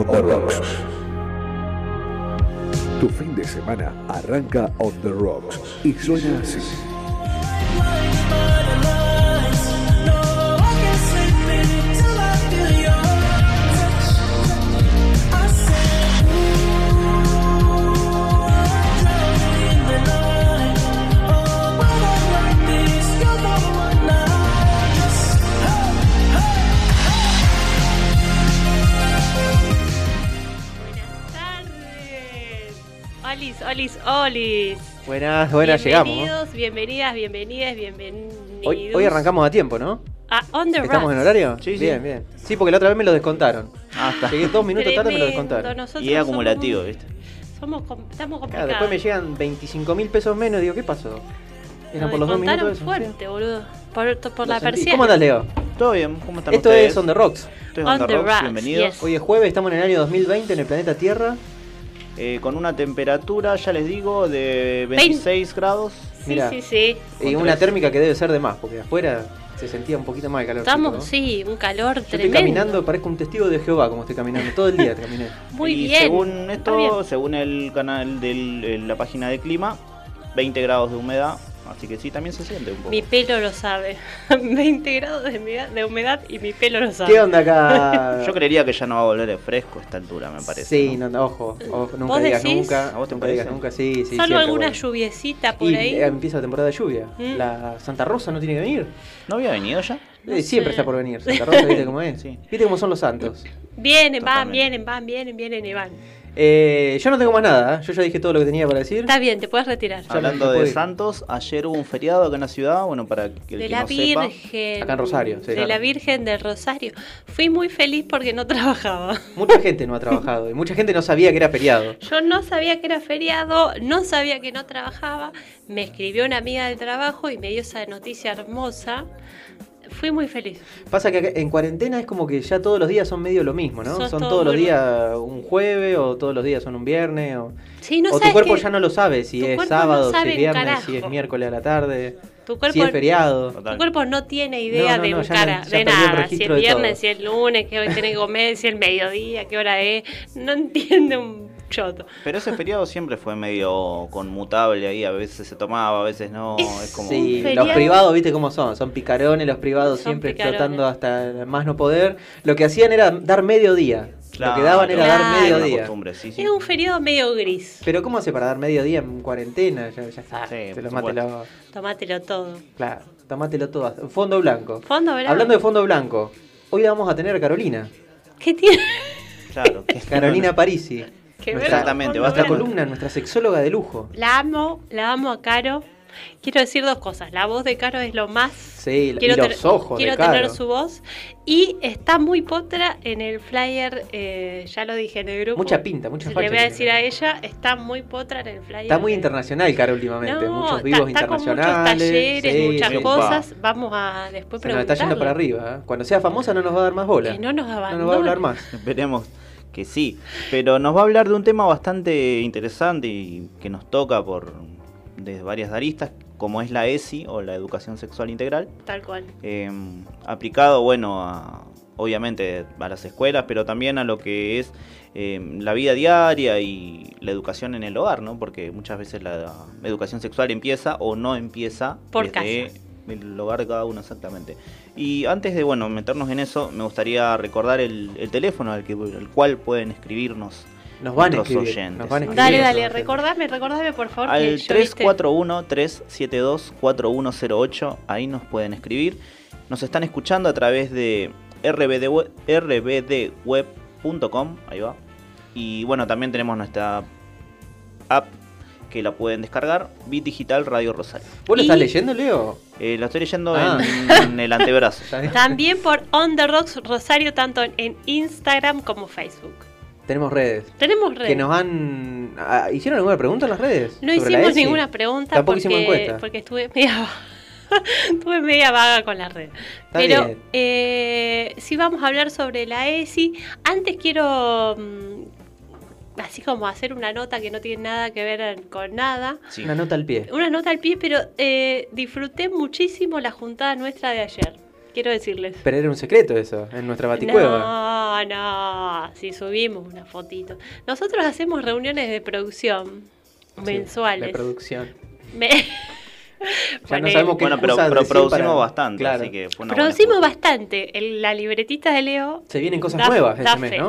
On the Rocks. Tu fin de semana arranca On the Rocks y suena así. Olis, olis. Buenas, buenas, llegamos. Bienvenidos, bienvenidas, bienvenidas, bienvenidos. Hoy, hoy arrancamos a tiempo, ¿no? a On the ¿Estamos en horario? Sí, sí. Bien, bien. Sí, porque la otra vez me lo descontaron. Ah, está. Llegué dos minutos tarde y me lo descontaron. nosotros Y es somos acumulativo, ¿viste? Somos, com- estamos Claro, complicados. después me llegan 25 mil pesos menos. Digo, ¿qué pasó? Eran por los dos minutos. fuerte, boludo. Por, la persiana. ¿Cómo andas, Leo? Todo bien, ¿cómo están Esto ustedes? es On The Rocks. Esto es On On The the Rocks, Rocks, bienvenidos. yes. Hoy es jueves, estamos en el año 2020 en el planeta Tierra. Eh, con una temperatura, ya les digo, de 26 grados. Sí, Mirá. sí, sí. Y una térmica que debe ser de más, porque afuera se sentía un poquito más de calor. Estamos, sí, un calor Yo estoy tremendo. caminando, parezco un testigo de Jehová, como estoy caminando. Todo el día caminé. Muy y bien. según bien. esto, según el canal de la página de clima, 20 grados de humedad. Así que sí, también se siente un poco. Mi pelo lo sabe. 20 grados de humedad, de humedad y mi pelo lo sabe. ¿Qué onda acá? Yo creería que ya no va a volver fresco a esta altura, me parece. Sí, ¿no? no, ojo, ojo, nunca ¿Vos digas decís? nunca. ¿A vos te nunca digas nunca, sí, sí. Solo alguna bueno. lluviecita por Y ahí. eh, empieza la temporada de lluvia. Mm. La Santa Rosa no tiene que venir. ¿No había venido ya? No Eh, siempre sé. está por venir. Santa Rosa, ¿viste cómo es? Sí. ¿Viste cómo son los santos? Vienen, van, Totalmente. vienen, van, vienen, vienen y van. Eh, yo no tengo más nada. ¿eh? Yo ya dije todo lo que tenía para decir. Está bien, te puedes retirar. Hablando de. Santos, ayer hubo un feriado acá en la ciudad, bueno, para que el de que la no sepa. Virgen. Acá en Rosario, sí, de claro. la Virgen del Rosario. Fui muy feliz porque no trabajaba. Mucha gente no ha trabajado y mucha gente no sabía que era feriado. Yo no sabía que era feriado, no sabía que no trabajaba. Me escribió una amiga del trabajo y me dio esa noticia hermosa. Fui muy feliz. Pasa que en cuarentena es como que ya todos los días son medio lo mismo, ¿no? Sos son todo todos los días un jueves o todos los días son un viernes o, Sí, no o tu cuerpo ya no lo sabe si es no sábado, si es viernes, carajo. si es miércoles a la tarde, tu cuerpo, si es feriado. Total. tu cuerpo no tiene idea No, de un cara, de nada. Si es viernes, si es lunes, qué hoy tenés que comer, si es el mediodía, qué hora es. No entiende un choto. Pero ese feriado siempre fue medio conmutable ahí, a veces se tomaba, a veces no, Es- es como... Sí, los privados, viste cómo son, son picarones los privados, Son siempre picarones. explotando hasta más no poder. Lo que hacían era dar medio día. lo que daban era Claro. dar medio una día. costumbre, sí, sí. Es un feriado medio gris. Pero ¿cómo hace para dar medio día en cuarentena? Ya, ya está, Sí, te lo mátelo. Tomátelo todo. Claro, tomátelo todo. Fondo blanco. Fondo blanco. Hablando de fondo blanco, hoy vamos a tener a Carolina. ¿Qué tiene? Claro, que- Carolina Parisi. Que ver Nuestra- Exactamente, con va a Nuestra columna, nuestra sexóloga de lujo. La amo, la amo a Caro. Quiero decir dos cosas. La voz de Caro es lo más. Sí, Quiero, y los tener- ojos quiero de Caro. tener su voz. Y está muy potra en el flyer. eh, ya lo dije en el grupo. Mucha pinta, mucha Le voy a decir a ella, está muy potra en el flyer. Está muy de- internacional, Caro, últimamente. No, muchos está- vivos con muchos internacionales. talleres, sí, muchas sí. cosas. Vamos a después Se nos está yendo para arriba. ¿eh? Cuando sea famosa no nos va a dar más bola. Que no nos No nos va a hablar más. Esperemos que sí. Pero nos va a hablar de un tema bastante interesante y que nos toca por desde varias aristas, como es la ESI o la educación sexual integral. Tal cual. eh, aplicado, bueno, a, obviamente a las escuelas, pero también a lo que es eh, la vida diaria y la educación en el hogar, ¿no? Porque muchas veces la educación sexual empieza o no empieza Por desde el hogar de cada uno, exactamente. Y antes de, bueno, meternos en eso, me gustaría recordar el, el teléfono al, que, al cual pueden escribirnos Nos van escribir. oyentes. Nos van a escribir. Dale, dale, recordame, recordame por favor. Al yo, viste, 341-372-4108, ahí nos pueden escribir. Nos están escuchando a través de rbdwe- rbdweb.com, ahí va. Y bueno, también tenemos nuestra app que la pueden descargar, Bit Digital Radio Rosario. ¿Vos lo Y- estás leyendo, Leo? Eh, lo estoy leyendo Ah. en, en el antebrazo. También por On The Rocks Rosario, tanto en- en Instagram como Facebook. Tenemos redes. Tenemos redes. Que nos han... ah, ¿Hicieron alguna pregunta en las redes? No sobre la hicimos ESI? ninguna pregunta Tampoco hicimos porque, encuesta. porque estuve media, estuve media vaga con la red. Está Pero bien. eh, sí vamos a hablar sobre la ESI. Antes quiero mm, así como hacer una nota que no tiene nada que ver con nada. Sí. Una nota al pie. Una nota al pie, pero eh, disfruté muchísimo la juntada nuestra de ayer. Quiero decirles. Pero era un secreto eso, en nuestra baticueva. No, no, si subimos una fotito. Nosotros hacemos reuniones de producción mensuales. De producción. Me- Ya no sabemos qué Bueno, pero, producimos para- bastante, Claro. así que fue una buena Producimos bastante. El- la libretita de Leo. Se vienen cosas da- nuevas da este mes, fe.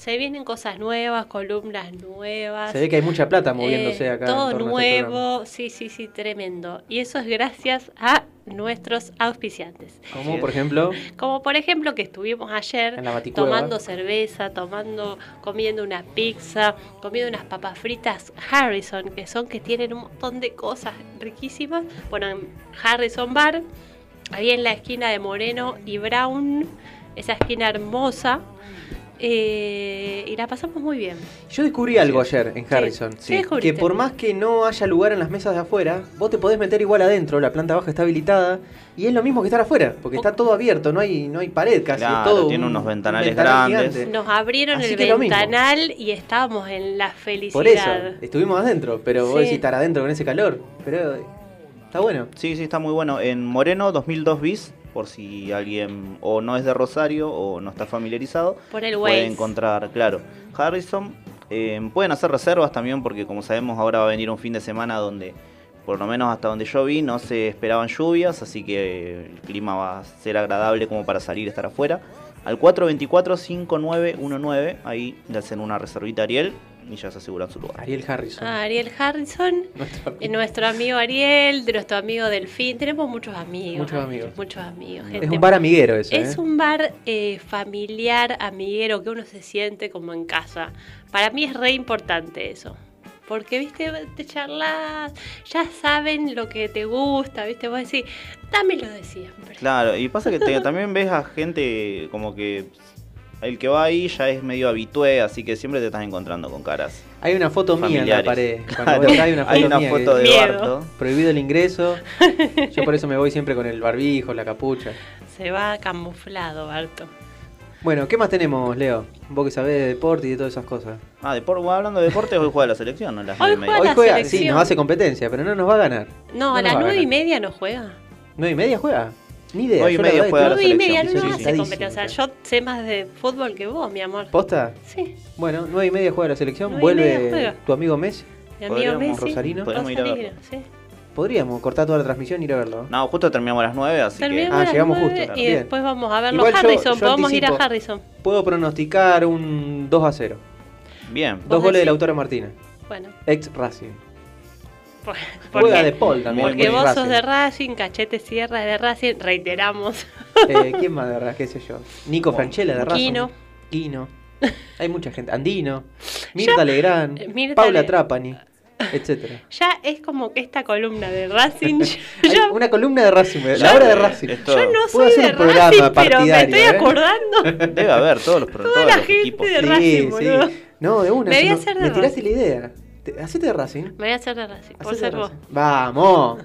Se vienen cosas nuevas, columnas nuevas. Se ve que hay mucha plata moviéndose Eh, acá. Todo este nuevo, sí, sí, sí, tremendo. Y eso es gracias a nuestros auspiciantes. Como por ejemplo, Como por ejemplo que estuvimos ayer tomando cerveza, tomando, comiendo una pizza, comiendo unas papas fritas Harrison, que son que tienen un montón de cosas riquísimas. Bueno, en Harrison Bar, ahí en la esquina de Moreno y Brown, esa esquina hermosa. Eh, y la pasamos muy bien. yo descubrí algo Sí. ayer en Sí. Harrison. Que por más que no haya lugar en las mesas de afuera, vos te podés meter igual adentro, la planta baja está habilitada y es lo mismo que estar afuera, porque está todo abierto, no hay, no hay pared casi. Claro, todo tiene un- unos un ventanales ventanal grandes. gigante. Nos abrieron Así el ventanal y estábamos en la felicidad. Por eso, estuvimos adentro, pero vos decís estar adentro con ese calor. Pero está bueno. Sí, sí, está muy bueno. En Moreno 2002 bis, por si alguien o no es de Rosario o no está familiarizado, Por el puede encontrar, claro. Harrison, eh, pueden hacer reservas también porque como sabemos ahora va a venir un fin de semana donde, por lo menos hasta donde yo vi, no se esperaban lluvias, así que el clima va a ser agradable como para salir y estar afuera. Al 424-5919, ahí le hacen una reservita a Ariel y ya se aseguran su lugar. Ariel Harrison. Ah, Ariel Harrison, nuestro eh, nuestro amigo Ariel, de nuestro amigo Delfín. Tenemos muchos amigos. Muchos amigos. Muchos amigos. Es gente un bar amiguero eso. Es ¿eh? un bar eh, familiar, amiguero, que uno se siente como en casa. Para mí es re importante eso. Porque, viste, te charlas, ya saben lo que te gusta, viste, vos decís, dámelo de siempre. Claro, y pasa que te- también ves a gente como que el que va ahí ya es medio habitué, así que siempre te estás encontrando con caras Hay una foto mía en la pared. Claro, hay una foto, hay una mía foto que- de Miedo. Barto. Prohibido el ingreso. Yo por eso me voy siempre con el barbijo, la capucha. Se va camuflado, Barto. Bueno, ¿qué más tenemos, Leo? Vos que sabés de deporte y de todas esas cosas. Ah, depor- hablando de deportes, hoy juega la selección, ¿no? Las Hoy nueve y media. juega Hoy la juega, selección. sí, nos hace competencia, pero no nos va a ganar. No, a las nueve y media no juega. ¿Nueve y media juega? Ni idea. Nueve y media juega la Nueve y media selección, no sí, sí, hace competencia. Yo sé más de fútbol que vos, mi amor. ¿Posta? Sí, Bueno, nueve y media juega la selección. Vuelve tu amigo Messi. mi amigo Messi. Rosarino. Podríamos ir a Rosarino, verlo. sí. Podríamos cortar toda la transmisión y ir a verlo. No, justo terminamos a las 9, así Terminamos Ah, a las llegamos justo, Y bien. después vamos a verlo Igual yo- Harrison. yo Podemos ir a. Harrison. Puedo pronosticar un 2 a 0. que bien. ¿Vos Dos goles de decís? Lautaro Martínez. Bueno, Ex Racing. Juega de Paul también. porque vos Racing. sos de Racing, Cachete Sierra de Racing, reiteramos. Eh, ¿Quién más de Racing? ¿Qué sé yo? Nico Franchella de Racing. Quino. Quino. Hay mucha gente. Andino. Mirta Legrand. Mirta Paula Le- Trapani. Etcétera. Ya es como que esta columna de Racing. Una columna de Racing. La hora de Racing. yo no Puedo soy hacer de un programa Racing, pero me estoy ¿eh? acordando. Debe haber todos los, pro- Toda la gente equipos. de Racing, boludo. No, de una. Me voy si a no- hacer de me tiraste Racing. la idea. Te- Hacete de Racing. Me voy a hacer de Racing, por ser vos. Vamos.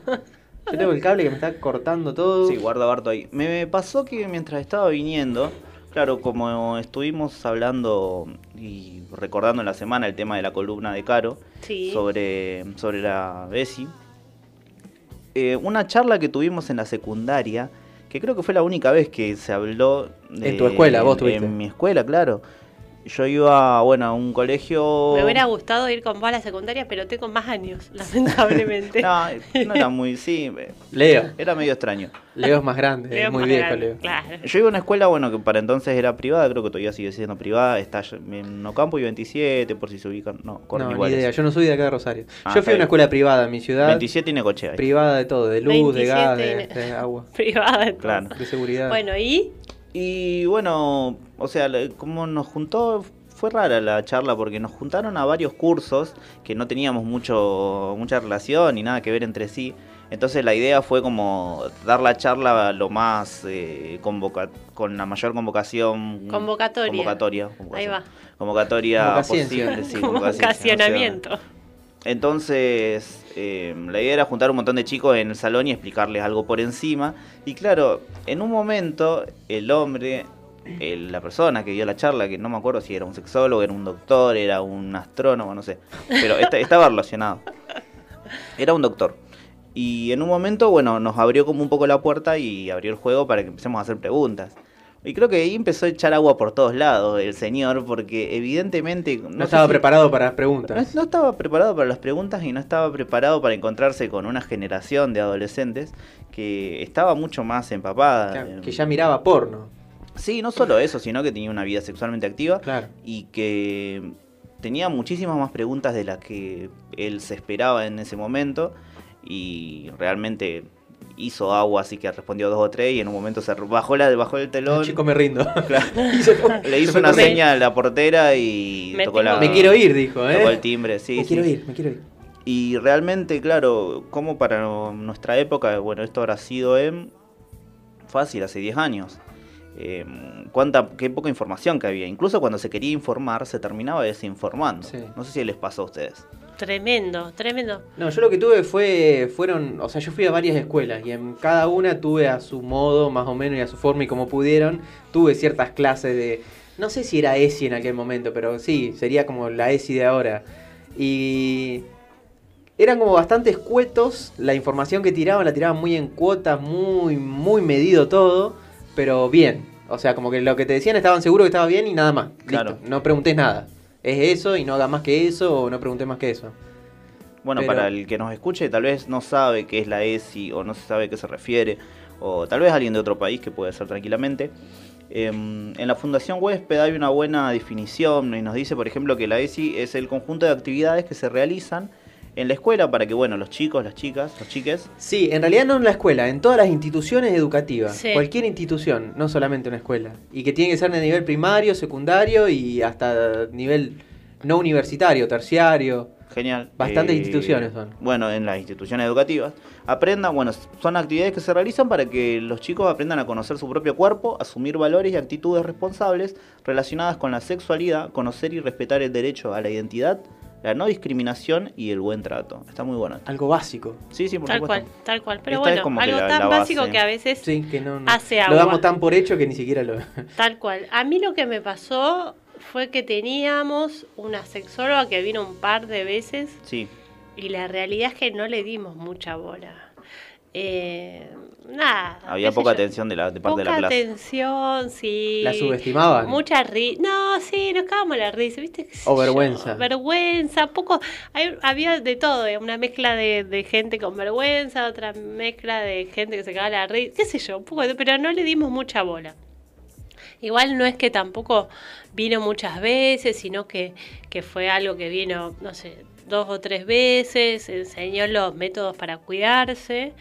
Yo tengo el cable que me está cortando todo. Sí, guarda Barto ahí. Me pasó que mientras estaba viniendo, claro, como estuvimos hablando y recordando en la semana el tema de la columna de Caro Sí. sobre, sobre la BESI, eh, una charla que tuvimos en la secundaria, que creo que fue la única vez que se habló... de- En tu escuela, vos en- tuviste. En mi escuela, claro. Yo iba, bueno, a un colegio... Me hubiera gustado ir con vos a la secundaria, pero tengo más años, lamentablemente. No, no era muy... Sí, Leo. era medio extraño. Leo es más grande. Leo es muy viejo, grande, Leo. Claro. Yo iba a una escuela, bueno, que para entonces era privada, creo que todavía sigue siendo privada, está en Ocampo y 27, por si se ubican, no, corren No, ni idea. Yo no soy de acá de Rosario. Ah, Yo fui a una escuela privada en mi ciudad. 27 tiene coche ahí. Privada de todo. De luz, de 27 gas, de, y- de agua. Privada. de todo. Claro. De seguridad. Bueno, ¿y? Y bueno, o sea, como nos juntó, fue rara la charla porque nos juntaron a varios cursos que no teníamos mucho mucha relación ni nada que ver entre sí. Entonces la idea fue como dar la charla lo más eh, convoca con la mayor convocación Convocatoria. convocatoria, Ahí va. convocatoria posible, sí, Como convocaciencia, ocasionamiento. o sea, entonces, eh, la idea era juntar un montón de chicos en el salón y explicarles algo por encima. Y claro, en un momento, el hombre, el- la persona que dio la charla, que no me acuerdo si era un sexólogo, era un doctor, era un astrónomo, no sé, pero esta- estaba relacionado. Era un doctor. Y en un momento, bueno, nos abrió como un poco la puerta y abrió el juego para que empecemos a hacer preguntas. Y creo que ahí empezó a echar agua por todos lados el señor, porque evidentemente... No, sé estaba si- preparado para las No, preguntas. no estaba preparado para las preguntas y no estaba preparado para encontrarse con una generación de adolescentes que estaba mucho más empapada. Que, que ya miraba porno. Sí, no solo eso, sino que tenía una vida sexualmente activa Claro. y que tenía muchísimas más preguntas de las que él se esperaba en ese momento y realmente hizo agua, así que respondió dos o tres y en un momento se bajó, la, bajó el telón, Chico, me rindo. Claro. Fue. le hizo una seña a la portera y Me tocó la... Me quiero ir, dijo, ¿eh? Tocó el timbre, sí, me sí. quiero ir, me quiero ir. Y realmente, claro, como para nuestra época, bueno, esto habrá sido en fácil, hace 10 años. Eh, cuánta, qué poca información que había. Incluso cuando se quería informar, se terminaba desinformando. Sí. No sé si les pasó a ustedes. Tremendo, tremendo. No, yo lo que tuve fue, fueron, o sea, yo fui a varias escuelas y en cada una tuve a su modo, más o menos, y a su forma y como pudieron, tuve ciertas clases de, no sé si era ESI en aquel momento, pero sí, sería como la ESI de ahora. Y eran como bastante escuetos, la información que tiraban la tiraban muy en cuotas, muy, muy medido todo, pero bien. O sea, como que lo que te decían estaban seguros que estaba bien y nada más. Listo, Claro. no preguntes nada. Es eso y no hagas más que eso o no preguntes más que eso. Bueno, Pero- para el que nos escuche, tal vez no sabe qué es la ESI o no se sabe a qué se refiere, o tal vez alguien de otro país que puede ser tranquilamente. em, en la Fundación Huésped hay una buena definición y nos dice, por ejemplo, que la ESI es el conjunto de actividades que se realizan en la escuela para que, bueno, los chicos, las chicas, los chiques, Sí, en realidad no en la escuela, en todas las instituciones educativas. Sí. Cualquier institución, no solamente una escuela. Y que tiene que ser de nivel primario, secundario y hasta nivel no universitario, terciario. Genial. Bastantes Eh, instituciones son. Bueno, en las instituciones educativas. Aprendan, bueno, son actividades que se realizan para que los chicos aprendan a conocer su propio cuerpo, asumir valores y actitudes responsables relacionadas con la sexualidad, conocer y respetar el derecho a la identidad, la no discriminación y el buen trato. Está muy bueno. Algo básico. Sí, sí, por Tal cual, supuesto. tal cual. Pero Esta es bueno, como algo la- tan la básico que a veces Sí, que no, no- Hace lo agua. damos tan por hecho que ni siquiera lo... Tal cual. A mí lo que me pasó fue que teníamos una sexóloga que vino un par de veces Sí, y la realidad es que no le dimos mucha bola. Eh, nada. había poca atención de, la, de parte de la Poca clase. atención, sí. La subestimaban. Mucha risa. No, sí, nos cagamos la risa, ¿viste? ¿Qué sé O yo? vergüenza. Vergüenza, poco. hay- había de todo, eh, una mezcla de, de gente con vergüenza, otra mezcla de gente que se cagaba la risa, qué sé yo, un poco de- pero no le dimos mucha bola. Igual no es que tampoco vino muchas veces, sino que, que fue algo que vino, no sé, dos o tres veces, enseñó los métodos para cuidarse.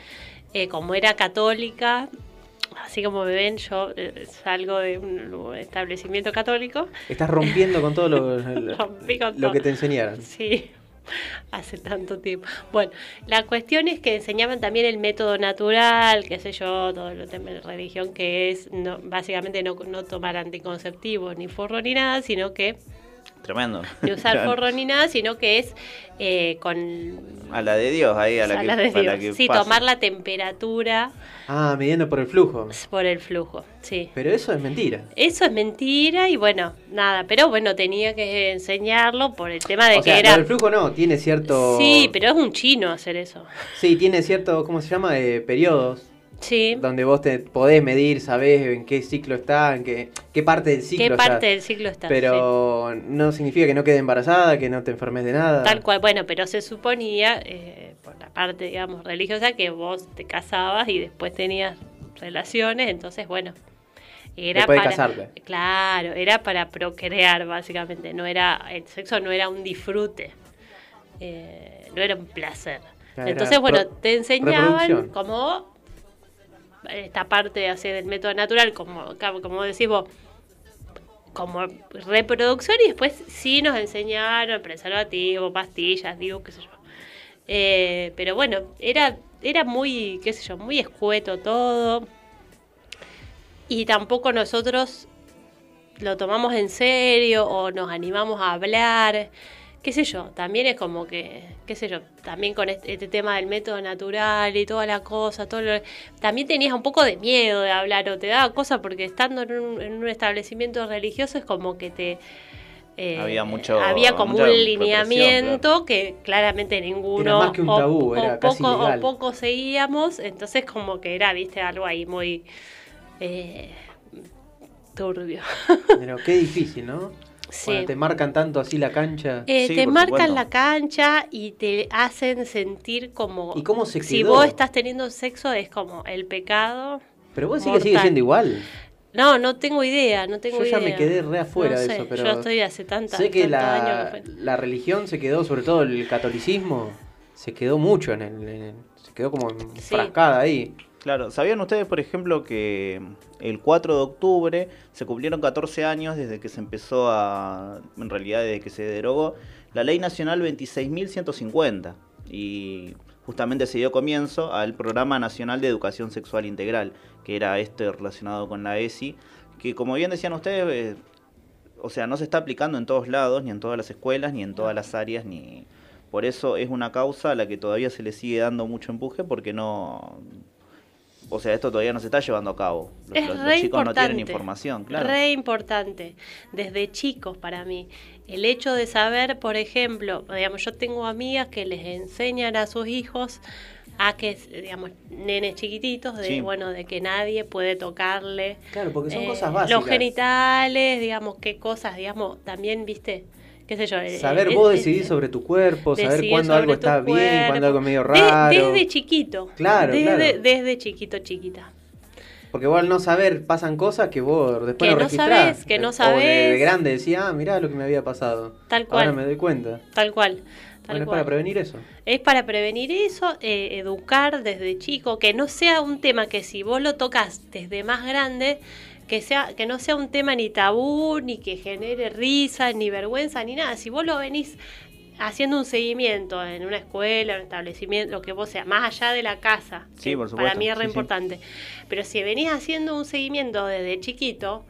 Eh, como era católica, así como me ven, yo eh, salgo de un establecimiento católico. Estás rompiendo con todo lo, lo- lo que te enseñaron. Sí, hace tanto tiempo. Bueno, la cuestión es que enseñaban también el método natural, qué sé yo, todo tema de religión, que es no, básicamente no, no tomar anticonceptivos ni forro ni nada, sino que Tremendo. ni usar forro ni nada, sino que es eh, con A la de Dios, ahí, a la a que, la de a la Dios. que Sí, pase. tomar la temperatura Ah, midiendo por el flujo. por el flujo, sí. Pero eso es mentira. Eso es mentira y bueno, nada, pero bueno, tenía que enseñarlo por el tema de o sea, que lo era... del flujo no, tiene cierto... Sí, pero es un chino hacer eso. Sí, tiene cierto, ¿cómo se llama? Eh, periodos. Sí. Donde vos te podés medir, sabés en qué ciclo está, en qué, qué parte del ciclo ¿Qué está. parte del ciclo está? Pero no significa que no quede embarazada, que no te enfermes de nada. Tal cual, bueno, pero se suponía, eh, por la parte, digamos, religiosa, que vos te casabas y después tenías relaciones, entonces, bueno, era Después de para... casarte. Claro, era para procrear, básicamente, no era, el sexo no era un disfrute, eh, no era un placer. Entonces, bueno, te enseñaban como esta parte así del método natural, como, como decís vos, como reproducción y después sí nos enseñaron preservativo, pastillas, digo, qué sé yo. Eh, pero bueno, era, era muy, qué sé yo, muy escueto todo. Y tampoco nosotros lo tomamos en serio o nos animamos a hablar. Qué sé yo, también es como que, qué sé yo, también con este, este tema del método natural y toda la cosa, todo lo- también tenías un poco de miedo de hablar o te daba cosa porque estando en un, en un establecimiento religioso es como que te... eh, Había mucho- había como un lineamiento que claramente ninguno Era más que un o- tabú, o, era casi poco, o poco seguíamos, entonces como que era, viste, algo ahí muy... eh, turbio. Pero qué difícil, ¿no? Sí. Cuando te marcan tanto así la cancha. Eh, Sí, te marcan supuesto. la cancha y te hacen sentir como... ¿Y cómo se Si vos estás teniendo sexo es como el pecado. Pero vos decís que sigue siendo igual. No, no tengo idea, no tengo Yo ya idea. me quedé re afuera No de sé, eso, pero Yo estoy hace tanta, sé que la, que la religión se quedó, sobre todo el catolicismo, se quedó mucho en el... en el- se quedó como enfrascada ahí. Claro, ¿sabían ustedes, por ejemplo, que el 4 de octubre se cumplieron 14 años desde que se empezó a, en realidad desde que se derogó, la Ley Nacional 26.150 y justamente se dio comienzo al Programa Nacional de Educación Sexual Integral, que era este relacionado con la ESI, que como bien decían ustedes, eh, o sea, no se está aplicando en todos lados, ni en todas las escuelas, ni en todas las áreas, ni... Por eso es una causa a la que todavía se le sigue dando mucho empuje porque no... O sea, esto todavía no se está llevando a cabo. Los, Es los- los re chicos no tienen información, claro. Re importante, desde chicos para mí. El hecho de saber, por ejemplo, digamos, yo tengo amigas que les enseñan a sus hijos a que, digamos, nenes chiquititos, de Sí. bueno, de que nadie puede tocarle Claro, porque son eh, cosas básicas. los genitales, digamos, qué cosas, digamos, también, viste, qué sé yo. eh, Saber eh, vos eh, decidir sobre tu cuerpo, saber cuándo algo está bien, cuándo algo es medio De- raro. desde chiquito. Claro, desde, claro. desde chiquito, chiquita. Porque vos al no saber pasan cosas que vos después Que no registrás. sabés, que no O de- sabés. de, grande decís, ah, mirá lo que me había pasado. Tal cual. Ahora me doy cuenta. Tal cual. Tal Bueno, es para prevenir eso. Es para prevenir eso, eh, educar desde chico, que no sea un tema que si vos lo tocas desde más grande, que sea que no sea un tema ni tabú, ni que genere risa, ni vergüenza, ni nada. Si vos lo venís haciendo un seguimiento en una escuela, en un establecimiento, lo que vos sea, más allá de la casa, Sí, por para mí es re sí, sí. importante. Pero si venís haciendo un seguimiento desde chiquito,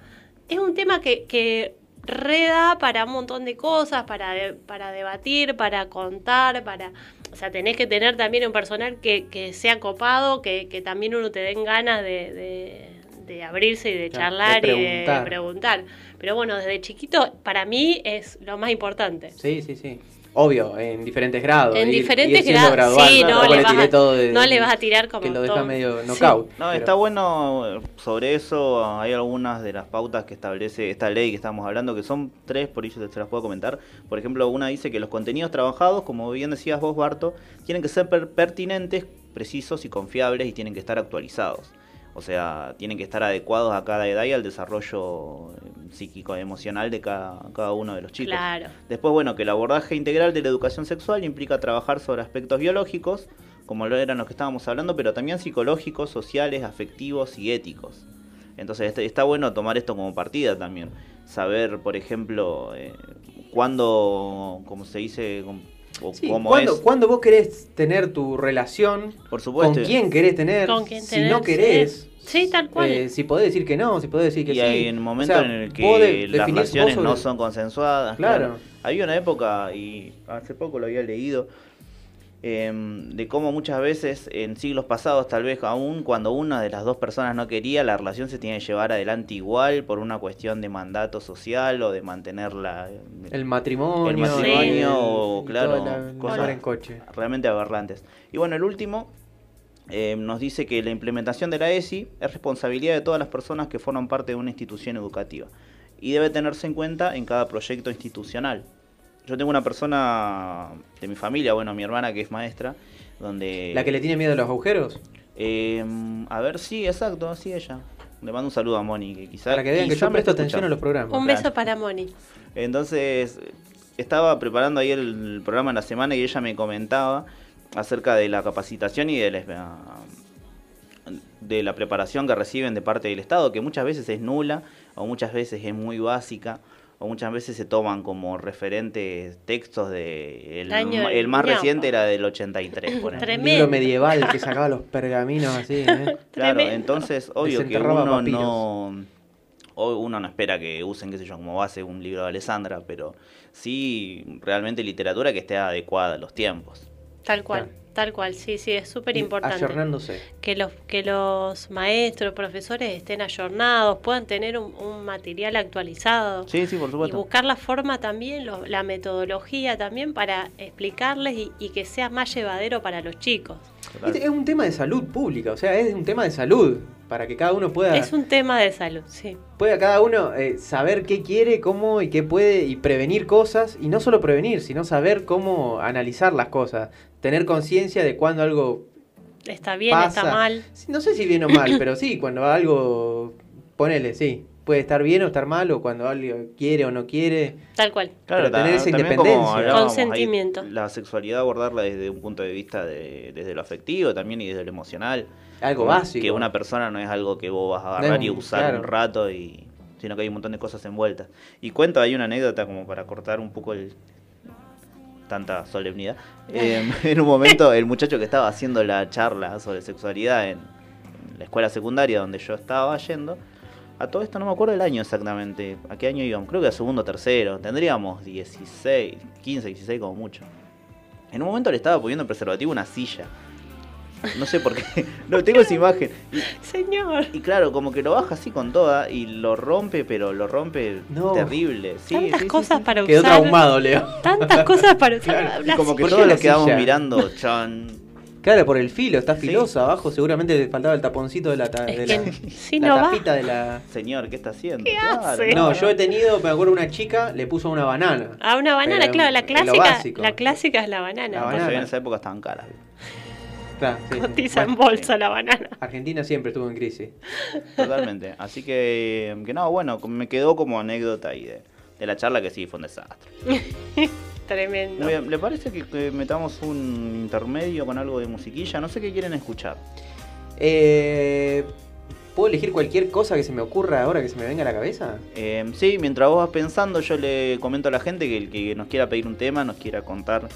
es un tema que, que reda para un montón de cosas, para, de- para debatir, para contar, para... O sea, tenés que tener también un personal que, que sea copado, que, que también uno te den ganas de, de- de abrirse y de Claro, charlar de y de preguntar. Pero bueno, desde chiquito, para mí es lo más importante. Sí, sí, sí. Obvio, en diferentes grados. En ir- diferentes ir grados, sí, no le vas a- todo de- no le vas a tirar como Que lo deja todo. medio Sí. knockout. No, pero- está bueno eh, sobre eso. Hay algunas de las pautas que establece esta ley que estamos hablando, que son tres, por ello te las puedo comentar. Por ejemplo, una dice que los contenidos trabajados, como bien decías vos, Barto, tienen que ser per- pertinentes, precisos y confiables y tienen que estar actualizados. O sea, tienen que estar adecuados a cada edad y al desarrollo eh, psíquico y emocional de cada, cada uno de los chicos. Claro. Después, bueno, que el abordaje integral de la educación sexual implica trabajar sobre aspectos biológicos, como lo eran los que estábamos hablando, pero también psicológicos, sociales, afectivos y éticos. Entonces este- está bueno tomar esto como partida también. Saber, por ejemplo, eh, cuándo, como se dice, Sí, cómo ¿cuándo, es. cuándo vos querés tener tu relación? Por supuesto. ¿Con quién querés tener? Con quién si no querés. Sí, tal cual. eh, si podés decir que no, si podés decir que Y sí. hay un O momento sea, en el que de- las relaciones sobre- no son consensuadas. Claro. Había una época, y hace poco lo había leído, em, de cómo muchas veces en siglos pasados, tal vez aún cuando una de las dos personas no quería, la relación se tiene que llevar adelante igual por una cuestión de mandato social o de mantenerla El matrimonio. El matrimonio, o, claro, la- cosas- en coche. realmente aberrantes. Y bueno, el último eh, nos dice que la implementación de la ESI es responsabilidad de todas las personas que forman parte de una institución educativa y debe tenerse en cuenta en cada proyecto institucional. Yo tengo una persona de mi familia, bueno, mi hermana que es maestra, donde... ¿La que le tiene miedo a los agujeros? Eh, a ver, sí, exacto, así ella. Le mando un saludo a Moni, que quizá... Para que vean que yo presto atención a los programas. Un beso para Moni. Entonces, estaba preparando ahí el programa en la semana y ella me comentaba acerca de la capacitación y de la, de la preparación que reciben de parte del Estado, que muchas veces es nula o muchas veces es muy básica o muchas veces se toman como referentes textos de el, Año el más reciente era del 83 por ejemplo. Tremendo. libro medieval que sacaba los pergaminos así. ¿eh? Claro, Tremendo. entonces obvio que uno papiros. no o- uno no espera que usen, qué sé yo, como base un libro de Alessandra, pero sí realmente literatura que esté adecuada a los tiempos. Tal cual. Tal cual, sí, sí, es súper importante. Que los, que los maestros, profesores estén ayornados, puedan tener un, un material actualizado. Sí, sí, por Y supuesto. buscar la forma también, lo- la metodología también para explicarles y, y que sea más llevadero para los chicos. Claro. Este Es un tema de salud pública, o sea, es un tema de salud. Para que cada uno pueda, Es un tema de salud, sí. pueda cada uno eh, saber qué quiere, cómo y qué puede y prevenir cosas. Y no solo prevenir, sino saber cómo analizar las cosas. Tener conciencia de cuando algo Está bien, pasa. está mal. No sé si bien o mal, pero sí, cuando algo, ponele, sí, puede estar bien o estar mal, o cuando alguien quiere o no quiere. Tal cual. Pero tener esa independencia. ahí, Consentimiento. la sexualidad abordarla desde un punto de vista de, desde lo afectivo también y desde lo emocional. Algo Como básico. Que una persona no es algo que vos vas a agarrar y usar claro. un rato y sino que hay un montón de cosas envueltas. Y cuento ahí una anécdota como para cortar un poco el tanta solemnidad. Eh, en un momento el muchacho que estaba haciendo la charla sobre sexualidad en, en la escuela secundaria donde yo estaba yendo, a todo esto no me acuerdo el año exactamente, a qué año íbamos, creo que a segundo o tercero, tendríamos 16, 15, 16 como mucho. En un momento le estaba poniendo preservativo a una silla. No sé por qué. No, tengo esa imagen. Y, Señor. y claro, como que lo baja así con toda y lo rompe, pero lo rompe No. terrible. Sí, Tantas sí, cosas sí. para Quedó usar. traumado, Leo. Tantas cosas para usar. Claro, Y la como que ¿Por qué todos nos quedamos mirando, chan. Claro, por el filo, está Sí. filosa abajo, seguramente le faltaba el taponcito de la, ta- de la, sí la no va. tapita de la... Señor, ¿qué está haciendo? ¿Qué Claro, hace? No, yo he tenido, me acuerdo una chica, le puso una banana. A una banana, Pero claro, la clásica, la clásica es la banana. La banana. en esa época estaban caras. Claro, sí, sí. Cotiza en bolsa la banana. Argentina siempre estuvo en crisis. Totalmente. Así que, que no, bueno, me quedó como anécdota ahí de, de la charla que sí fue un desastre. Tremendo. Muy bien, ¿le parece que, que metamos un intermedio con algo de musiquilla? No sé qué quieren escuchar. Eh, ¿Puedo elegir cualquier cosa que se me ocurra ahora que se me venga a la cabeza? Eh, sí, mientras vos vas pensando, yo le comento a la gente que el que nos quiera pedir un tema, nos quiera contar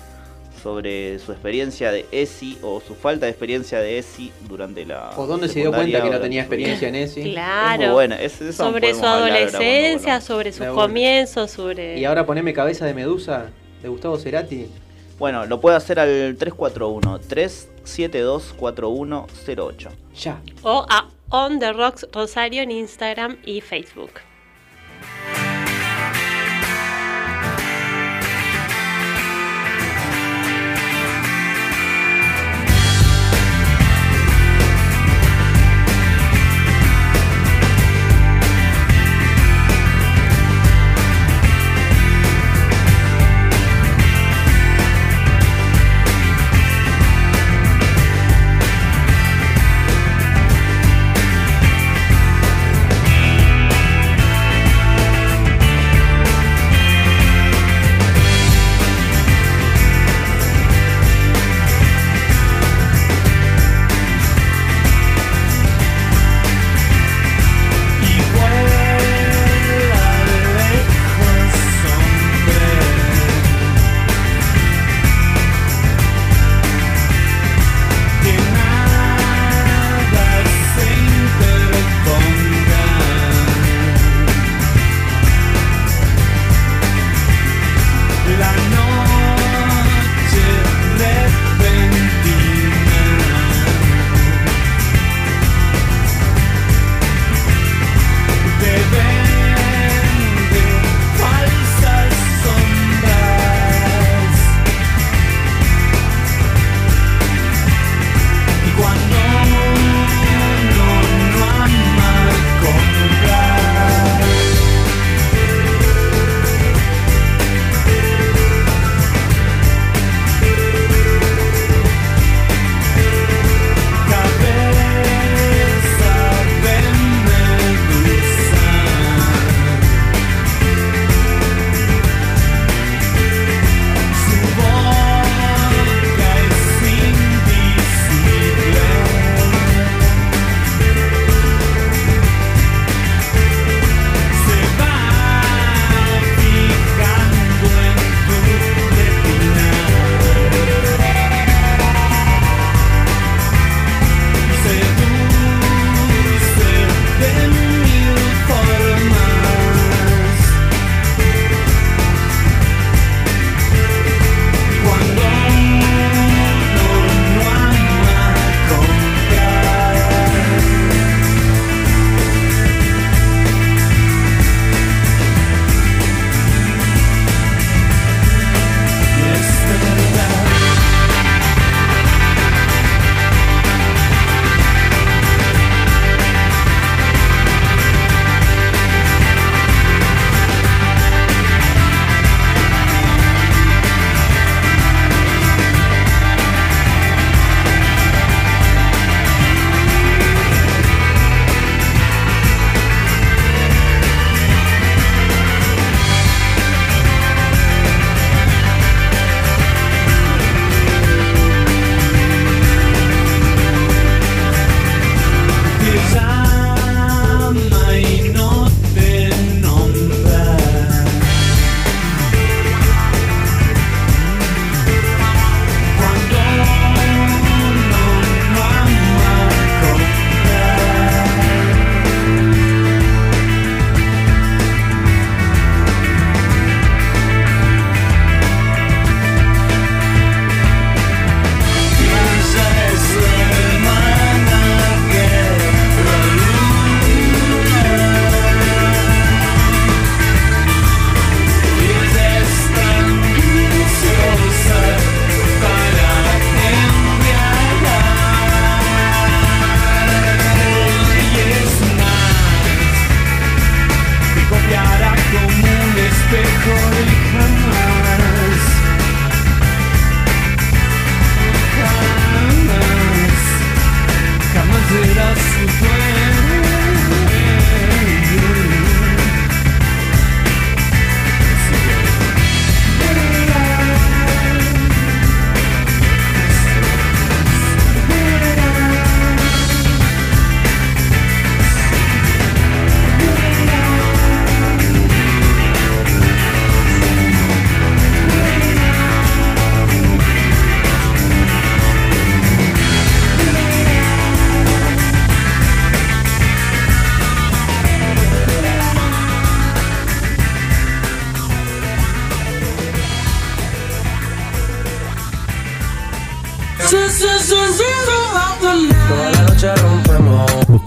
sobre su experiencia de ESI o su falta de experiencia de ESI durante la. ¿O dónde se dio cuenta que no tenía experiencia en? Es muy Claro. buena. es- eso sobre su adolescencia, sobre sus comienzos, sobre... Y ahora poneme Cabeza de Medusa de Gustavo Cerati. Bueno, lo puede hacer al 341-372-4108. Ya. O a On The Rocks Rosario en Instagram y Facebook.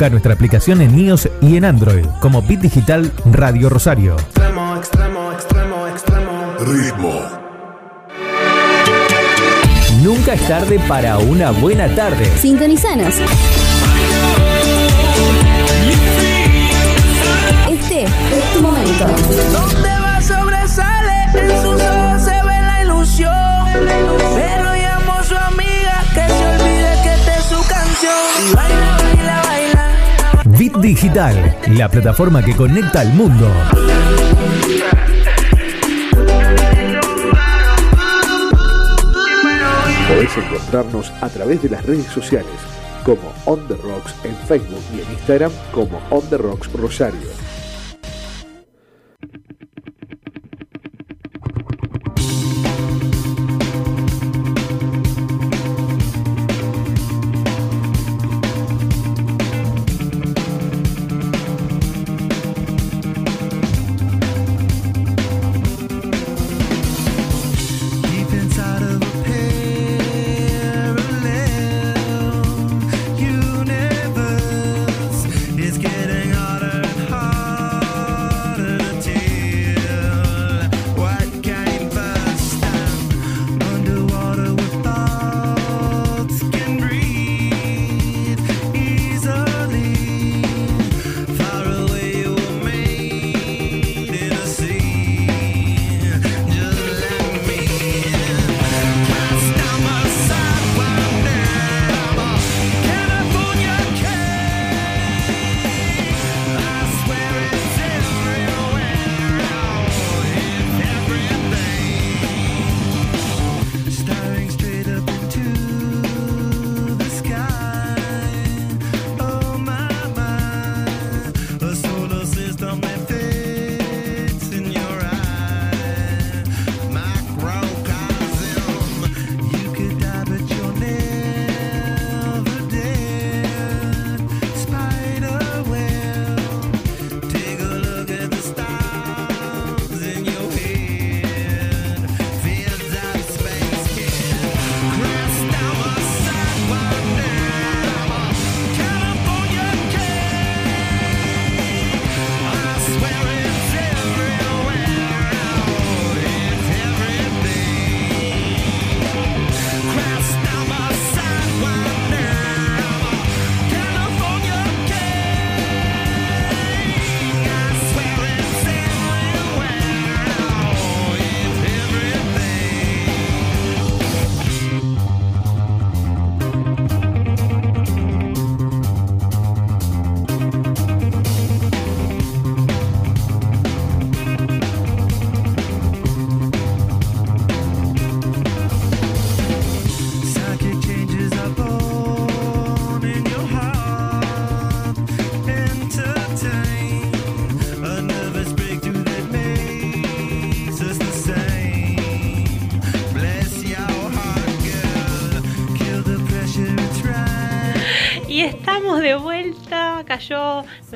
Busca nuestra aplicación en iOS y en Android como Bit Digital Radio Rosario. Extremo, extremo, extremo, extremo. Ritmo. Nunca es tarde para una buena tarde. Sintonizanos. Este es tu momento. Digital, la plataforma que conecta al mundo. Podés encontrarnos a través de las redes sociales como On The Rocks en Facebook y en Instagram como On The Rocks Rosario.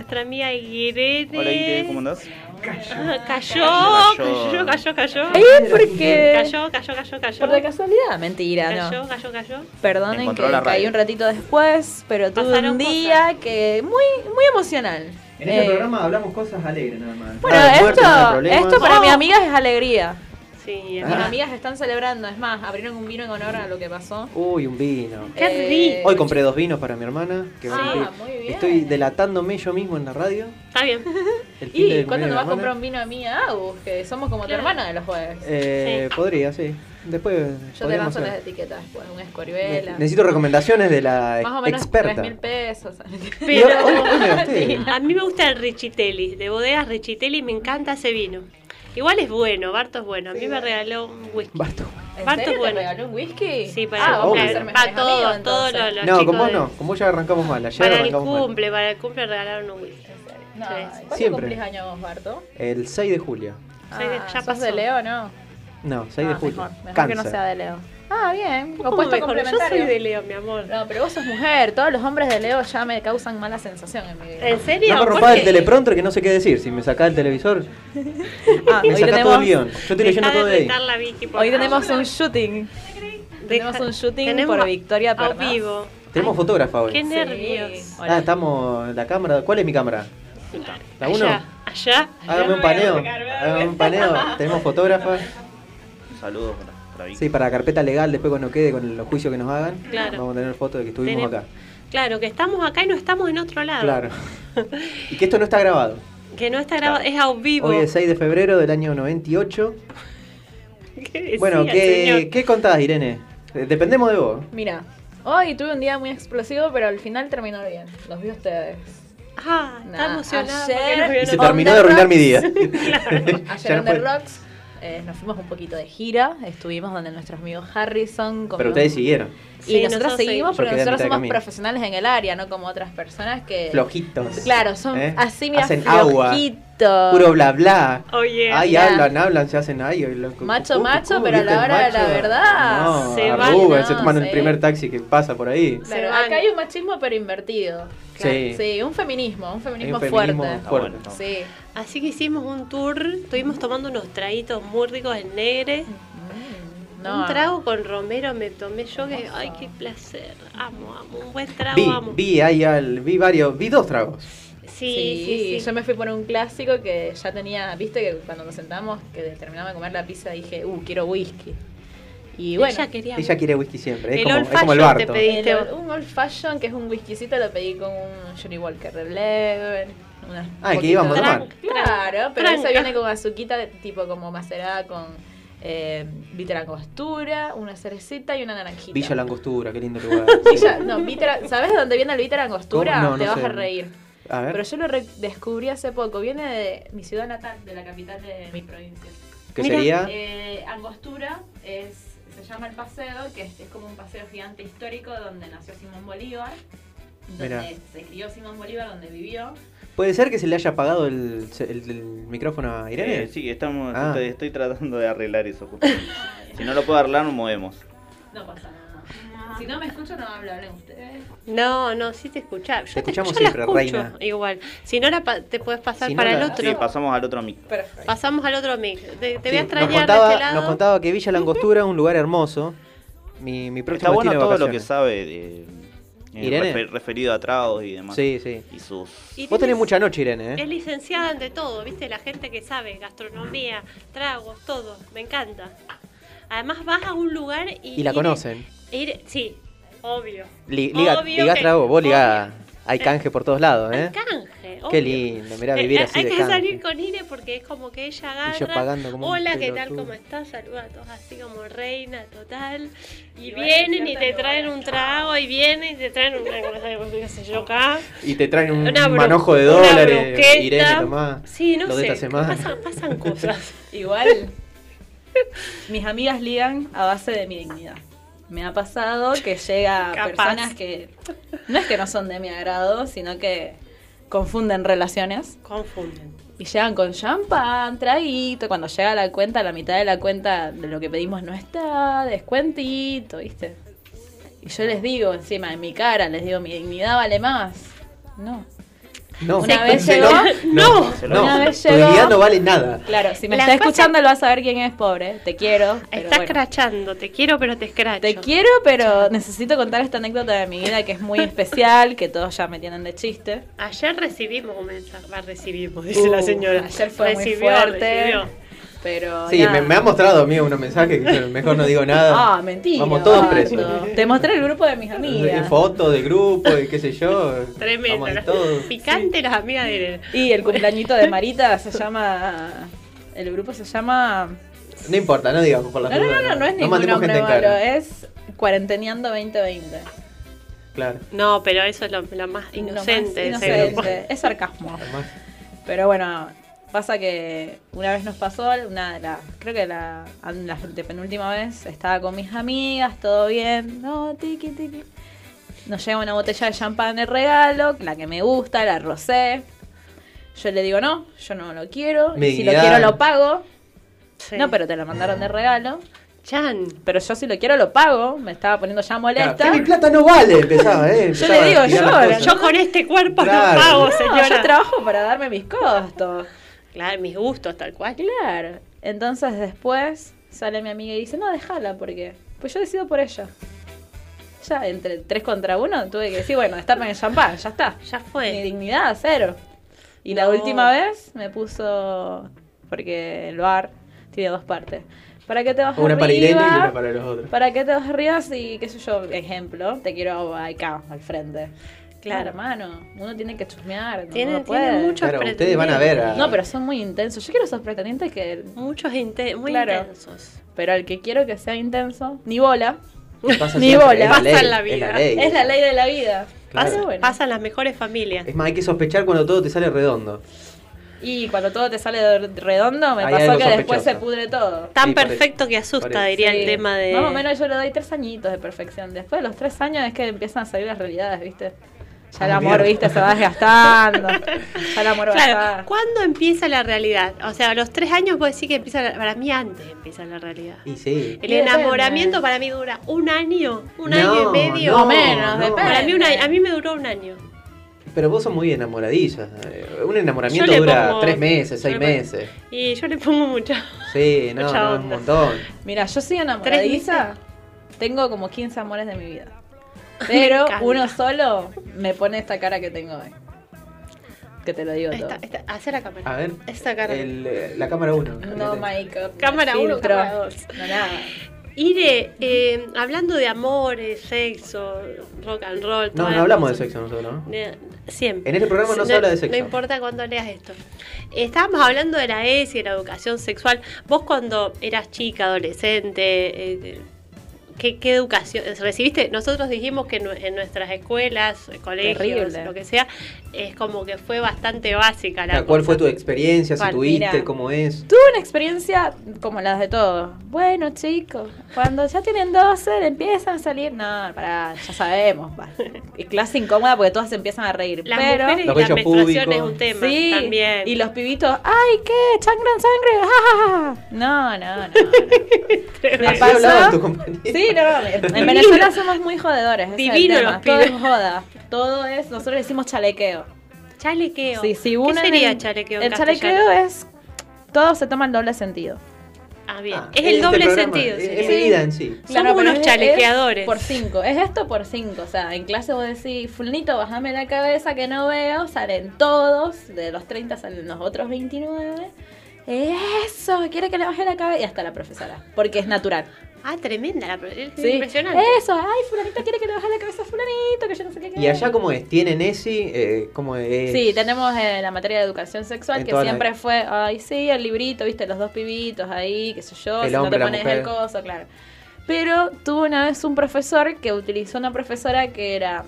Nuestra amiga Irene. Hola Ire, ¿cómo andás? Ah, Cayó, Cayó. cayó, cayó, cayó. ¿Eh? ¿Por qué? Cayó, cayó, cayó, cayó. Por de casualidad, mentira, Cayó, no. cayó, cayó. Perdonen Encontró que caí un ratito después, pero tuve Pasaron un día que muy, muy emocional. En este Eh, programa hablamos cosas alegres nada más. Bueno, Nada de muerte, esto, problemas. esto para Oh. mis amigas es alegría. Mis Ah. amigas están celebrando, es más, abrieron un vino en honor a lo que pasó. Uy, un vino. Qué Eh, Hoy compré dos vinos para mi hermana. Que Ah, muy bien. Estoy delatándome yo mismo en la radio. Está bien. ¿Y cuándo nos vas a comprar un vino a mí, a Agus? Que somos como tu Claro. hermana de los jueves. Eh, Podría, sí. Después. Yo te podríamos lanzo las hacer. etiquetas después, una Ne- escorihuela. Necesito recomendaciones de la Más o menos experta. 3 mil pesos. Pero hoy- hoy me gasté. a mí me gusta el Richitelli, de bodegas Richitelli, me encanta ese vino. Igual es bueno, Barto es bueno. A mí me regaló un whisky. Barto. ¿En Barto serio es bueno. te regaló un whisky? Sí, para ah, el Para todos, amigos, todos los, los No, chicos con vos de- no. Con vos ya arrancamos mal. Ayer Para el arrancamos mal. cumple, para el cumple regalaron un whisky. No, Sí. ¿Cuándo Siempre. cumplís años vos, Barto? El 6 de julio. De- Ah, ya ¿sos pasó. de Leo no? No, 6 de Ah, julio. Mejor, mejor Cáncer. que no sea de Leo. Ah, bien. ¿Cómo Opuesto mejor? Yo complementario. soy de Leo, mi amor. No, pero vos sos mujer. Todos los hombres de Leo ya me causan mala sensación en mi vida. ¿En serio? No me ¿Por rompas el teleprompter que no sé qué decir. Si me sacás el televisor, Ah, me hoy sacás todo tenemos, el guion. Yo estoy leyendo todo de ahí. la Vicky, por hoy tenemos un shooting. Tenemos un shooting tenemos por Victoria a Pernás. vivo. Tenemos fotógrafa hoy. Qué Sí. nervios. Ah, estamos. La cámara. ¿Cuál es mi cámara? ¿La 1? Allá, allá. Hágame un paneo. Hágame un paneo. Tenemos fotógrafa. Saludos para. Sí, para la carpeta legal, después cuando quede con los juicios que nos hagan, Claro. vamos a tener fotos de que estuvimos acá. Claro, que estamos acá y no estamos en otro lado. Claro. y que esto no está grabado. Que no está grabado, es a vivo. Hoy es 6 de febrero del año 98. ¿Qué decía Bueno, ¿qué, señor? ¿qué contás, Irene? Eh, Dependemos de vos. Mira, hoy tuve un día muy explosivo, pero al final terminó bien. Los vi a ustedes. Ah, está Nah, emocionada. ayer- Y se terminó de arruinar mi día. Ayer Ya en no The. Rocks eh, nos fuimos un poquito de gira. Estuvimos donde nuestro amigo Harrison. Pero ustedes siguieron. Y Sí, nosotros seguimos porque nosotros somos camino. profesionales en el área, no como otras personas que. Flojitos. Claro, son ¿Eh? así, mira, Hacen agua. Puro bla bla. Oye, Ay, ya. hablan, hablan, se hacen ahí. lo- Macho, macho, pero a ¿viste la hora de la verdad, No, se arrugan, van, se no, toman el primer taxi que pasa por ahí. Van. acá hay un machismo pero invertido. Sí. Sí, un feminismo, un feminismo, un feminismo fuerte. fuerte. Ah, bueno. Sí. Así que hicimos un tour, estuvimos tomando unos traguitos muy ricos en negre. No, Un trago con romero me tomé yo que, ay, qué placer. Amo, amo, un buen trago, Vi, amo. vi, ahí al, vi varios, vi dos tragos. Sí, Sí, sí, sí. yo me fui por un clásico que ya tenía, viste que cuando nos sentamos, que terminamos de comer la pizza, dije, uh, quiero whisky. Y bueno, Ella quería Ella quiere whisky siempre, es, El como, old es como el fashion te Barto. el- Pediste- un old fashion que es un whiskycito lo pedí con un Johnny Walker Red Label. una- un Ah, el que íbamos a de- tomar. Claro, pero Tranca. esa viene con azuquita, de- tipo como macerada con eh, bitter angostura, una cerecita y una naranjita. Villa Langostura, qué lindo lugar. Villa- no, bitter- ¿sabes de dónde viene el bitter angostura? ¿Cómo? No, Te no vas sé. a reír. A ver, Pero yo lo re- descubrí hace poco. Viene de mi ciudad natal, de la capital de mi provincia. ¿qué Mira, sería? Eh, Angostura es, se llama el paseo, que es, es como un paseo gigante histórico donde nació Simón Bolívar. Donde Mira. se crió Simón Bolívar, donde vivió. ¿Puede ser que se le haya apagado el, el- el micrófono a Irene? Eh, sí, estamos, Ah. estoy, estoy tratando de arreglar eso. justamente. si no lo puedo arreglar, nos movemos. No pasa nada. Si no me escucho, no hablo, hablen ustedes. No, no, sí te escuchaba. Yo Te escuchamos yo la siempre, escucho reina. Igual. Si no, la pa- te puedes pasar Si no, para la- el otro. Sí, pasamos al otro mic. Perfecto. Pasamos al otro mix. Te, te voy a nos, extrañar contaba, de este lado. nos contaba que Villa Langostura es un lugar hermoso. Mi, mi próximo Está bueno destino de todo lo que sabe de, eh, Irene. refer- referido a tragos y demás. Sí, sí. Y sus... Y Vos tenés mucha noche, Irene, Es ¿eh? licenciada en de todo, ¿viste? La gente que sabe, gastronomía, tragos, todo. Me encanta. Además vas a un lugar y... Y la conocen. Ir- sí, obvio. Li- liga, Obvio ligás que- trago, vos ligás. Hay canje por todos lados, ¿eh? Hay canje, Qué obvio. lindo, mirá, Eh, vivir eh, así Hay de que canje. salir con Ire porque es como que ella agarra. Y yo pagando como un Hola, ¿qué tal? pelotudo". ¿Cómo estás? Saluda a todos así como reina total. Y, Y vienen y te no traen un trago y vienen y te traen una cosa, qué sé yo acá. Y te traen un Una manojo de dólares. Irene, tomá. Sí, no lo de sé. esta semana. Pasan, pasan cosas. Igual, mis amigas ligan a base de mi dignidad. Me ha pasado que llega Capaz. personas que no es que no son de mi agrado, sino que confunden relaciones Confunden. y llegan con champán, traguito. Cuando llega la cuenta, la mitad de la cuenta de lo que pedimos no está, descuentito, ¿viste? Y yo les digo encima en mi cara, les digo, mi dignidad vale más. No. No, Una vez llegó- no, Una vez tu llegó- dignidad no vale nada. Claro, si me La está escuchando, él va a saber quién es pobre. Te quiero. pero Está bueno. escrachando. Te quiero, pero te escracho. Te quiero, pero necesito contar esta anécdota de mi vida que es muy especial, que todos ya me tienen de chiste. Ayer recibimos un mensaje. Va, recibimos, dice la Uh, señora. Ayer fue muy Recibió, fuerte. recibió. Pero. Sí, me, me ha mostrado a mí unos mensajes que mejor no digo nada. Ah, mentira. Vamos todos presos. Te mostré el grupo de mis amigas. fotos del grupo y qué sé yo. Tremendo. Todos. Picante las amigas de Irene. Y el cumpleañito de Marita se llama. El grupo se llama. No importa, no digamos por la No, no, no, no, no es ningún mandemos nombre malo, es Cuarenteneando 2020. Claro. No, pero eso es lo, lo más inocente Lo más inocente. Es sarcasmo. Además, Pero bueno, pasa que una vez nos pasó, una de las, creo que la, la penúltima vez, estaba con mis amigas, todo bien, no, tiki, tiki. Nos llega una botella de champán de regalo, la que me gusta, la rosé. Yo le digo, no, yo no lo quiero, si lo quiero lo pago. Sí. No, pero te lo mandaron de regalo. Chan. Pero yo si lo quiero lo pago, me estaba poniendo ya claro, molesta. que mi plata no vale, empezaba, ¿eh? Yo le digo, yo. Yo con este cuerpo Claro. no pago, No, señora. yo trabajo para darme mis costos. Claro, mis gustos, tal cual. Claro. Entonces después Sale mi amiga y dice, no, déjala, porque pues yo decido por ella. Ya, entre tres contra uno, tuve que decir, bueno, destapen el champán, ya está. Ya Mi fue. dignidad, cero. Y la última vez me puso, porque el bar tiene dos partes. ¿Para qué te vas Una arriba? para Irene y una para los otros. ¿Para qué te vas arriba si, qué sé yo, ejemplo, te quiero acá, al frente? Claro. Hermano, uno tiene que chusmear, Tiene- no tiene puede. mucho- Claro, ustedes van a ver. a- No, pero son muy intensos. Yo quiero esos pretendientes que... Muchos inte- muy Claro. intensos. Pero al que quiero que sea intenso, ni bola. Pasa Ni siempre, bola. es Pasa ley, en la Es vida. la ley. Es la ley de la vida. Claro. Pero bueno. Pasan las mejores familias. Es más, hay que sospechar cuando todo te sale redondo. Y cuando todo te sale de- redondo, me pasó que después se pudre todo. Tan Sí, parece- perfecto que asusta, parece. diría el tema de. Más o menos yo le doy tres añitos de perfección. Después de los tres años es que empiezan a salir las realidades, ¿viste? Ya el amor. ¿viste? Se va desgastando. Ya el amor va a Claro, estar. ¿cuándo empieza la realidad? O sea, a los tres años puedo decir que empieza, la- para mí antes empieza la realidad. Y sí. El Y depende. enamoramiento para mí dura un año, un No, año y medio. no, O menos, no. depende. Para mí, una- a mí me duró un año. Pero vos sos muy enamoradilla. Eh, Un enamoramiento dura pongo- tres meses, seis pongo- meses. Y yo le pongo mucho. Sí, no, Mucha no, es un montón. Mira, yo soy enamoradiza. Tengo como 15 amores de mi vida. Pero uno solo me pone esta cara que tengo hoy. Que te lo digo todo. Esta, hace la cámara. A ver. Esta cara. el, eh, la cámara 1. No make-up. Cámara no uno, filtro, cámara dos. No nada. Ire, eh, hablando de amores, sexo, rock and roll. No, no hablamos de sexo nosotros, ¿no? Siempre. En este programa no se habla de sexo. No importa cuándo leas esto. Estábamos hablando de la ESI, de la educación sexual. Vos cuando eras chica, adolescente, eh, ¿qué, qué educación recibiste? Nosotros dijimos que en nue- en nuestras escuelas, colegios, Terrible. lo que sea, es como que fue bastante básica la ¿Cuál cosa. fue tu experiencia? Si tuviste, Mira. cómo es. Tuve una experiencia como las de todos. Bueno, chicos, cuando ya tienen 12, le empiezan a salir. No, pará, ya sabemos. Y clase incómoda porque todas se empiezan a reír. Las pero. mujeres y bellos menstruaciones es un tema Sí, también. y los pibitos, ¡ay, qué! ¡Sangran sangre! ¡Ja, ja, ja! No, no, no. no. Me pasó. tus compañeros. Sí, no, en Venezuela somos muy jodedores. ese es el Divino tema. los Todo es joda. Todo es, nosotros decimos chalequeo. Chalequeo. Sí, si ¿Qué uno sería el- chalequeo? en El chalequeo es. Todo se toma en doble sentido. Ah, bien. Ah, es el este doble programa, sentido. Es, sí. es vida en sí. Somos pero unos es- es chalequeadores. por cinco. Es esto por cinco. O sea, en clase vos decís, Fulnito, bajame la cabeza que no veo. Salen todos. De los 30 salen los otros 29. Eso, quiere que le baje la cabeza. Y hasta la profesora. Porque es natural. Ah, tremenda la Sí. impresionante. Eso, ay, Fulanito quiere que le baje la cabeza a Fulanito, que yo no sé qué. ¿Y allá cómo es? ¿Tienen ESI? Eh, ¿Cómo es? Sí, tenemos eh, la materia de educación sexual En que siempre fue, ay, sí, el librito, viste, los dos pibitos ahí, qué sé yo, El si no te pones el coso, claro. Pero tuve una vez un profesor que utilizó una profesora que era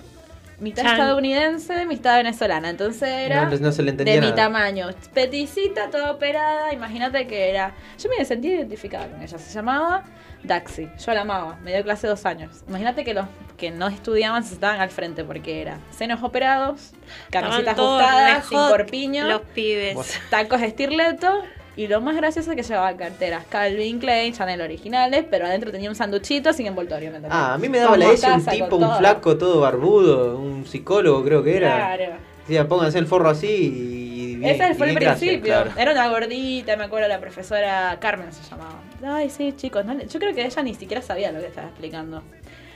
mitad Chan. estadounidense, mitad venezolana. Entonces era No, no se le entendía de mi tamaño, peticita, toda operada. Imagínate que era. Yo me sentí identificada con ella. Se llamaba Daxi. Yo la amaba. Me dio clase dos años. Imagínate que los que no estudiaban se estaban al frente porque era senos operados, camisetas ajustadas, sin corpiño, Los pibes. Tacos estirleto. Y lo más gracioso es que llevaba carteras Calvin Klein, Chanel originales, pero adentro tenía un sanduchito sin envoltorio. ¿me? Ah, a mí me daba la ESI un tipo, un todo. flaco, todo barbudo, un psicólogo creo que era. Claro. Decía, pónganse el forro así y bien. Ese y fue el gracias, principio. claro. Era una gordita, me acuerdo, la profesora Carmen se llamaba. Ay, sí, chicos. no le- yo creo que ella ni siquiera sabía lo que estaba explicando.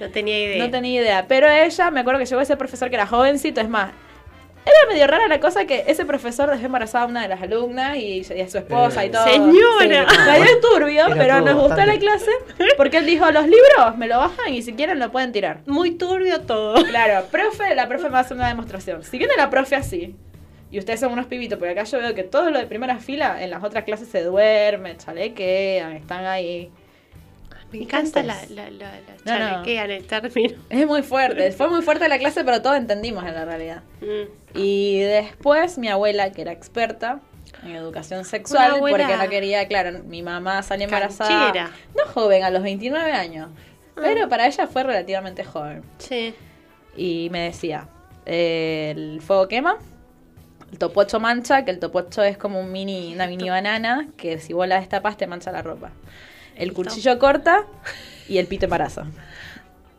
No tenía idea. No tenía idea. Pero ella, me acuerdo que llegó ese profesor que era jovencito. Es más, era medio rara la cosa que ese profesor dejó embarazada a una de las alumnas y, y a su esposa y todo. Señora. Sí. Medio turbio, Era pero nos gustó bastante- la clase porque él dijo: Los libros me lo bajan y si quieren lo pueden tirar. Muy turbio todo. Claro, profe, la profe me va a hacer una demostración. Si viene la profe así, y ustedes son unos pibitos, porque acá yo veo que todo lo de primera fila, en las otras clases se duermen, chalequean, están ahí. Me encanta la, la, la, la No, no. chalequea en el término. Es muy fuerte, fue muy fuerte la clase, pero todos entendimos en la realidad. Mm. Y después mi abuela, que era experta en educación sexual, porque no quería, claro, mi mamá salió embarazada. Canchera. No joven, a los 29 años. Pero para ella fue relativamente joven. Sí. y me decía, el fuego quema, el topocho mancha, que el topocho es como un mini, una mini banana, que si vos la destapas te mancha la ropa. El Listo. cuchillo corta y el pito embarazo.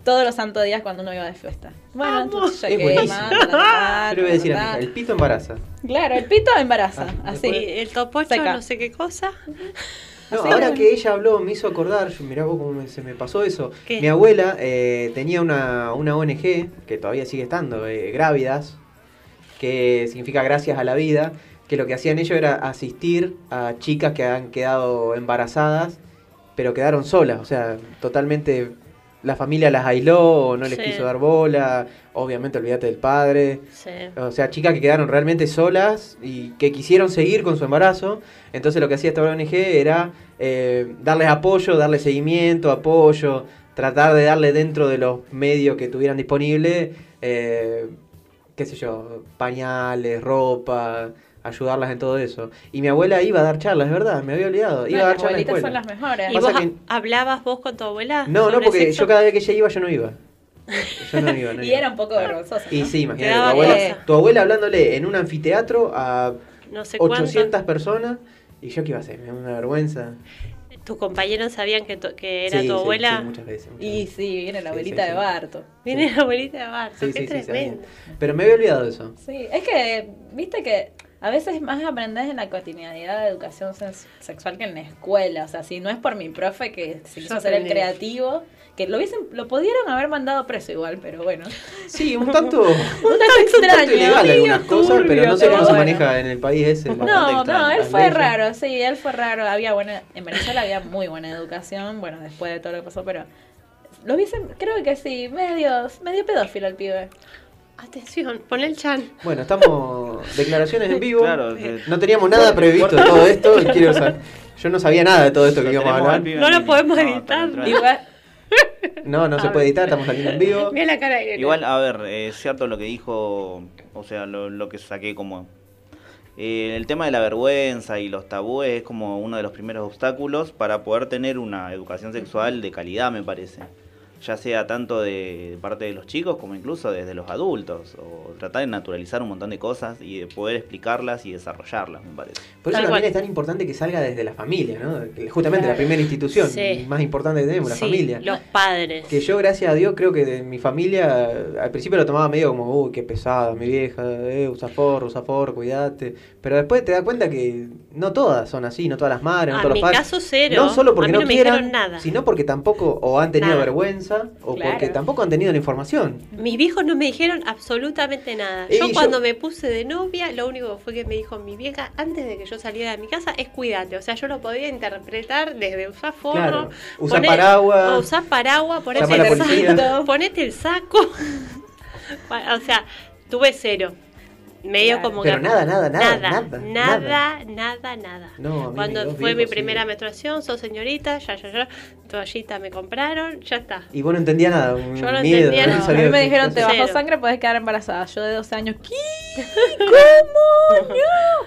Todos los santos días cuando uno iba de fiesta. Bueno, el Amo. cuchillo Es buenísimo. quema, le voy a decir el pito embaraza. Claro, el pito embaraza, Ah, así. El topocho, Seca. no sé qué cosa. No, Así ahora es. que ella habló, me hizo acordar, yo- mirá vos cómo me- se me pasó eso. ¿Qué? Mi abuela eh, tenía una, una ONG, que todavía sigue estando, eh, Grávidas, que significa gracias a la vida, que lo que hacían ellos era asistir a chicas que han quedado embarazadas, pero quedaron solas, o sea, totalmente la familia las aisló, o no les Sí. quiso dar bola, obviamente olvídate del padre. Sí. O sea, chicas que quedaron realmente solas y que quisieron seguir con su embarazo. Entonces lo que hacía esta ONG era eh, darles apoyo, darles seguimiento, apoyo, tratar de darle dentro de los medios que tuvieran disponible, eh, qué sé yo, pañales, ropa, ayudarlas en todo eso. Y mi abuela iba a dar charlas, es verdad, me había olvidado. Iba a dar las charlas abuelitas son las mejores. ¿Y vos que- hablabas vos con tu abuela? No, no, porque sexo? yo cada vez que ella iba, yo no iba. Yo no iba, no Y era un poco vergonzosa. Y ¿no? sí, Te imagínate, tu abuela, tu abuela hablándole en un anfiteatro a No sé 800 cuánto. personas. ¿Y yo qué iba a hacer? Me da una vergüenza. ¿Tus compañeros sabían que, tu- que era Sí, tu abuela? sí, muchas veces. muchas Y sí, viene la abuelita sí, de sí. Barto. Viene la abuelita de Barto, Sí, qué sí, sí, sabía. tremendo. Pero me había olvidado de eso. Sí, es que, viste que a veces más aprendes en la cotidianidad de educación sex- sexual que en la escuela. O sea, si no es por mi profe que se Yo quiso hacer el creativo, que lo hubiesen, lo pudieron haber mandado preso igual, pero bueno. Sí, un tanto, un Un tanto extraño. ilegal algunas cosas, pero no sé cómo se maneja en el país ese. No, no, extraño. él fue leyes. raro, sí, él fue raro. Había buena, en Venezuela había muy buena educación, bueno, después de todo lo que pasó, pero lo hubiesen, creo que sí, medio, medio pedófilo el pibe. Atención, pon el chan. Bueno, estamos. Declaraciones en vivo. Claro, que- No teníamos nada previsto de todo esto. quiero saber- Yo no sabía nada de todo esto que íbamos a hablar. No lo podemos editar. Igual, No, no se puede editar, estamos saliendo en vivo. Mira la cara de. Igual, a ver, es cierto lo que dijo, o sea, lo, lo que saqué como... eh, el tema de la vergüenza y los tabúes es como uno de los primeros obstáculos para poder tener una educación sexual de calidad, me parece. Ya sea tanto de parte de los chicos como incluso desde los adultos. O tratar de naturalizar un montón de cosas y de poder explicarlas y desarrollarlas, me parece. Por eso Tal también cual. es tan importante que salga desde la familia, ¿no? Justamente la primera institución Sí. más importante que tenemos, la Sí, familia. Los padres. Que yo, gracias a Dios, creo que de mi familia al principio lo tomaba medio como, uy, qué pesada, mi vieja, eh, usa forro, usa forro, cuidate. Pero después te das cuenta que no todas son así, no todas las madres, no A todos mi los padres. caso cero. No solo porque A mí no, no me quieran, nada. sino porque tampoco o han tenido Nada. vergüenza o Claro. porque tampoco han tenido la información. Mis viejos no me dijeron absolutamente nada. Yo yo- cuando me puse de novia, lo único que fue que me dijo mi vieja antes de que yo saliera de mi casa es cuídate. O sea, yo lo podía interpretar desde usar forro, Claro. Usar poner- paraguas. o usar paraguas, ponete el saco, ponete el saco. o sea, tuve cero. Medio Claro. como Pero que nada, nada, nada, nada, nada, nada, nada, nada. No, Cuando fue mi sí. primera menstruación, sos señorita, ya, ya, ya, toallita me compraron, ya está. Y vos no entendías nada, un Yo no miedo. entendía no nada. a mí me dijeron, te bajó sangre, puedes quedar embarazada. Yo de 12 años, ¿qué? ¿Cómo? No.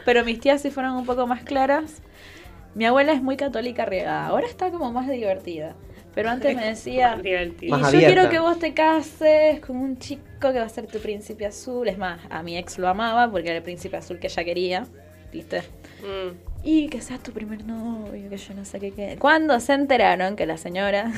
Pero mis tías sí fueron un poco más claras. Mi abuela es muy católica regada. Ahora está como más divertida. Pero antes me decía, y yo quiero que vos te cases con un chico que va a ser tu príncipe azul. Es más, a mi ex lo amaba porque era el príncipe azul que ella quería. ¿Viste? Mm. Y que sea tu primer novio, que yo no sé qué. qué. Cuando se enteraron que la señora.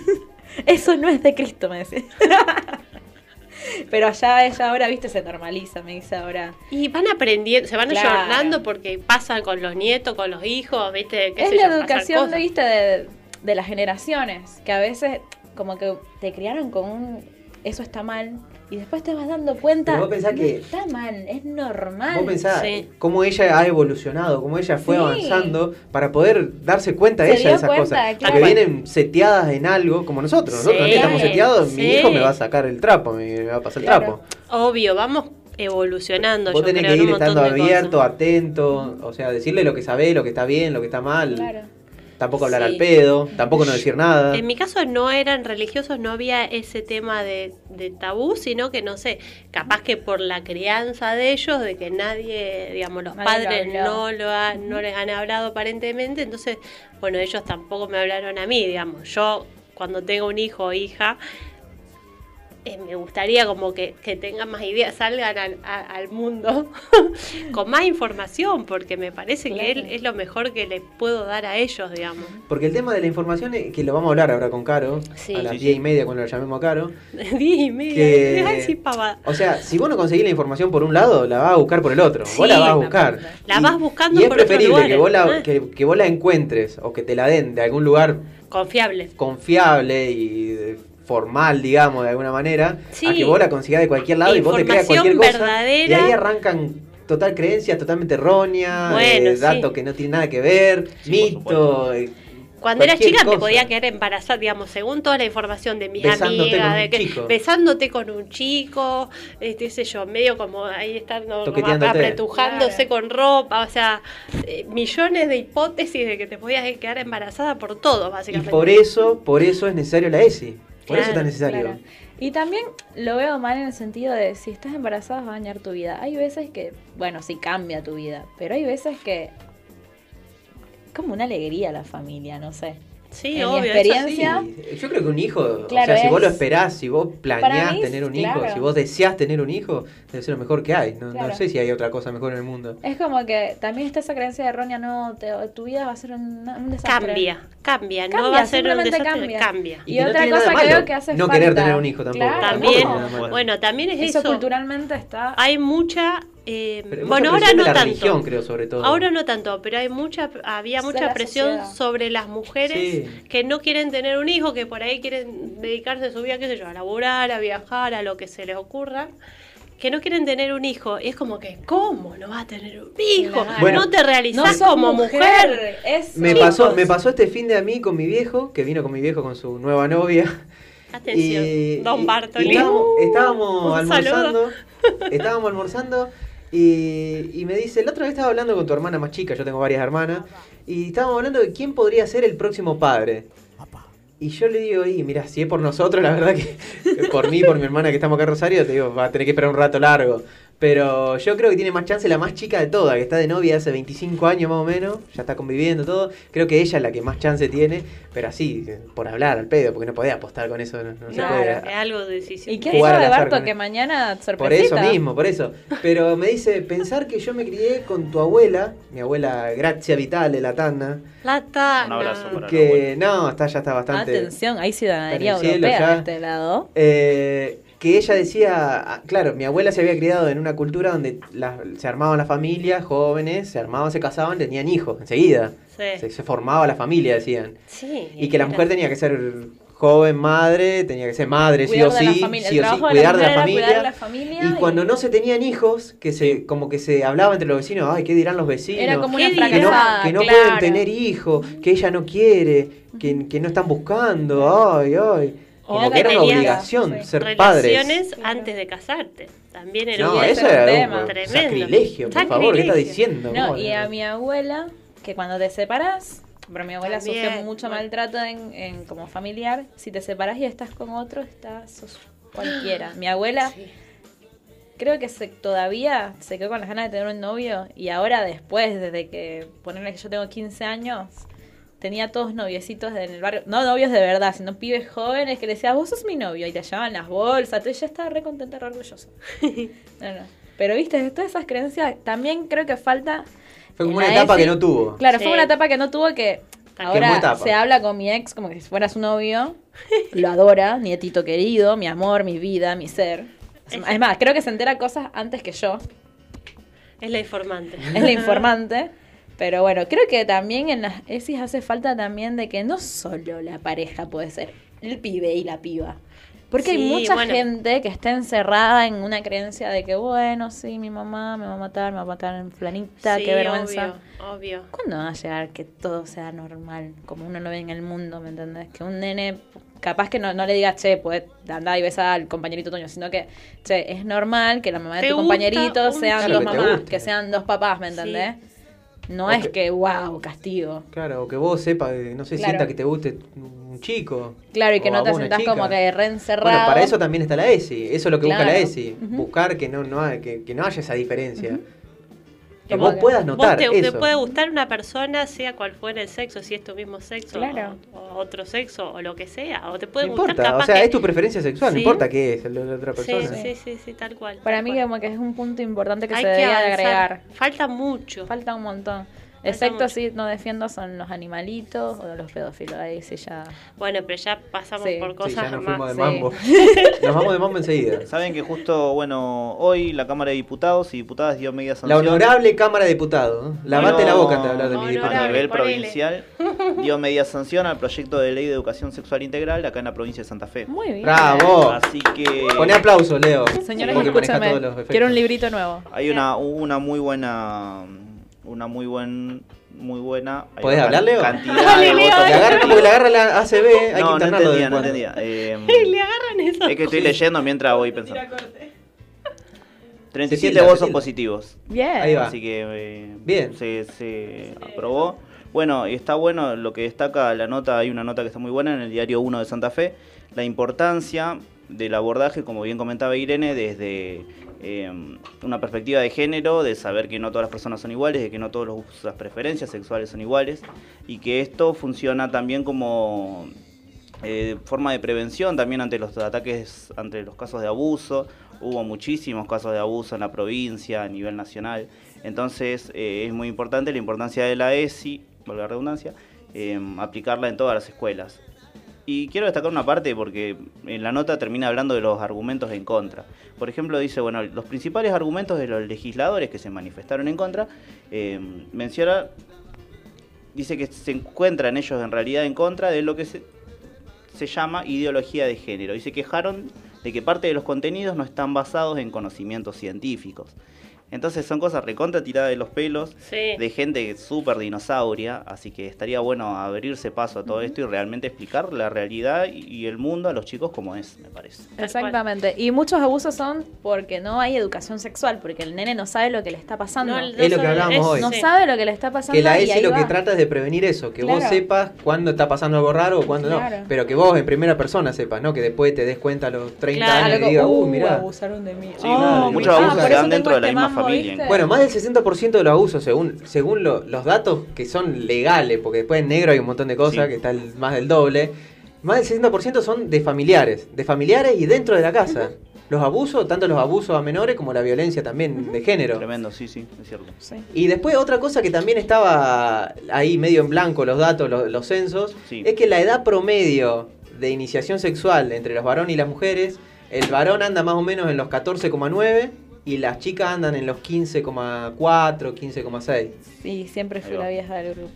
Eso no es de Cristo, me decía. Pero allá ella ahora, viste, se normaliza, me dice ahora. Y van aprendiendo, se van Claro. ayornando porque pasan con los nietos, con los hijos, ¿viste? ¿Qué Es sé la yo, educación, viste, de, de las generaciones, que a veces como que te criaron con un eso está mal y después te vas dando cuenta Pero vos pensás no que- está mal, es normal. Vos pensás Sí. cómo ella ha evolucionado, cómo ella fue Sí. avanzando para poder darse cuenta Se ella de esas cuenta, cosas. claro. Que vienen seteadas en algo, como nosotros. Nosotros también estamos seteados, sí. mi hijo me va a sacar el trapo, me, va a pasar el trapo. Obvio, vamos evolucionando. Vos yo tenés creo, que ir estando abierto, cosas. atento, o sea, decirle lo que sabe, lo que está bien, lo que está mal. Claro. Tampoco hablar Sí. al pedo, tampoco no decir nada. En mi caso no eran religiosos, no había ese tema de, de tabú, sino que no sé, capaz que por la crianza de ellos, de que nadie, digamos, los Nadie padres no lo ha- no les han hablado aparentemente, entonces, bueno, ellos tampoco me hablaron a mí, digamos. Yo cuando tengo un hijo o hija eh, me gustaría como que, que tengan más ideas, salgan al, a- al mundo con más información, porque me parece que él es lo mejor que le puedo dar a ellos, digamos. Porque el tema de la información, es que lo vamos a hablar ahora con Caro, Sí. a las Sí, 10 sí. y media cuando lo llamemos a Caro. Diez y media, Que- deja de decir pavada. O sea, si vos no conseguís la información por un lado, la vas a buscar por el otro. Sí, vos la vas a buscar. La Y- vas buscando Y es por preferible que lugares. vos, la, Ah. que, que vos la encuentres o que te la den de algún lugar Confiable. confiable y de- formal, digamos, de alguna manera, Sí. a que vos la consigas de cualquier lado y vos te creas cualquier cosa. verdadera. Y ahí arrancan total creencias totalmente erróneas, Bueno, eh, sí. datos que no tienen nada que ver, Sí, por mito. supuesto. eh, Cuando era cualquier chica me cosa. podía quedar embarazada, digamos, según toda la información de mis Besándote amigas, con de un que chico. besándote con un chico, este, qué sé yo, medio como ahí estando como apretujándose Claro. con ropa, o sea, eh, millones de hipótesis de que te podías quedar embarazada por todo, Y básicamente. por eso, por eso es necesario la ESI. Por eso es tan Claro, necesario. Claro. Y también lo veo mal en el sentido de si estás embarazada va a dañar tu vida. Hay veces que, bueno, sí cambia tu vida, pero hay veces que como una alegría la familia, no sé. Sí, en obvio, experiencia- sí. Yo creo que un hijo, Claro, o sea, si vos lo es- esperás, si vos planeás mí tener un hijo, si vos deseás tener un hijo, debe ser lo mejor que hay. No, no sé si hay otra cosa mejor en el mundo. Es como que también está esa creencia errónea, no, te- tu vida va a ser un, un desastre. Cambia, cambia, no Cambia, va a ser un desastre, cambia. cambia. Y, no otra cosa que veo que hace no falta. querer tener un hijo tampoco. Claro. También, Tampoco bueno, también es Eso, eso. culturalmente está. Hay mucha eh, bueno, ahora no tanto. religión, creo, sobre todo. Ahora no tanto, pero hay mucha, había mucha la presión sociedad. sobre las mujeres Sí. que no quieren tener un hijo, que por ahí quieren dedicarse a su vida, qué sé yo, a laburar, a viajar, a lo que se les ocurra, que no quieren tener un hijo. Y es como que, ¿cómo no vas a tener un hijo? Bueno, no te realizás no como mujer. Me Chicos. pasó, me pasó este fin de a mí con mi viejo, que vino con mi viejo con su nueva novia. Atención, Y- Don y estábamos, almorzando. Estábamos almorzando y, y me dice, la otra vez estaba hablando con tu hermana más chica, yo tengo varias hermanas, y estábamos hablando de quién podría ser el próximo padre. Y yo le digo, y mira, si es por nosotros, la verdad que, que por mí, por mi hermana que estamos acá en Rosario, te digo, va a tener que esperar un rato largo. Pero yo creo que tiene más chance la más chica de todas, que está de novia hace 25 años más o menos, ya está conviviendo todo. Creo que ella es la que más chance tiene, pero así, por hablar al pedo, porque no podía apostar con eso, no, no se puede. es algo de decisión. ¿Y qué al de Barto que mañana Por sorpresita? eso mismo, por eso. Pero me dice, pensar que yo me crié con tu abuela, mi abuela Grazia Vitale, la Tana, La tana. Un abrazo para- que no, está, ya está bastante... Atención, hay ciudadanía europea de este lado. Eh, que ella decía, ah, claro, mi abuela se había criado en una cultura donde las- se armaban las familias, jóvenes, se armaban, se casaban, tenían hijos, enseguida. Sí. Se, se formaba la familia, decían. Sí, Y que la mujer tenía que ser joven madre, tenía que ser madre, sí o la sí, familia. sí o sí, de la cuidar de la familia. cuidar de la familia Y y- cuando no se tenían hijos, que se como que se hablaba entre los vecinos, ay, ¿qué dirán los vecinos? Era como ¿Qué una que no, que no claro. pueden tener hijos, que ella no quiere, que, que no están buscando, ay, ay. O Como que era una obligación sí, ser padres. relaciones Claro. antes de casarte. También era No, un eso era un era tema. un Tremendo. sacrilegio, por favor, ¿qué estás Sacrilegio. diciendo? No, ¿Cómo y a mi abuela, que cuando te separás, pero mi abuela También, sufrió mucho bueno. maltrato en, en- como familiar, si te separás y estás con otro, estás sos cualquiera. Mi abuela Sí. creo que se, todavía se quedó con las ganas de tener un novio y ahora después, desde que ponerle que yo tengo 15 años, tenía todos noviecitos en el barrio, no novios de verdad, sino pibes jóvenes que le decían, vos sos mi novio y te llevaban las bolsas, todo, y ella estaba re contenta, re orgullosa. No, no. Pero viste, todas esas creencias, también creo que falta... Fue como una etapa que no tuvo. Claro, Sí. fue una etapa que no tuvo que ahora se habla con mi ex como que si fuera su novio, lo adora, nietito querido, mi amor, mi vida, mi ser. Es es más, creo que se entera cosas antes que yo, Es la informante. es la informante. Pero bueno, creo que también en las ESIs hace falta también de que no solo la pareja puede ser el pibe y la piba. Porque hay Sí, mucha bueno. gente que está encerrada en una creencia de que, bueno, sí, mi mamá me va a matar, me va a matar en flanita, Sí, qué vergüenza. Obvio, obvio. ¿Cuándo va a llegar que todo sea normal? Como uno lo ve en el mundo, ¿me entendés? Que un nene, capaz que no, no le diga, che, pues andar y besar al compañerito tuyo, sino que, che, es normal que la mamá de ¿Te tu compañerito chico? dos mamás, que sean dos papás, ¿me entendés? No es que- wow, castigo. Claro, o que vos sepas, no sé, Claro. sienta que te guste un chico. Claro, y que no te sentás como que reencerrado. Bueno, para eso también está la ESI. Eso es lo que busca la. ESI. Buscar que no, no, hay- que, que no haya esa diferencia. Que vos puedas Vos notar te, te eso. puede gustar una persona, sea cual fuera el sexo, si es tu mismo sexo Claro. o, o otro sexo o lo que sea, o te No puede gustar importa, o capaz sea, que- es tu preferencia sexual, no Sí. importa qué es la la otra Sí, persona. sí, sí, sí, tal cual. Para tal mí cual. como que es un punto importante que Hay se que debería de avanzar. agregar. Falta mucho. Falta un montón. Mucho. sí no defiendo son los animalitos o los pedófilos. Ahí sí ya. Bueno, pero ya pasamos Sí. por Sí, cosas ya nos más. fuimos de sí. mambo. Nos vamos de mambo enseguida. Saben que justo, bueno, hoy la Cámara de Diputados y Diputadas dio media La sanción. honorable Cámara de Diputados. ¿no? Lavate la boca antes de hablar de mi Honorable. a diputado. nivel provincial dio media sanción al proyecto de ley de educación sexual integral acá en la provincia de Santa Fe. Muy bien. Bravo. Así que Poné aplausos, Leo. Señores, escúchame. Quiero un librito nuevo. hay una una muy buena una muy buen muy buena ¿Podés hablar, Leo? cantidad de votos. Le agarra, porque le agarra la ACB, hay que no, no entendía, no entendía. Eh, Le agarran eso. es que estoy leyendo mientras voy pensando. 37 Cecilia, votos Cecilia. positivos. Bien. Ahí va. Así que eh, Bien. Se, se aprobó. Bueno, y está bueno lo que destaca la nota, hay una nota que está muy buena en el diario 1 de Santa Fe, la importancia del abordaje, como bien comentaba Irene, desde eh, una perspectiva de género, de saber que no todas las personas son iguales, de que no todas las preferencias sexuales son iguales, y que esto funciona también como eh, forma de prevención también ante los ataques, ante los casos de abuso. Hubo muchísimos casos de abuso en la provincia, a nivel nacional. Entonces eh, es muy importante la importancia de la ESI, valga la redundancia, eh, aplicarla en todas las escuelas. Y quiero destacar una parte porque en la nota termina hablando de los argumentos en contra. Por ejemplo, dice, bueno, los principales argumentos de los legisladores que se manifestaron en contra, eh, menciona, dice que se encuentran ellos en realidad en contra de lo que se, se llama ideología de género y se quejaron de que parte de los contenidos no están basados en conocimientos científicos. Entonces son cosas recontra tiradas de los pelos, Sí. de gente súper dinosauria, así que estaría bueno abrirse paso a todo esto y realmente explicar la realidad y el mundo a los chicos como es, me parece. Exactamente. Y muchos abusos son porque no hay educación sexual, porque el nene no sabe lo que le está pasando. No, No, Es lo que hablábamos hoy. sí. sabe lo que le está pasando. Que la y ESI lo que trata es de prevenir eso, que vos sepas cuándo está pasando algo raro o cuándo Claro. no. Pero que vos en primera persona sepas, ¿no? Que después te des cuenta a los 30 Claro. años y digas, uh, uy, mirá. abusaron de mí. Sí, Oh, muchos abusos por se dan dentro de la este misma mambo, familia. ¿viste? Bueno, más del 60% de los abusos, según, según lo- los datos que son legales, porque después en negro hay un montón de cosas, Sí. que está el- más del doble, más del 60% son de familiares, de familiares y dentro de la casa. Los abusos, tanto los abusos a menores como la violencia también de género. Tremendo, sí, sí, es cierto. Sí. Y después otra cosa que también estaba ahí medio en blanco los datos, los, los censos, Sí. es que la edad promedio de iniciación sexual entre los varones y las mujeres, el varón anda más o menos en los 14,9 y las chicas andan en los 15,4, 15,6. Sí, siempre fui la vieja del grupo.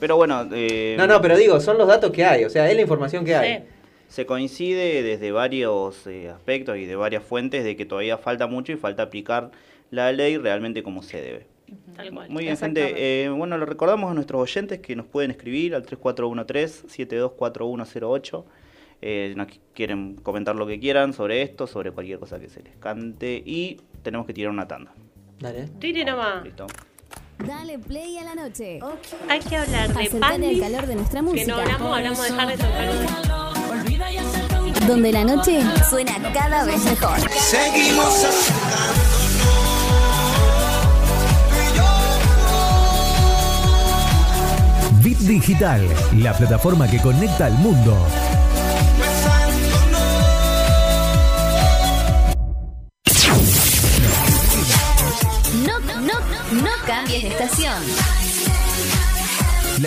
Pero bueno, eh, No, no, pero digo, son los datos que hay, o sea, es la información que hay. Se coincide desde varios eh, aspectos y de varias fuentes de que todavía falta mucho y falta aplicar la ley realmente como se debe. Tal cual. Muy bien, gente. Eh, bueno, le recordamos a nuestros oyentes que nos pueden escribir al 3413-724108. Eh, nos quieren comentar lo que quieran sobre esto, sobre cualquier cosa que se les cante. Y tenemos que tirar una tanda. Dale. Tire nomás. ¿Listo? Dale play a la noche. Hay que hablar de Acercate al calor de nuestra que no música. hablamos, hablamos de Harrison Ford. Donde la noche suena cada vez mejor. Seguimos Bit Digital, la plataforma que conecta al mundo.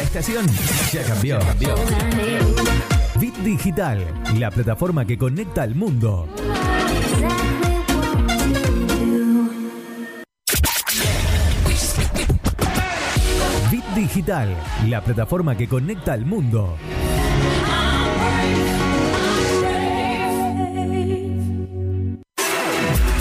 Estación ya cambió. Bit Digital, la plataforma que conecta al mundo. Bit Digital, la plataforma que conecta al mundo.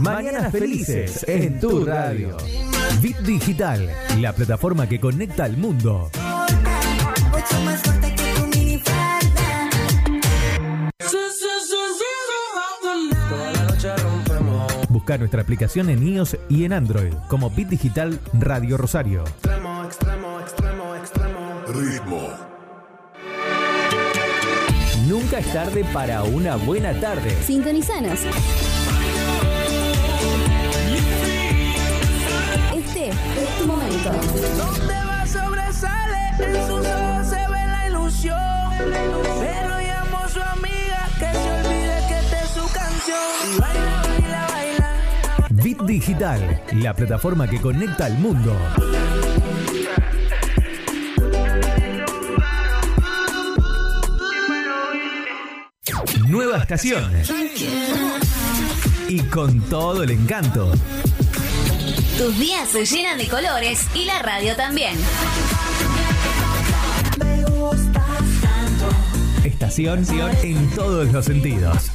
Mañanas felices en tu radio. Bit Digital, la plataforma que conecta al mundo. Busca nuestra aplicación en iOS y en Android como Bit Digital Radio Rosario. extremo, extremo, extremo, extremo Ritmo. Nunca es tarde para una buena tarde. Sintonizanos. Momento. Donde va sobresale, en sus ojos se ve la ilusión. Pero llamo a su amiga que se olvide que esta es su canción. Y baila, baila, baila. Bit Digital, la plataforma que conecta al mundo. Nueva estación. Y con todo el encanto. Tus días se llenan de colores y la radio también. Estación en todos los sentidos.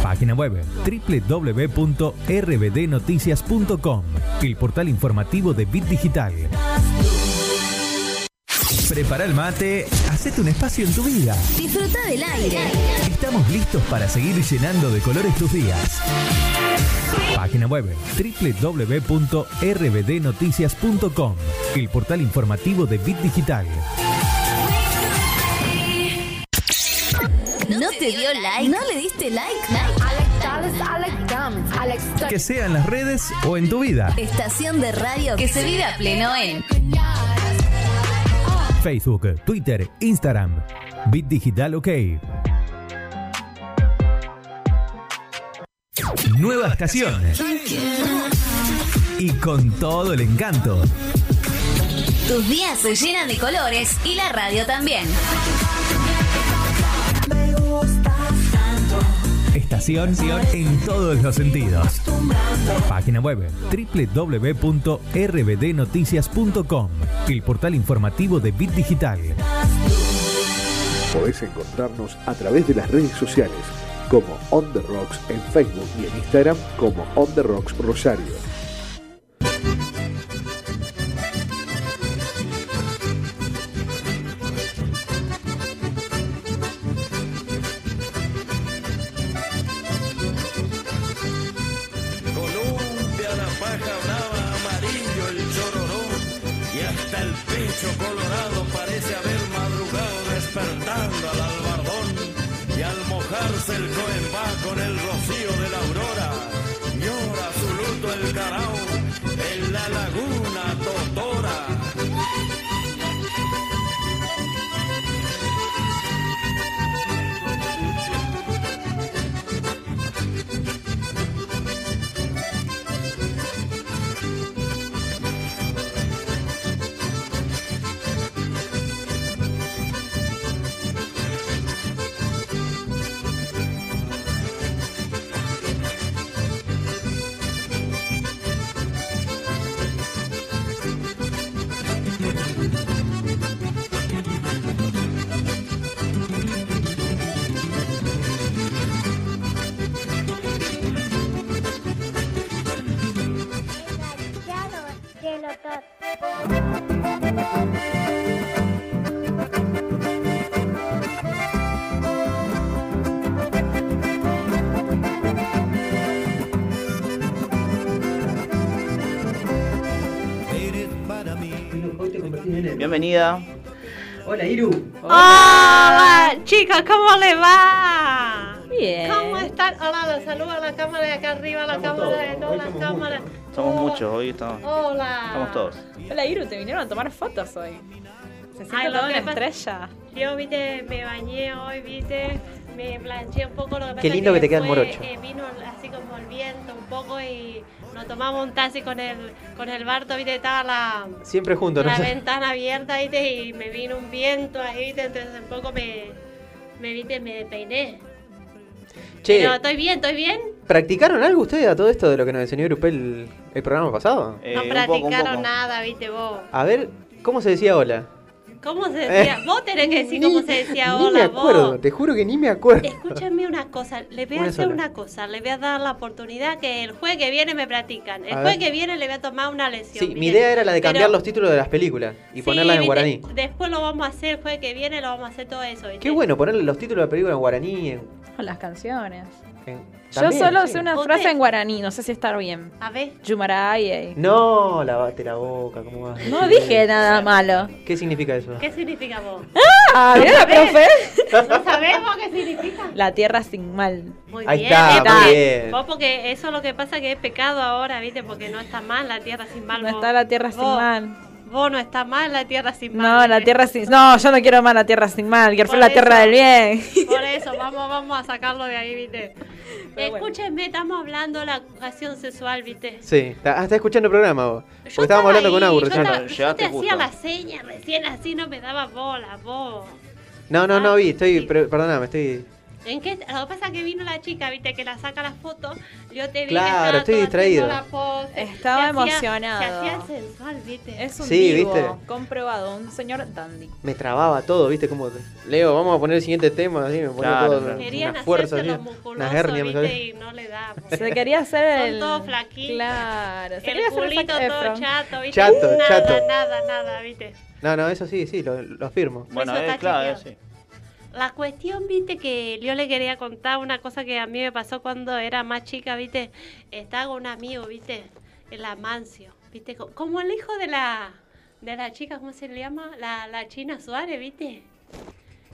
Página web www.rbdnoticias.com, el portal informativo de Bit Digital. Prepara el mate, hacete un espacio en tu vida. Disfruta del aire. Estamos listos para seguir llenando de colores tus días. Página web www.rbdnoticias.com, el portal informativo de Bit Digital. ¿No te dio like? ¿No le diste like? Que sea en las redes o en tu vida. Estación de radio que se vive a pleno en Facebook, Twitter, Instagram. Bit Digital OK. Nueva estación. Y con todo el encanto. Tus días se llenan de colores y la radio también. Estación en todos los sentidos. Página web www.rbdnoticias.com, el portal informativo de Bit Digital. Podés encontrarnos a través de las redes sociales como On The Rocks en Facebook y en Instagram como On The Rocks Rosario. Bienvenida. Hola, Iru. Hola, chicos, ¿cómo le va? Bien. ¿Cómo están? Hola, los saludo a la cámara de acá arriba, a la cámara de todas las cámaras. Somos Hola. muchos, hoy estamos, Hola. estamos todos. Hola Iru, te vinieron a tomar fotos hoy. Se siente Ay, toda una estrella. Yo, viste, me bañé hoy, viste, me planché un poco lo que pasa Qué lindo que te queda el morocho. eh, vino así como el viento un poco y nos tomamos un taxi con el, con el Barto, viste, estaba la, Siempre juntos, ¿no? la ventana abierta, viste, y me vino un viento ahí, viste, entonces un poco me, me viste, me peiné. Che, Pero estoy bien, estoy bien. ¿practicaron algo ustedes a todo esto de lo que nos enseñó Grupel el programa pasado? Eh, no un poco, un practicaron poco. nada, viste vos. A ver, ¿cómo se decía hola? ¿Cómo se decía? vos tenés que decir cómo se decía ni hola, me acuerdo, vos. te juro que ni me acuerdo. Escúchame una cosa, le voy a Una hacer sola. una cosa, le voy a dar la oportunidad que el jueves que viene me practican. El jueves que viene le voy a tomar una lesión. Sí, mi idea era la de cambiar Pero- los títulos de las películas y Sí, ponerlas en guaraní. Después lo vamos a hacer el jueves que viene, lo vamos a hacer todo eso. ¿viste? Qué bueno ponerle los títulos de la película en guaraní. En, Con las canciones. en- Yo solo sí. sé una frase en guaraní, no sé si está bien. A ver, Yumaraye. No, lavate la boca, ¿cómo vas? No dije nada malo. ¿Qué significa eso? ¿qué significa vos? Ah, ¿vieron la profe? ¿No sabemos qué significa? La tierra sin mal. Muy Ahí bien, está, ¿eh? muy bien. Vos porque eso es lo que pasa que es pecado ahora, ¿viste? Porque no está mal la tierra sin mal. No vos. está la tierra sin mal. Vos no está mal la tierra sin mal. No, la tierra sin... No, yo no quiero más la tierra sin mal. Quiero la tierra del bien. Por eso, vamos, vamos a sacarlo de ahí, ¿viste? Pero bueno. Escúchenme, estamos hablando de la educación sexual, ¿viste? Sí, está, ah, está escuchando el programa vos. Yo Porque estábamos hablando con ahí, yo recién. estaba- Yo, te justo. hacía la seña recién así, no me daba bola, vos. No, no, no Ah, vi, estoy, sí. perdóname, estoy... ¿En qué? Lo que pasa es que vino la chica, viste, que la saca la foto. Yo te vi Claro, estoy todo distraído. la pose, Estaba se hacía- emocionado. Se hacía sensual, viste. Es un Sí, divo, ¿viste? comprobado, un señor dandy. Me trababa todo, ¿viste? Como, Leo, vamos a poner el siguiente tema, así me ponía Claro, todo. Querían unas fuerzas, hacerse así, me viste, salían. y no le da. Se quería hacer Son el... todos flaquitos. Claro. Se El quería hacer el todo Efron. chato, viste. Chato, nada, chato. nada, nada, viste. No, no, eso sí, sí, lo, lo afirmo. Bueno, eh, claro, sí. La cuestión, viste, que yo le quería contar una cosa que a mí me pasó cuando era más chica, viste. Estaba con un amigo, viste, el Amancio, viste, co- como el hijo de la de la chica, ¿cómo se le llama? La, la China Suárez, viste.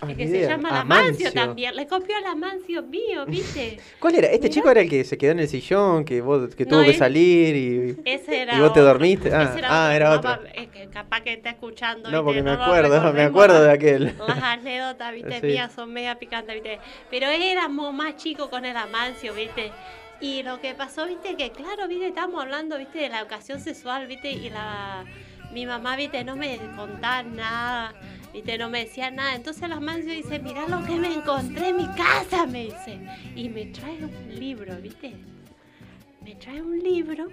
Ah, que se idea. llama Ah, Lamancio Mancio. también. Le copió el Amancio mío, viste. ¿Cuál era? Este Mirá. chico era el que se quedó en el sillón, que vos que No, tuvo que salir y... Ese era ¿Y vos te dormiste? Ah, Ese ah, era Papá, otro. es que capaz que está escuchando. No, viste, porque me acuerdo, me acuerdo de aquel. Las anécdotas, viste, Sí. mías son media picantes, viste. Pero éramos más chicos con el Amancio, viste. Y lo que pasó, viste, que claro, viste, estábamos hablando, viste, de la educación sexual, viste, y la mi mamá, viste, no me contaba nada, viste, no me decía nada. Entonces el Amancio dice, mirá lo que me encontré en mi casa, me dice. Y me trae un libro, viste. Me trae un libro.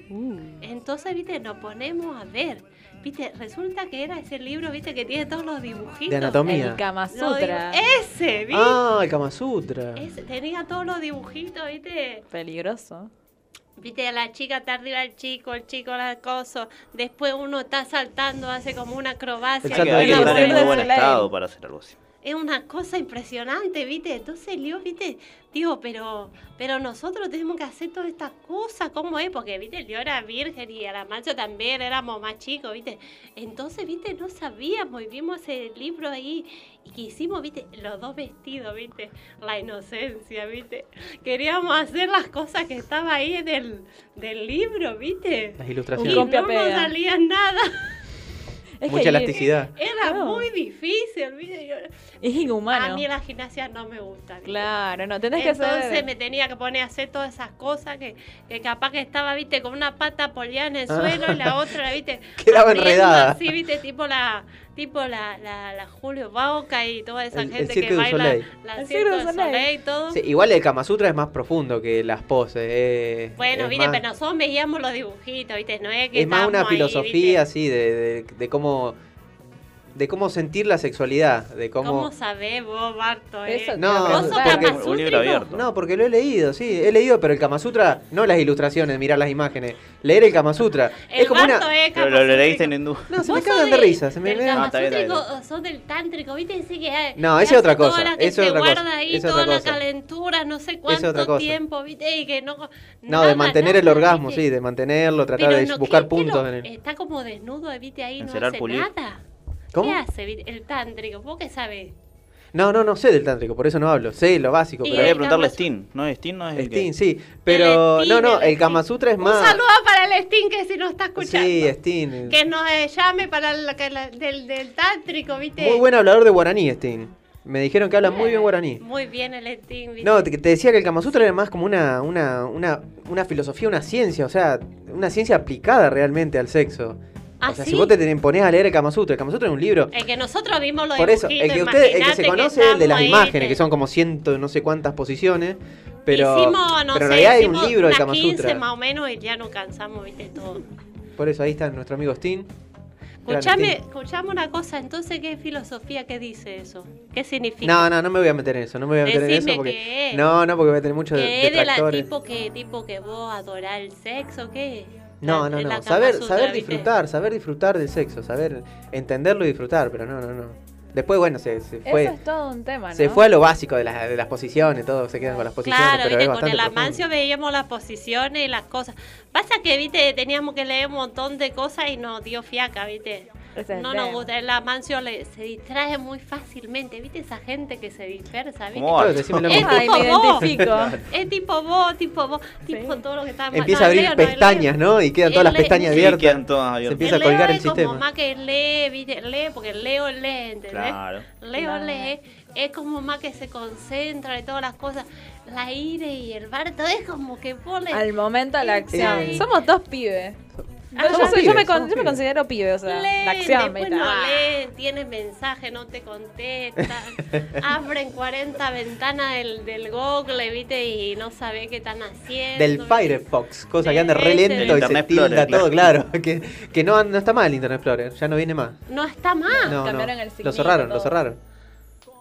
Entonces, viste, nos ponemos a ver. Viste, resulta que era ese libro, viste, que tiene todos los dibujitos. De anatomía. El Kama Sutra. Ese, ¿viste? Ah, el Kama Sutra. Ese, tenía todos los dibujitos, ¿viste? Peligroso. Viste, la chica está arriba del chico, el chico el acoso. Después uno está saltando, hace como una acrobacia. El Hay que, estar en muy buen estado para hacer algo así. Es una cosa impresionante, ¿viste? Entonces Leo, ¿viste? Digo, pero pero nosotros tenemos que hacer todas estas cosas, ¿cómo es? Porque, ¿viste? Leo era virgen y Aramancio también éramos más chicos, ¿viste? Entonces, ¿viste? No sabíamos y vimos ese libro ahí y que hicimos, ¿viste? Los dos vestidos, ¿viste? La inocencia, ¿viste? Queríamos hacer las cosas que estaba ahí en el del libro, ¿viste? Las Y ilustraciones. Un no nos salía nada. Es Mucha que elasticidad. Era No. muy difícil, ¿viste? Yo- es inhumano. a mí la gimnasia no me gusta. ¿viste? Claro, no, tenés que Entonces me tenía que poner a hacer todas esas cosas que, que capaz que estaba, viste, con una pata apoyada en el Ah. suelo y la otra, viste, Quedaba enredada. Así, viste, tipo la, tipo la, la, la Julio Bauca y toda esa El- el gente Cirque que du baila Soleil. la El Cirque Soleil. Soleil y todo. Sí, igual el Kama Sutra es más profundo que las poses. eh, Bueno, viste, más- pero nosotros veíamos los dibujitos, viste, no es que es más una ahí, filosofía así de, de, de cómo de cómo sentir la sexualidad, de cómo, ¿Cómo sabés vos, Barto? eh? Eso No, te iba a ¿Vos sos preguntar. porque- Kama Un libro abierto. No, porque lo he leído, sí, he leído, pero el Kama Sutra, no las ilustraciones, mirar las imágenes, leer el Kama Sutra. El es como Barto una es Pero lo, lo leíste en hindú. No, se me cagan de de- risa, se me del me- Kama Ah, sos del tántrico, ¿viste? Ese que hay- No, esa es otra cosa, la que esa es se otra cosa, guarda ahí es toda otra la cosa. calentura, no sé cuánto cosa. tiempo, ¿viste? Y que no... No, nada, de mantener el orgasmo, sí, de mantenerlo, tratar de buscar ¿qué- qué puntos. Está como desnudo, ¿viste? Ahí no hace nada. ¿Cómo? ¿Qué hace el tántrico? ¿Vos qué sabés? No, no, no sé del tántrico, por eso no hablo. Sé lo básico, Y Pero voy a el preguntarle a Kama Steam, ¿no? Steam no es el que- Steam, sí. Pero, El no, Steam, no, el el Kama. Sutra es Un más... saludo para el Steam que si nos está escuchando. Sí, Steam. Que nos eh, llame para la, que la- del, del tántrico, ¿viste? Muy buen hablador de guaraní, Steam. Me dijeron que habla muy bien guaraní. Muy bien el Steam, ¿viste? No, te, te decía que el Kama Sutra era más como una, una, una, una filosofía, una ciencia, o sea, una ciencia aplicada realmente al sexo. ¿Ah, o sea, sí? si vos te ponés a leer el Kama Sutra, el Kama Sutra es un libro. El que nosotros vimos los Por eso, el que usted, el que se conoce es el de las imágenes, que son como ciento no sé cuántas posiciones, pero, hicimos, no pero en realidad hay un libro del Kama 15 Sutra. más o menos y ya no cansamos, ¿viste? Todo. Por eso ahí está nuestro amigo. Gran Escuchame, escuchame una cosa, entonces, ¿qué filosofía qué dice eso? ¿Qué significa? No, no, no me voy a meter en eso, no me voy a meter en Decime eso porque... qué es. No, no, porque voy a tener muchos ¿Que es de la detractores. tipo que, tipo que vos adorás el sexo? ¿Qué? No, La- no, la no. Saber, saber ¿viste? disfrutar, saber disfrutar del sexo, saber entenderlo y disfrutar, pero no, no, no. Después, bueno, se, se fue. Eso es todo un tema, ¿no? Se fue a lo básico de, las de las posiciones, todo se quedan con las posiciones, Claro, pero viste, es con el profundo. Amancio veíamos las posiciones y las cosas. Pasa que, viste, teníamos que leer un montón de cosas y nos dio fiaca, viste. No nos gusta, el Amancio le, se distrae muy fácilmente, viste, esa gente que se dispersa, viste. ¿Cómo Claro, va? decime lo Es mismo. Ay, tipo me vos. identifico. Es tipo vos, tipo vos, tipo Sí. todo lo que está Empieza a abrir pestañas, ¿no? Y quedan todas las El pestañas sí, abiertas. quedan todas Se abiertas. empieza a El Leo colgar el es como sistema. más que lee, viste, lee, porque el Leo lee, ¿entendés? Claro. Leo Claro. lee, es como más que se concentra de todas las cosas. La ire y el bar, todo es como que pone... Al momento de la acción. Sí. Somos dos pibes. Ah, Yo, me, con- yo me considero pibe, o sea, Leen, la acción. después no Ah. leen, tienen mensaje, no te contestan, abren 40 ventanas del, del Google, viste, y no sabe qué están haciendo. Del ¿viste? Firefox, cosa que De anda re lento y se Internet tilda Explorer, todo, claro. Que, que no, no está mal el Internet Explorer, ya no viene más. No está mal, No, no. cambiaron el Lo cerraron, lo cerraron.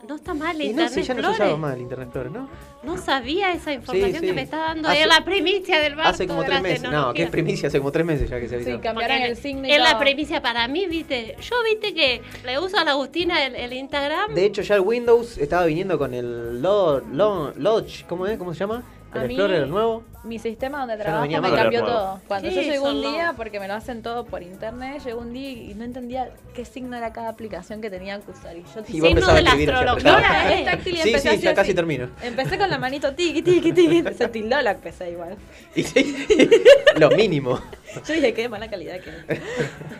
No está mal el Y no, Internet sí, ya no se el Internet Explorer, ¿no? No sabía esa información sí. que me está dando. Hace- es la primicia del barco Hace como tres meses. No, que es primicia, hace como tres meses ya que se avisó. Sí, cambiaron el signo Es la primicia para mí, viste. Yo, viste que le uso a la Agustina el, el Instagram. De hecho, ya el Windows estaba viniendo con el Lo- Lo- Lodge, ¿cómo es? ¿Cómo se llama? A El mí- Explorer, el nuevo. Mi sistema donde no trabajo me cambió todo. Cuando Sí, yo llego un día, porque me lo hacen todo por internet, llegó un día y no entendía qué signo era cada aplicación que tenía que usar. Y yo Y Sí, vos no empezabas a de la astrología, táctil y Sí, empecé sí, ya casi así. termino. Empecé con la manito tiqui, tiqui, tiqui. Se tildó la empecé igual. Y sí, lo mínimo. Yo dije, qué mala calidad que es.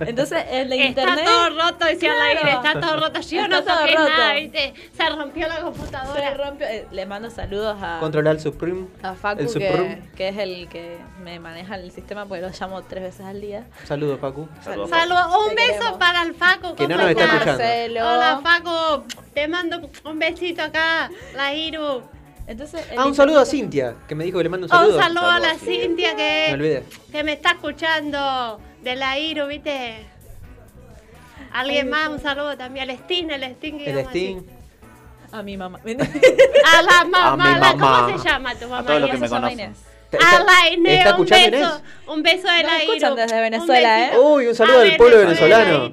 Entonces, el de Está internet. todo roto, decía la Claro. aire, está todo roto. Yo Está no toqué roto. nada, viste. Se rompió la Se computadora. rompió. eh, le mando saludos a, Control Alt Supreme. a Facu, el que, Supreme. que es el que me maneja el sistema, porque lo llamo tres veces al día. Saludos, Facu. Saludos. Saludos, un Te beso queremos. para el Faco. Que no ¿cómo nos está estás? escuchando. Hola, Faco. Te mando un besito acá, la Iru. Entonces, Ah, un saludo a Cintia, que me dijo que le mando un Un saludo. saludo a la. Cintia Me que, olvidé. que me está escuchando de la Iru, ¿viste? Alguien más, un saludo también al Sting, el Sting. que El íbamos a. A mi mamá. A la mamá, mi la- mamá. ¿cómo se llama tu mamá? todos los que Inés? me Se llama conocen. Inés. A la Inés, ¿Está un escuchando beso. Inés? Un beso de Nos la Iru. escuchan desde Un Venezuela. ¿eh? Uy, un saludo A al pueblo venezolano.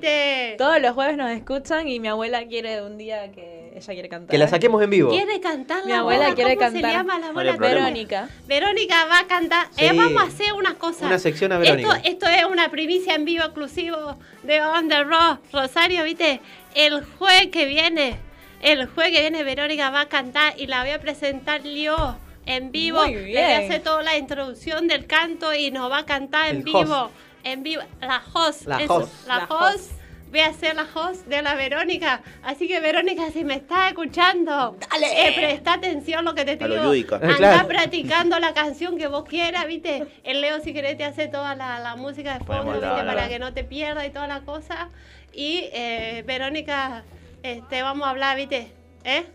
Todos los jueves nos escuchan y mi abuela quiere un día que ella quiere cantar. Que la saquemos en vivo. Quiere cantar Mi la abuela bola, quiere ¿cómo cantar. se llama la No problema. Verónica. Verónica va a cantar. Sí. Eh, vamos a hacer unas cosas. Una sección a Esto, Verónica. esto es una primicia en vivo exclusivo de On The Rock. Rosario, ¿viste? El jueves que viene, el jueves que viene Verónica va a cantar y la voy a presentar yo en vivo. Muy Le voy a bien. hacer toda la introducción del canto y nos va a cantar en El vivo. host. En vivo. La host. La eso, host. La, La host. host. Voy a ser la host de la Verónica. Así que, Verónica, si me estás escuchando, eh, presta atención lo que te A lo digo. lúdica. Anda Claro. practicando la canción que vos quieras, ¿viste? El Leo, si querés, te hace toda la, la música de fondo, ¿viste? Para que no te pierdas y toda la cosa. Y, eh, Verónica, este, vamos a hablar, ¿viste? ¿Eh?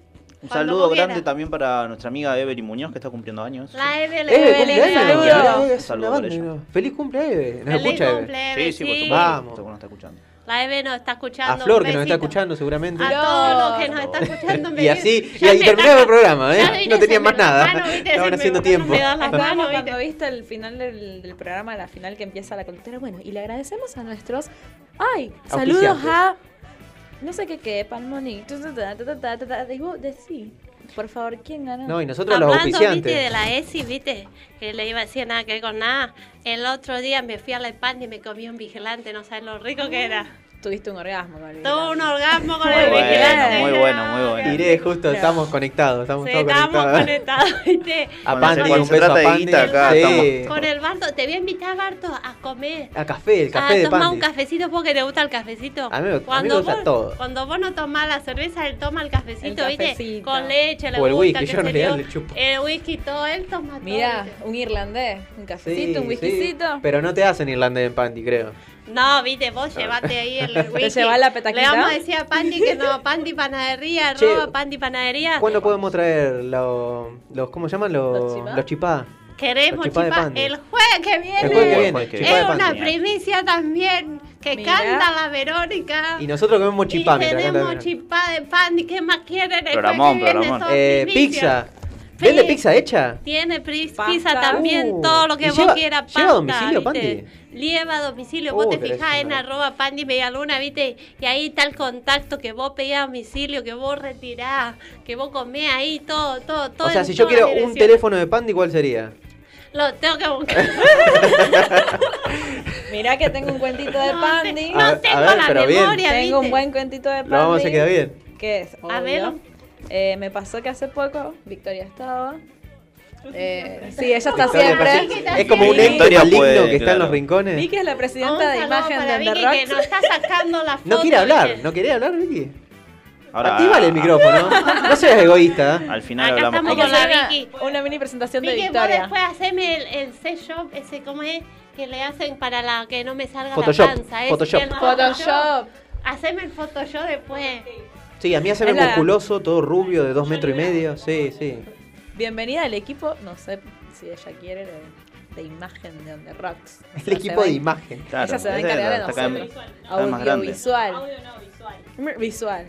Un Cuando saludo grande quieras. también para nuestra amiga Evelyn Muñoz que está cumpliendo años. La Evelyn. Eve, Evelyn, cumpleaños. saludo. Mirá, Eve, es Saludo una por ella. ¿no? Feliz cumple, Eve. Nos Feliz escucha, cumple, Eve, Sí, sí, por supuesto. Vamos. Seguro nos está escuchando. La Eve nos está escuchando. A Flor, que nos está escuchando seguramente. A todos los que nos están escuchando. Y así, y ahí me terminaba el programa, ¿eh? No tenían más me da nada. mano, ¿viste? Estaban me- haciendo me tiempo. da las Es como manos, cuando ¿viste? el final del, del programa, la final que empieza la conductora. Bueno, y le agradecemos a nuestros. ¡Ay! Saludos a. No sé qué, qué, Palmoni. Y vos decí, por favor, ¿quién ganó? No, y nosotros los Hablando, viste, de auspiciantes. la ESI, viste, que le iba a decir nada que ver con nada. El otro día me fui a la España y me comí un vigilante, no sabes lo rico que era. Tuviste un orgasmo con el Tuvo un orgasmo con Muy el bueno, vigilante. muy bueno, muy bueno. Tiré justo, estamos conectados, estamos Sí, todos estábamos conectados. conectados, ¿viste? A Pandi, un beso a Pandi. acá Sí. Con el Barto, te voy a invitar, Barto, a comer. A café, el café a de tomar Pandi. un cafecito porque te gusta el cafecito. A mí me- a mí me cuando gusta vos, todo. Cuando vos no tomás la cerveza, él toma el cafecito, El ¿viste? cafecito. Con leche, le O el gusta, whisky, yo en realidad le chupo. El whisky, todo, él toma Mira, todo. un irlandés, un Sí, cafecito, un sí. whiskycito. Pero no te hacen irlandés en Pandi, creo. No, viste, vos llevate ahí el whisky. llevás la petaquita? Le vamos a decir a Pandi que no, Pandi Panadería, Che, arroba Pandi Panadería. ¿Cuándo podemos traer los, los ¿cómo se llaman? Los, ¿Los chipá. Queremos, chipá el jueves que viene. El jueves que viene, jueves que chipá es una primicia también que canta la Verónica. Y nosotros comemos chipá y tenemos chipá de Pandi. ¿Qué más quieren? El Programón, jueves que viene programón. son Eh, pizza. ¿Vende pizza hecha? Tiene Pasta. pizza también, Uh, todo lo que ¿y vos lleva- quieras. lleva pasta, domicilio, ¿viste? Lleva a domicilio. Vos Uh, te fijás en arroba Pandi Medialuna, ¿viste? Y ahí está el contacto que vos pedís a domicilio, que vos retirás, que vos comés ahí, todo, todo, todo. O sea, si yo quiero un teléfono de Pandi, ¿cuál sería? Lo tengo que buscar. Mirá que tengo un cuentito de No Pandi. no A- tengo a ver, la pero bien. memoria, Tengo un buen cuentito de Pandi. Lo vamos a hacer quedar bien. ¿Qué es? A ver. Eh, me pasó que hace poco Victoria estaba. Eh, sí, ella está Victoria siempre. Es como un ente Victoria maligno puede, que está en claro. los rincones. Vicky es la presidenta de imagen de The Vicky que Rocks. nos está sacando la foto. No quiere hablar, no quería hablar, Vicky. Ahora, Actívale el micrófono. No seas egoísta. Al final Acá hablamos estamos con la Vicky. una, mini presentación de Vicky, vos Victoria. después haceme el, el C-Shop, ese, ¿cómo es? Que le hacen para la que no me salga Photoshop, la panza. ese, Photoshop. el Photoshop. Haceme el Photoshop después. Sí, a mí hace ver Es la- musculoso, todo rubio, de dos metros y medio. Sí, sí. Bienvenida al equipo, no sé si ella quiere, de, de imagen de The Rocks. O El equipo de imagen. Claro, ella se va a encargar de nosotros. Audiovisual. Mm, Visual.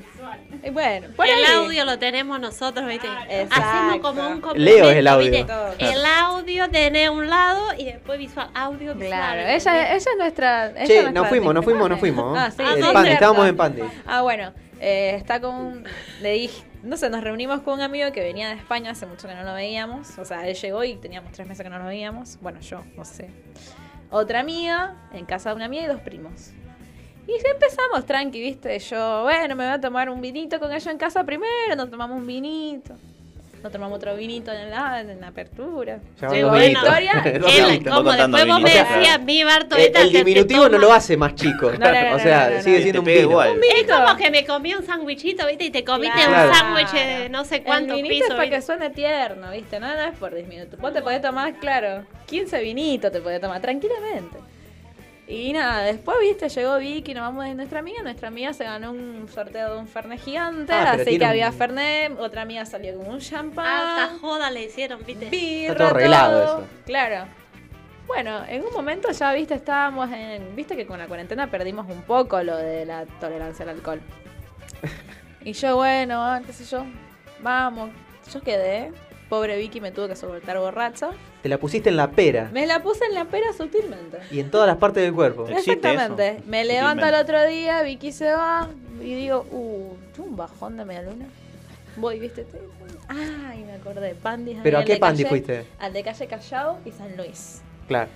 Y bueno, por el ahí. audio lo tenemos nosotros, ¿viste? Exacto. Hacemos como un complemento, Leo es el audio. El audio tiene un lado y después visual, audio visual. Claro, ella, ella es nuestra. ella es Che, nos fuimos, nos fuimos, nos fuimos. Ah, estábamos en Pandi. Ah, bueno, eh, está con. un- Le dije. No sé, nos reunimos con un amigo que venía de España, hace mucho que no lo veíamos. O sea, él llegó y teníamos tres meses que no nos veíamos. Bueno, yo, no sé. Otra amiga, en casa de una amiga y dos primos. Y ya empezamos tranqui, viste. Yo, bueno, me voy a tomar un vinito con ella en casa primero. Nos tomamos un vinito. Nos tomamos otro vinito en la, en la apertura. Dos Él, vinitos. como después vos me decías, mi Barto, El, esta el te diminutivo no lo hace más chico. no, no, o sea, no, no, sigue siendo un igual. Un Es como que me comí un sándwichito, ¿viste? Y te comiste Claro. un sándwich de no sé cuántos el vinito pisos. es para que suene tierno, ¿viste? No, no es por 10 minutos. Vos te podés tomar, claro, 15 vinitos te podés tomar tranquilamente. Y nada, después, viste, llegó Vicky, nos vamos de nuestra amiga. Nuestra amiga se ganó un sorteo de un Fernet gigante. Ah, así que un- había Fernet. Otra amiga salió con un Alta champán. joda le hicieron, ¿viste? birra, Está todo arreglado todo. eso. Claro. Bueno, en un momento ya, viste, estábamos en. Viste que con la cuarentena perdimos un poco lo de la tolerancia al alcohol. Y yo, bueno, ah, qué sé yo, vamos. Yo quedé. Pobre Vicky me tuvo que soportar borracha. Te la pusiste en la pera Me la puse en la pera sutilmente. y en todas las partes del cuerpo. Exactamente. eso, Me levanto al otro día, Vicky se va y digo, uh, un bajón de media luna. Voy, viste. te- Ay, me acordé. Pandi. ¿Pero a qué de Pandi calle- fuiste? Al de calle Callao y San Luis. Claro.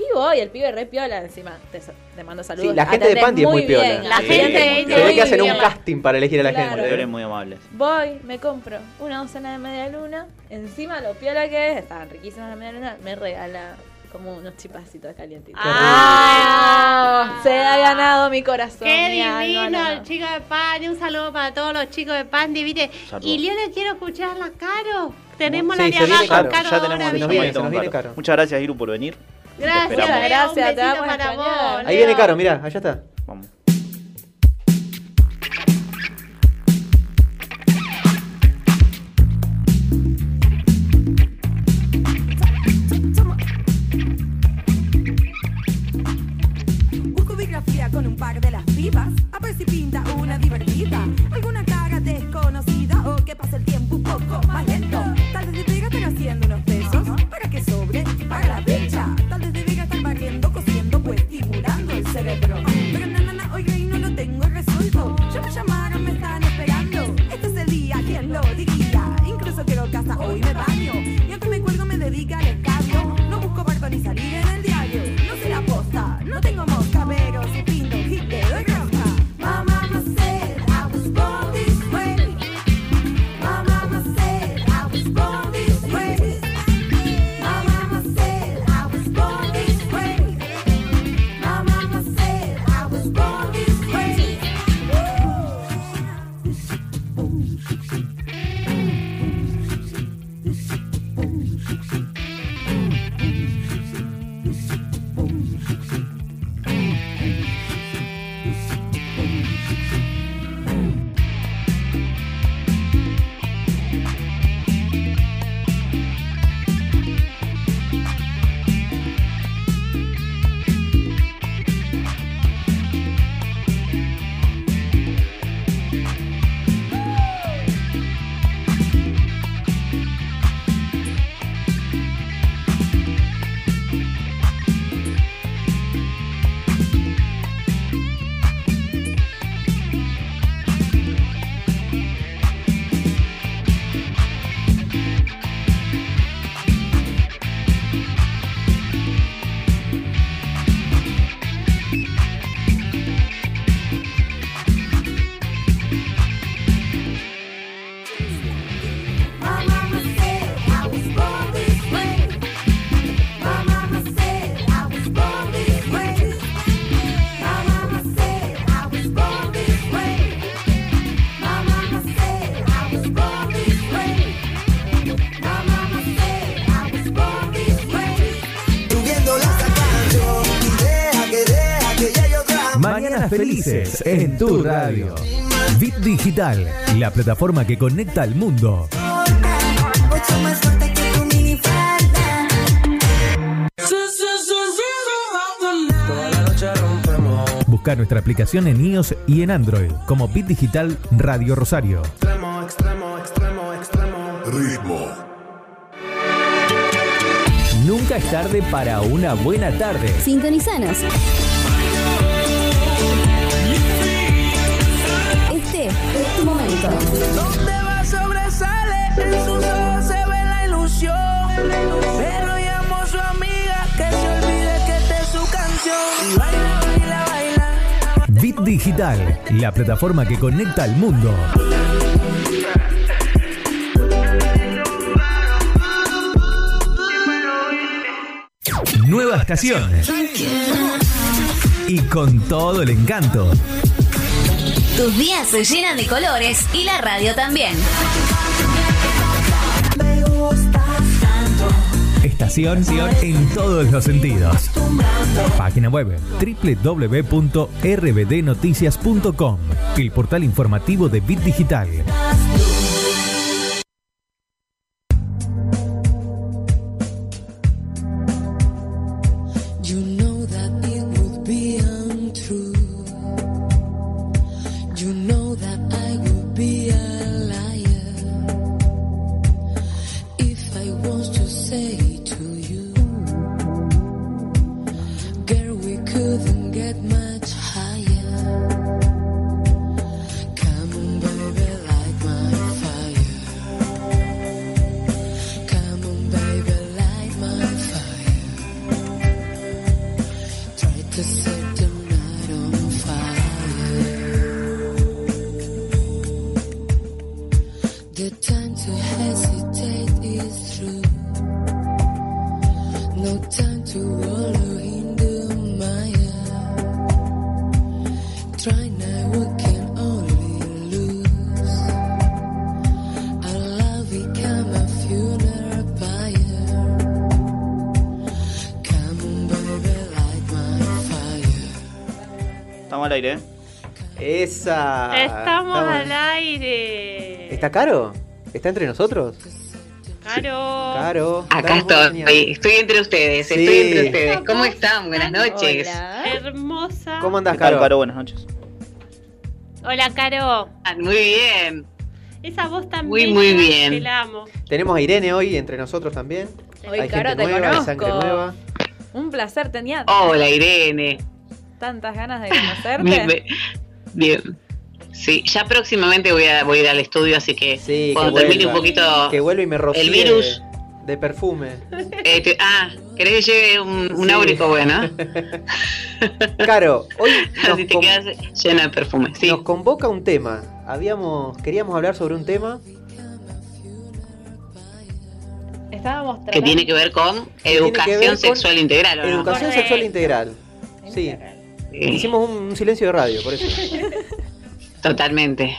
Y voy, el pibe re piola encima. Te, te mando saludos. Sí, la gente de Pandi es muy piola. bien, La Sí, gente Se ve que hacen un casting para elegir a la Claro. gente. Muy amables. Voy, me compro una docena de media luna. Encima lo piola que es, estaban riquísimas las media luna. Me regala como unos chipacitos calientitos. Ah. se ha ganado mi corazón. Qué mi alma, divino no, no. el chico de Pandi. Un saludo para todos los chicos de Pandi, ¿viste? Y yo le quiero escuchar la Caro. Tenemos Sí, la de abajo, Caro. Caro, ya ahora, tenemos se ¿viste? nos viene, un se nos viene caro. caro. Muchas gracias, Iru, por venir. Gracias, Gracias, un te besito vamos a para extrañar. vos, Ahí viene Caro, mirá, allá está. Vamos. Felices en tu radio. Bit Digital, la plataforma que conecta al mundo. Busca nuestra aplicación en iOS y en Android como Bit Digital Radio Rosario. Extremo, extremo, extremo, extremo. Ritmo. Nunca es tarde para una buena tarde. Sintonizanos. Donde va sobresale, en sus ojos se ve la ilusión. Pero llamó a su amiga que se olvide que esta es su canción. Y baila, baila, baila. Bit Digital, la plataforma que conecta al mundo. Nueva estación. Y con todo el encanto. Tus días se llenan de colores y la radio también. Estación en todos los sentidos. Página web www.rbdnoticias.com, el portal informativo de Bit Digital. ¿Está entre nosotros? Caro. Caro. Acá estoy, estoy entre ustedes, Sí. estoy entre ustedes. ¿Cómo están? Buenas noches. Hola. Hermosa. ¿Cómo andás, ¿Qué tal, Caro? Caro? Buenas noches. Hola, Caro. Ah, Muy bien. Esa voz tan Muy, muy bien. que la amo. Tenemos a Irene hoy entre nosotros también. Hoy, hay Caro, gente te nueva, hay conozco. sangre nueva. Un placer, tenía Hola, Irene. tantas ganas de conocerte. Bien. Sí, ya próximamente voy a, voy a ir al estudio, así que Sí, cuando que termine un vuelva. poquito Que vuelve y me rocíe el virus. de perfume. eh, te- ah, ¿querés que lleve un, un Sí. áurico bueno? Caro, hoy nos, Así te quedas llena de perfume. Sí. nos convoca un tema. Habíamos, queríamos hablar sobre un tema Estábamos Que tratando. tiene que ver con tiene que educación ver con sexual integral, ¿o no? educación Correcto. sexual integral. Sí, Sí, hicimos un, un silencio de radio, por eso. Totalmente.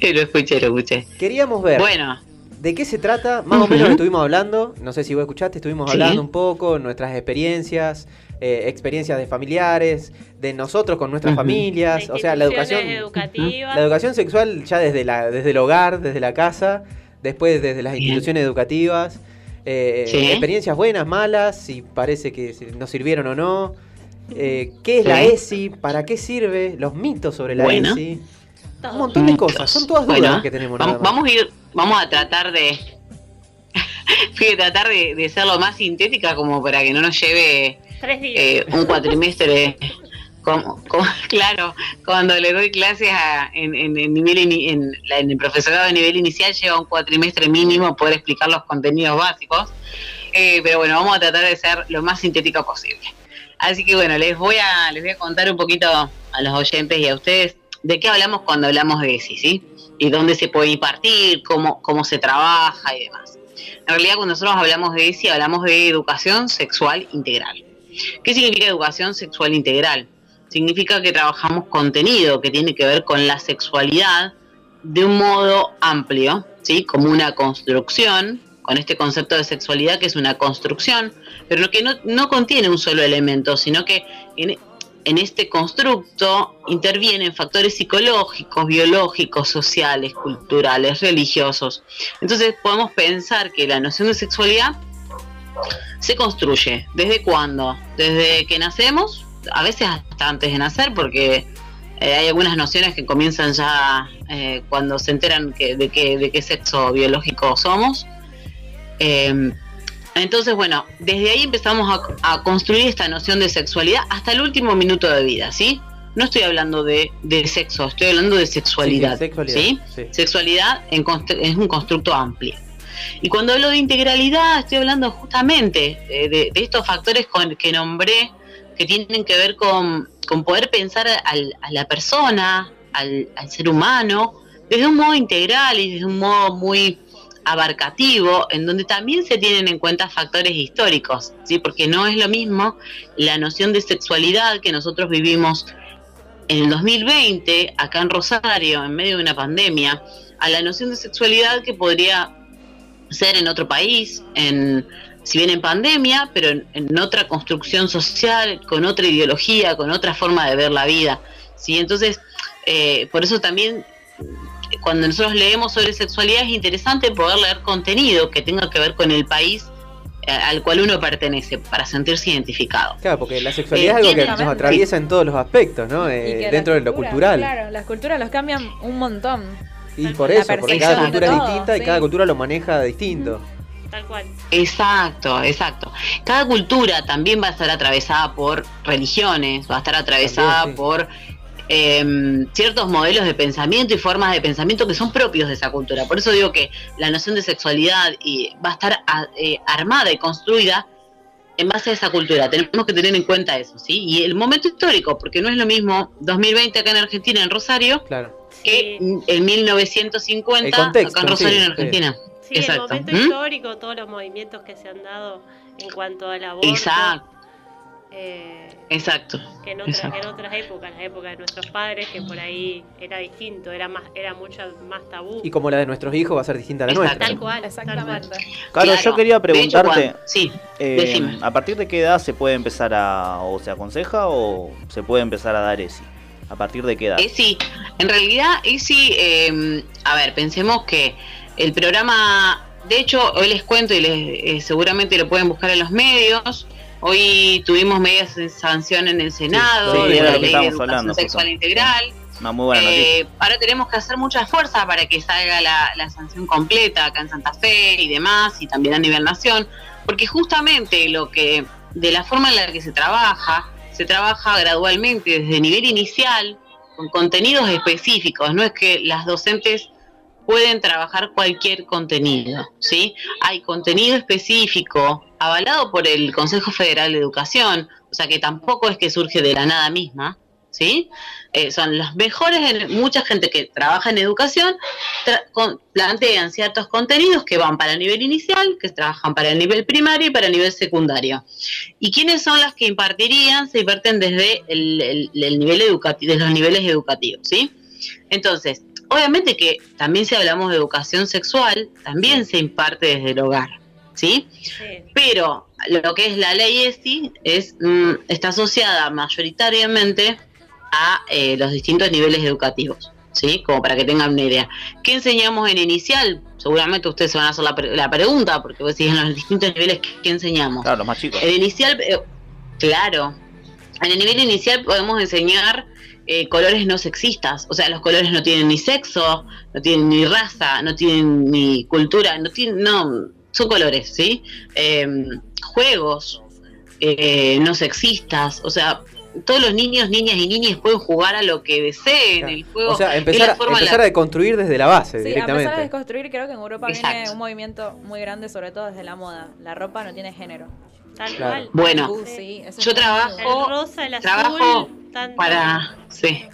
Lo escuché, lo escuché. Queríamos ver Bueno, de qué se trata, más o menos estuvimos hablando, no sé si vos escuchaste, estuvimos Sí. hablando un poco, nuestras experiencias, eh, experiencias de familiares, de nosotros con nuestras familias, o sea, la educación, educativas. la educación sexual ya desde, la, desde el hogar, desde la casa, después desde las Bien. instituciones educativas, eh, Sí. experiencias buenas, malas, si parece que nos sirvieron o no. Eh, ¿Qué es Sí. la ESI? ¿Para qué sirve? Los mitos sobre la Bueno. ESI. Un montón de cosas, son todas dudas Bueno, que tenemos. vam- nada más. vamos a ir, vamos a tratar de, fui a tratar de, de ser lo más sintética como para que no nos lleve Tres días. eh, un cuatrimestre. Como, como- claro, cuando le doy clases a- en, en- en nivel ini- en, la- en el profesorado de nivel inicial lleva un cuatrimestre mínimo poder explicar los contenidos básicos. Eh, pero bueno, vamos a tratar de ser lo más sintético posible. Así que bueno, les voy a les voy a contar un poquito a los oyentes y a ustedes de qué hablamos cuando hablamos de ESI, ¿sí? Y dónde se puede impartir, cómo, cómo se trabaja y demás. En realidad, cuando nosotros hablamos de ESI, hablamos de educación sexual integral. ¿Qué significa educación sexual integral? Significa que trabajamos contenido que tiene que ver con la sexualidad de un modo amplio, ¿sí? Como una construcción, con este concepto de sexualidad que es una construcción, pero que no, no contiene un solo elemento, sino que en- en este constructo intervienen factores psicológicos, biológicos, sociales, culturales, religiosos. Entonces podemos pensar que la noción de sexualidad se construye. ¿Desde cuándo? Desde que nacemos, a veces hasta antes de nacer, porque eh, hay algunas nociones que comienzan ya eh, cuando se enteran de, qué, de qué sexo biológico somos. Eh, entonces, bueno, desde ahí empezamos a, a construir esta noción de sexualidad hasta el último minuto de vida, ¿sí? No estoy hablando de, de sexo, estoy hablando de sexualidad. Sí, sexualidad, ¿sí? sí. Sexualidad en constru- es un constructo amplio. Y cuando hablo de integralidad, estoy hablando justamente eh, de, de estos factores con- que nombré que tienen que ver con, con poder pensar al- a la persona, al, al ser humano, desde un modo integral y desde un modo muy abarcativo, en donde también se tienen en cuenta factores históricos, ¿sí? porque no es lo mismo la noción de sexualidad que nosotros vivimos en el 2020, acá en Rosario, en medio de una pandemia, a la noción de sexualidad que podría ser en otro país, en, si bien en pandemia, pero en, otra construcción social, con otra ideología, con otra forma de ver la vida. ¿sí? Entonces, eh, por eso también cuando nosotros leemos sobre sexualidad es interesante poder leer contenido que tenga que ver con el país eh, al cual uno pertenece para sentirse identificado. Claro, porque la sexualidad Eh, es algo que nos atraviesa en todos los aspectos, ¿no? Eh, dentro de lo cultura, cultural. Claro, las culturas los cambian un montón. Y por eso, porque cada cultura es todo, distinta y sí. cada cultura lo maneja distinto. Tal cual. Exacto, exacto. Cada cultura también va a estar atravesada por religiones, va a estar atravesada También, sí. por em, ciertos modelos de pensamiento y formas de pensamiento que son propios de esa cultura. Por eso digo que la noción de sexualidad y va a estar a- eh, armada y construida en base a esa cultura. Tenemos que tener en cuenta eso, ¿sí? Y el momento histórico, porque no es lo mismo 2020 acá en Argentina, en Rosario, Claro. que en 1950 El contexto, acá en Rosario, sí, en Argentina. Sí, el Exacto. momento ¿Mm? histórico, todos los movimientos que se han dado en cuanto al aborto. Exacto, eh, exacto. que en, otra- exacto. en otras épocas, la época de nuestros padres, que por ahí era distinto, era más era mucho más tabú. Y como la de nuestros hijos va a ser distinta a la Exacto. nuestra. Tal cual, Exactamente. tal cual. Claro, yo Claro. quería De hecho, preguntarte, sí, eh. ¿a partir de qué edad se puede empezar a, o se aconseja o se puede empezar a dar ESI? ¿A partir de qué edad? Sí, en realidad, y sí, eh, a ver, pensemos que el programa, de hecho, hoy les cuento y les, eh, seguramente lo pueden buscar en los medios. Hoy tuvimos medidas de sanción en el Senado, sí, de era la ley de educación hablando, sexual justo. integral. Una muy buena. Eh, ahora tenemos que hacer mucha fuerza para que salga la, la sanción completa acá en Santa Fe y demás, y también a nivel nación, porque justamente lo que, de la forma en la que se trabaja, se trabaja gradualmente desde nivel inicial, con contenidos específicos, no es que las docentes pueden trabajar cualquier contenido, ¿sí? Hay contenido específico avalado por el Consejo Federal de Educación, o sea que tampoco es que surge de la nada misma, ¿sí? Eh, son los mejores, en, mucha gente que trabaja en educación tra- plantean ciertos contenidos que van para el nivel inicial, que trabajan para el nivel primario y para el nivel secundario. ¿Y quiénes son las que impartirían? Se imparten desde el, el- el nivel desde los niveles educativos, ¿sí? Entonces, obviamente que también si hablamos de educación sexual, también se imparte desde el hogar, ¿sí? Sí. Pero lo que es la ley ESI es, mm, está asociada mayoritariamente a eh, los distintos niveles educativos, ¿sí? Como para que tengan una idea. ¿Qué enseñamos en inicial? Seguramente ustedes se van a hacer la, pre- la pregunta, porque vos decís en los distintos niveles, ¿qué, enseñamos? Claro, los más chicos. En inicial, eh, claro. En el nivel inicial podemos enseñar eh, colores no sexistas. O sea, los colores no tienen ni sexo, no tienen ni raza, no tienen ni cultura, no tienen, no, son colores, ¿sí? Eh, juegos eh, no sexistas. O sea, todos los niños, niñas y niñas pueden jugar a lo que deseen. El juego O sea, es empezar, la a- forma en la- empezar a deconstruir desde la base Sí, a directamente. empezar a desconstruir, creo que en Europa viene un movimiento muy grande, sobre todo desde la moda. La ropa no tiene género. Tal Claro. cual. Bueno, Uh, sí, yo trabajo- El rosa, el azul, trabajo para sí.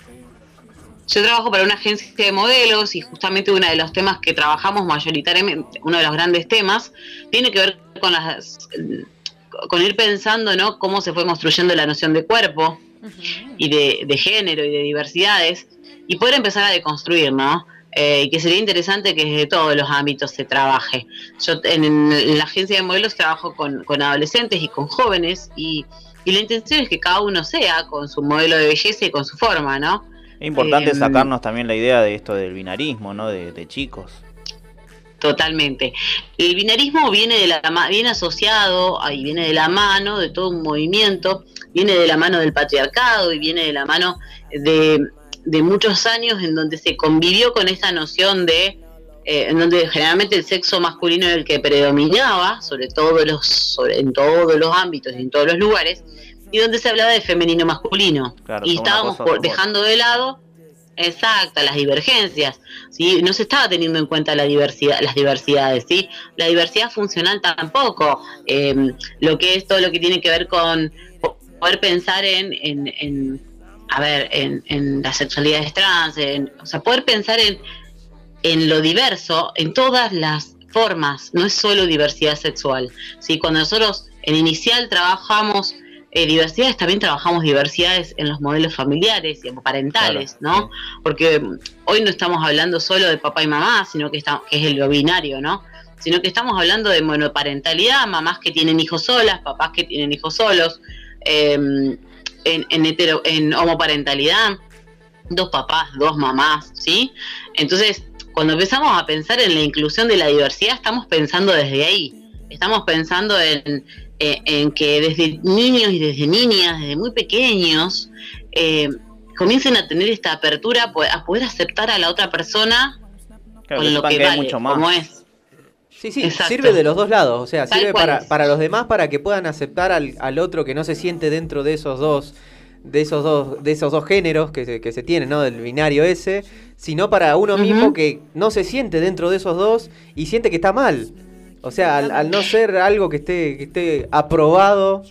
Yo trabajo para una agencia de modelos y justamente uno de los temas que trabajamos mayoritariamente uno de los grandes temas tiene que ver con las con ir pensando no cómo se fue construyendo la noción de cuerpo y de, de género y de diversidades y poder empezar a deconstruir no Eh, y que sería interesante que desde todos los ámbitos se trabaje. Yo en, en la agencia de modelos trabajo con, con adolescentes y con jóvenes y y la intención es que cada uno sea con su modelo de belleza y con su forma, ¿no? Es importante Em, sacarnos también la idea de esto del binarismo, ¿no? De, de chicos. Totalmente. El binarismo viene de la viene asociado y viene de la mano de todo un movimiento, viene de la mano del patriarcado y viene de la mano de, de muchos años en donde se convivió con esta noción de eh, en donde generalmente el sexo masculino era el que predominaba sobre todos los sobre, en todos los ámbitos y en todos los lugares y donde se hablaba de femenino masculino Claro, y estábamos por- dejando de lado Exacta, las divergencias, ¿sí? No se estaba teniendo en cuenta la diversidad, las diversidades, ¿sí? La diversidad funcional tampoco. eh, lo que es todo lo que tiene que ver con po- poder pensar en, en, en, a ver, en, en las sexualidades trans, en, o sea, poder pensar en, en lo diverso, en todas las formas, no es solo diversidad sexual, ¿sí? Cuando nosotros en inicial trabajamos eh, diversidades, también trabajamos diversidades en los modelos familiares y parentales, ¿no? Porque mm, hoy no estamos hablando solo de papá y mamá, sino que, está, que es el lo binario, ¿no? Sino que estamos hablando de monoparentalidad, mamás que tienen hijos solas, papás que tienen hijos solos, eh, en, en, hetero, en homoparentalidad, dos papás, dos mamás, ¿sí? Entonces, cuando empezamos a pensar en la inclusión de la diversidad, estamos pensando desde ahí. Estamos pensando en, eh, en que desde niños y desde niñas, desde muy pequeños, eh, comiencen a tener esta apertura a po- a poder aceptar a la otra persona Claro, con que lo que que vale, mucho más. como es. Sí, sí, Exacto. sirve de los dos lados. O sea, Tal sirve para, para los demás para que puedan aceptar al, al otro que no se siente dentro de esos dos de esos dos de esos dos géneros que se, que se tienen, ¿no? Del binario ese, sino para uno mismo que no se siente dentro de esos dos y siente que está mal. O sea, al, al no ser algo que esté que esté aprobado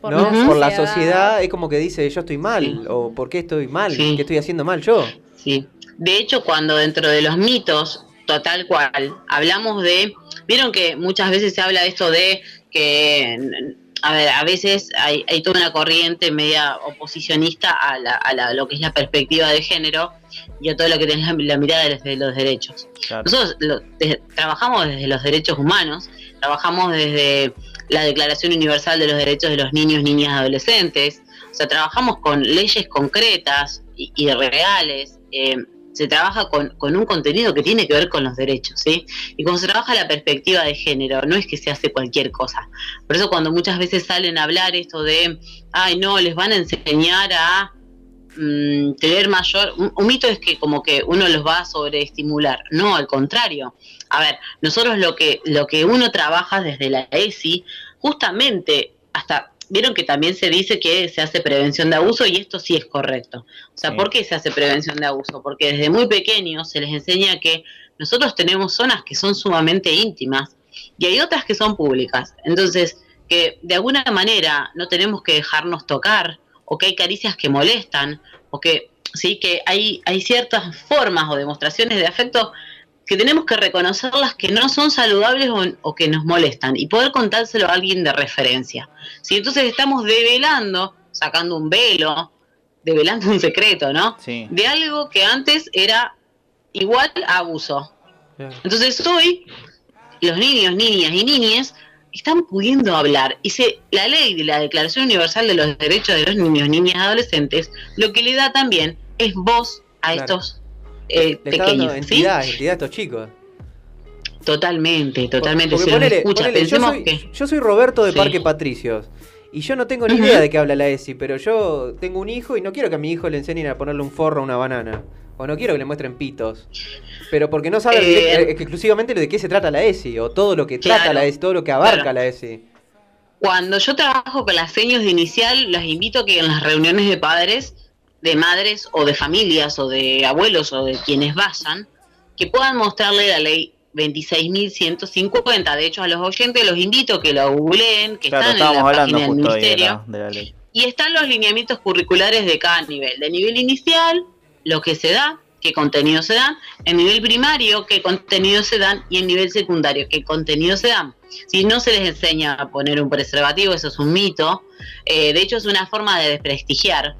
Por ¿no? la por la sociedad. sociedad, es como que dice yo estoy mal o por qué estoy mal, Sí. qué estoy haciendo mal yo. Sí. De hecho, cuando dentro de los mitos, total cual, hablamos de, vieron que muchas veces se habla de esto de que, a ver, a veces hay, hay toda una corriente media oposicionista a, la, a la- lo que es la perspectiva de género y a todo lo que es la, la mirada desde los derechos. Nosotros lo- de- trabajamos desde los derechos humanos, trabajamos desde la Declaración Universal de los Derechos de los Niños, Niñas y Adolescentes, o sea, trabajamos con leyes concretas y, y reales, eh, se trabaja con, con un contenido que tiene que ver con los derechos, ¿sí? Y cuando se trabaja la perspectiva de género, no es que se hace cualquier cosa. Por eso cuando muchas veces salen a hablar esto de, ay, no, les van a enseñar a mm, tener mayor... Un, un mito es que como que uno los va a sobreestimular. No, al contrario. A ver, nosotros lo que, lo que uno trabaja desde la ESI, justamente hasta... Vieron que también se dice que se hace prevención de abuso y esto sí es correcto. O sea, Sí. ¿por qué se hace prevención de abuso? Porque desde muy pequeños se les enseña que nosotros tenemos zonas que son sumamente íntimas y hay otras que son públicas. Entonces, que de alguna manera no tenemos que dejarnos tocar o que hay caricias que molestan o que sí que hay, hay ciertas formas o demostraciones de afecto que tenemos que reconocerlas que no son saludables o, o que nos molestan y poder contárselo a alguien de referencia. Si entonces estamos develando, sacando un velo, develando un secreto, ¿no? Sí. De algo que antes era igual a abuso. Entonces hoy los niños, niñas y niñas están pudiendo hablar y se, la ley de la Declaración Universal de los Derechos de los Niños, Niñas y Adolescentes lo que le da también es voz a Claro. estos eh, pequeños. ¿sí? entidad, entidad a estos chicos. Totalmente, totalmente. Porque los ponele- escucha. ponele, yo, soy, que yo soy Roberto de Sí. Parque Patricios. Y yo no tengo ni idea de qué habla la ESI, pero yo tengo un hijo y no quiero que a mi hijo le enseñen a ponerle un forro a una banana. O no quiero que le muestren pitos. Pero porque no saben Eh, eh, exclusivamente de qué se trata la ESI, o todo lo que trata la ESI, todo lo que abarca Claro. la ESI. Cuando yo trabajo con las señas de inicial, los invito a que en las reuniones de padres, de madres o de familias o de abuelos o de quienes vayan, que puedan mostrarle la ley 26.150. De hecho, a los oyentes los invito a que lo googleen, que Claro, están en la página del de ministerio. la, de la ley. Y están los lineamientos curriculares de cada nivel. De nivel inicial, lo que se da, qué contenidos se dan. En nivel primario, qué contenidos se dan. Y en nivel secundario, qué contenidos se dan. Si no se les enseña a poner un preservativo, eso es un mito. Eh, de hecho, es una forma de desprestigiar,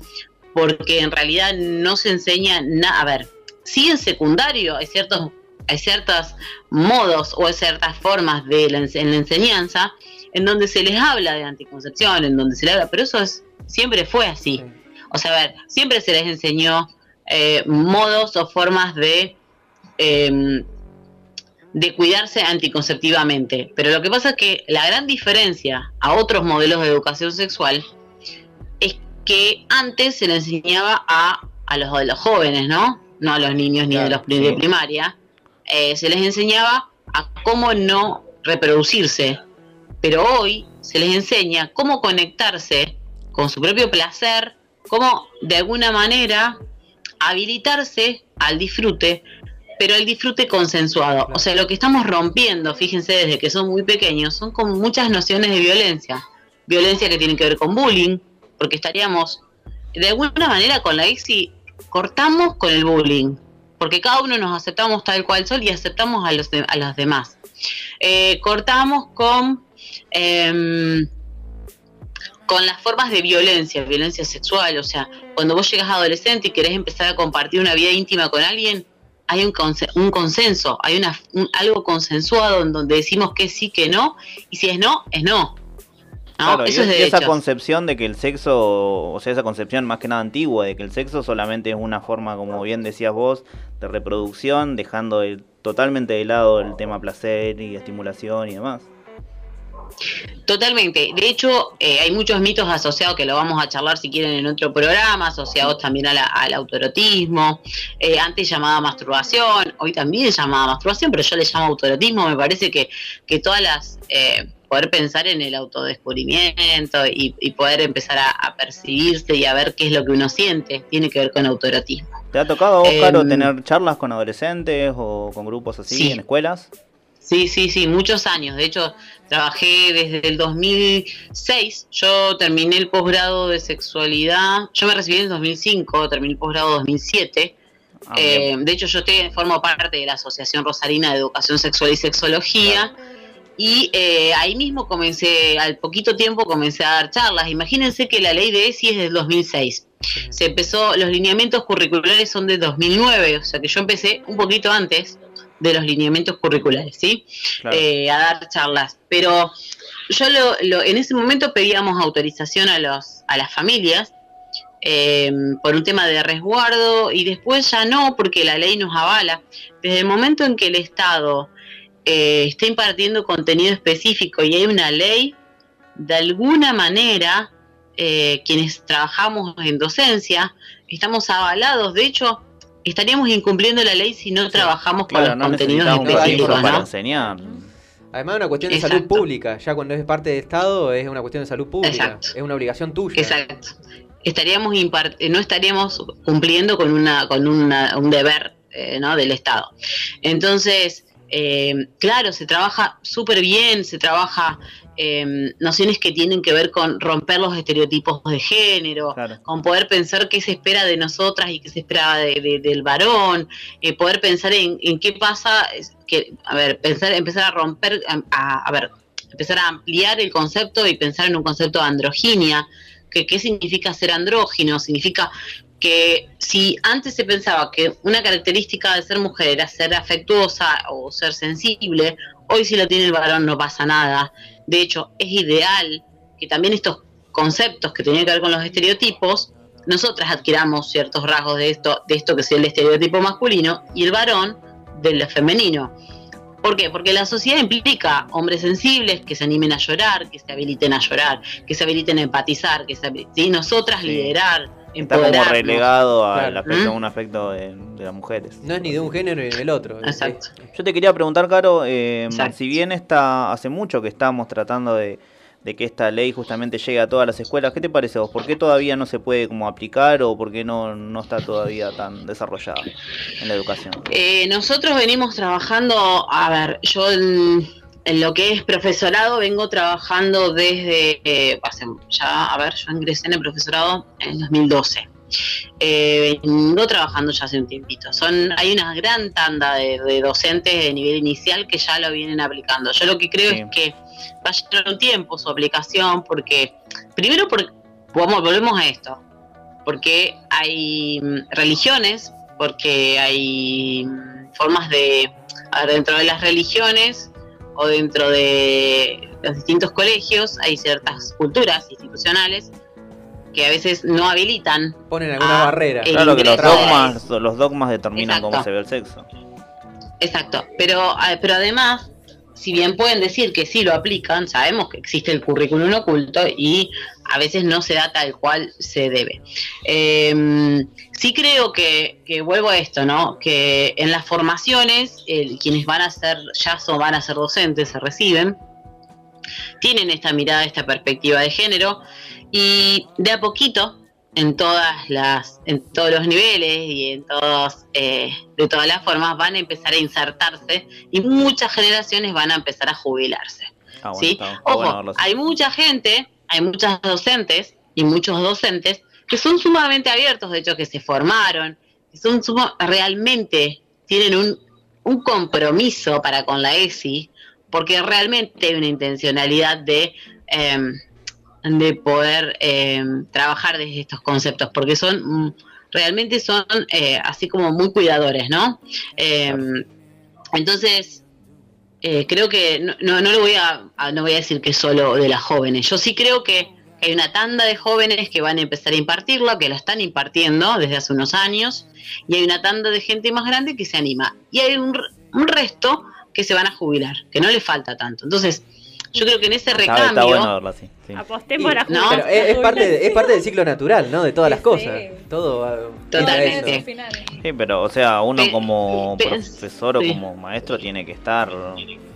porque en realidad no se enseña nada. A ver, sí en secundario hay ciertos hay ciertos modos o hay ciertas formas de la, en la enseñanza en donde se les habla de anticoncepción, en donde se les habla, pero eso es, siempre fue así. O sea, a ver, siempre se les enseñó eh, modos o formas de, eh, de cuidarse anticonceptivamente. Pero lo que pasa es que la gran diferencia a otros modelos de educación sexual que antes se le enseñaba a, a los, a los jóvenes, ¿no? No a los niños ni a los de primaria. Eh, se les enseñaba a cómo no reproducirse. Pero hoy se les enseña cómo conectarse con su propio placer, cómo de alguna manera habilitarse al disfrute, pero el disfrute consensuado. O sea, lo que estamos rompiendo, fíjense, desde que son muy pequeños, son con muchas nociones de violencia. Violencia que tiene que ver con bullying, porque estaríamos, de alguna manera, con la ICSI, cortamos con el bullying, porque cada uno nos aceptamos tal cual son y aceptamos a los, de- a los demás. Eh, cortamos con, em, con las formas de violencia, violencia sexual, o sea, cuando vos llegas adolescente y querés empezar a compartir una vida íntima con alguien, hay un, conse- un consenso, hay una, un- algo consensuado en donde decimos que sí, que no, y si es no, es no. ¿No? Claro, y Eso es es- y derecho. esa concepción de que el sexo, o sea, esa concepción más que nada antigua, de que el sexo solamente es una forma, como bien decías vos, de reproducción, dejando el- totalmente de lado el tema placer y estimulación y demás. Totalmente. De hecho, eh, hay muchos mitos asociados que lo vamos a charlar si quieren en otro programa, asociados también a la- al autoerotismo, eh, antes llamada masturbación, hoy también llamada masturbación, pero yo le llamo autoerotismo. Me parece que, que todas las... eh, poder pensar en el autodescubrimiento y, y poder empezar a, a percibirse y a ver qué es lo que uno siente, tiene que ver con autoerotismo. ¿Te ha tocado vos, Caro, Em, tener charlas con adolescentes o con grupos así Sí. en escuelas? Sí, sí, sí, muchos años. De hecho, trabajé desde el 2006. Yo terminé el posgrado de sexualidad. Yo me recibí en el 2005, terminé el posgrado en 2007. Ah, Eh, de hecho, yo te- formo parte de la Asociación Rosarina de Educación Sexual y Sexología. Y eh, ahí mismo comencé, al poquito tiempo comencé a dar charlas. Imagínense que la ley de ESI es del 2006. Se empezó, los lineamientos curriculares son de 2009, o sea que yo empecé un poquito antes de los lineamientos curriculares, ¿sí? Claro. Eh, a dar charlas. Pero yo lo, lo- en ese momento pedíamos autorización a, los, a las familias eh, por un tema de resguardo y después ya no, porque la ley nos avala. Desde el momento en que el Estado eh, está impartiendo contenido específico y hay una ley, de alguna manera, eh, quienes trabajamos en docencia, estamos avalados. De hecho, estaríamos incumpliendo la ley si no trabajamos con los no contenidos específicos. permiso para ¿no? enseñar. Además es una cuestión de Exacto. salud pública, ya cuando es parte de Estado es una cuestión de salud pública, Exacto. es una obligación tuya. Exacto. Estaríamos eh, no estaríamos cumpliendo con una con una- un deber eh, ¿no? del Estado. Entonces, eh, claro, se trabaja súper bien, se trabaja eh, nociones que tienen que ver con romper los estereotipos de género, con poder pensar qué se espera de nosotras y qué se espera de- de- del varón, eh, poder pensar en, en qué pasa, que, a ver, pensar, empezar a romper, a, a- a ver, empezar a ampliar el concepto y pensar en un concepto de androginia, que qué significa ser andrógino, significa que si antes se pensaba que una característica de ser mujer era ser afectuosa o ser sensible, hoy si lo tiene el varón no pasa nada. De hecho, es ideal que también estos conceptos que tenían que ver con los estereotipos, nosotras adquiramos ciertos rasgos de esto, de esto que es el estereotipo masculino y el varón de lo femenino. ¿Por qué? Porque la sociedad implica hombres sensibles que se animen a llorar, que se habiliten a llorar, que se habiliten a empatizar, que se habili- ¿sí? nosotras liderar, Está como relegado al Claro. aspecto, ¿Mm? un aspecto de, de las mujeres. No es ni de un género ni del otro. Exacto. Yo te quería preguntar, Caro, eh, si bien está hace mucho que estamos tratando de, de que esta ley justamente llegue a todas las escuelas, ¿qué te parece a vos? ¿Por qué todavía no se puede como aplicar o por qué no, no está todavía tan desarrollada en la educación? Eh, nosotros venimos trabajando, a ver, yo en, en lo que es profesorado vengo trabajando desde, eh, ya, a ver, yo ingresé en el profesorado en el 2012. Eh, vengo trabajando ya hace un tiempito. Son, hay una gran tanda de, de docentes de nivel inicial que ya lo vienen aplicando. Yo lo que creo Sí. es que va a llevar un tiempo su aplicación porque, primero porque, vamos, volvemos a esto, porque hay mm, religiones, porque hay mm, formas de, dentro de las religiones o dentro de los distintos colegios hay ciertas culturas institucionales que a veces no habilitan. Ponen alguna barrera. Claro que los de- dogmas, los dogmas determinan cómo Exacto. se ve el sexo. Exacto, pero, ah, pero además, si bien pueden decir que sí lo aplican, sabemos que existe el currículum oculto y a veces no se da tal cual se debe. Eh, sí creo que, que vuelvo a esto, ¿no? Que en las formaciones, el- quienes van a ser, ya son, van a ser docentes, se reciben, tienen esta mirada, esta perspectiva de género y de a poquito en todas las en todos los niveles y en todos eh, de todas las formas van a empezar a insertarse y muchas generaciones van a empezar a jubilarse Ah, bueno, ¿sí? Ojo, bueno hay mucha gente, hay muchas docentes y muchos docentes que son sumamente abiertos, de hecho que se formaron, que son suma- realmente tienen un, un compromiso para con la ESI, porque realmente hay una intencionalidad de, em, de poder em, trabajar desde estos conceptos, porque son mm, realmente son eh, así como muy cuidadores, ¿no? Em, entonces, eh, creo que no, no, no lo voy a, no voy a decir que solo de las jóvenes. Yo sí creo que hay una tanda de jóvenes que van a empezar a impartirlo, que lo están impartiendo desde hace unos años, y hay una tanda de gente más grande que se anima. Y hay un, un resto que se van a jubilar, que no le falta tanto. Entonces, yo creo que en ese recambio... está bueno verlo así. sí. Apostemos a la No, es, es parte, de- es parte del ciclo natural, ¿no? De todas las cosas. Todo va- Totalmente. Sí, pero o sea, uno como pe- profesor o sí. como maestro tiene que estar,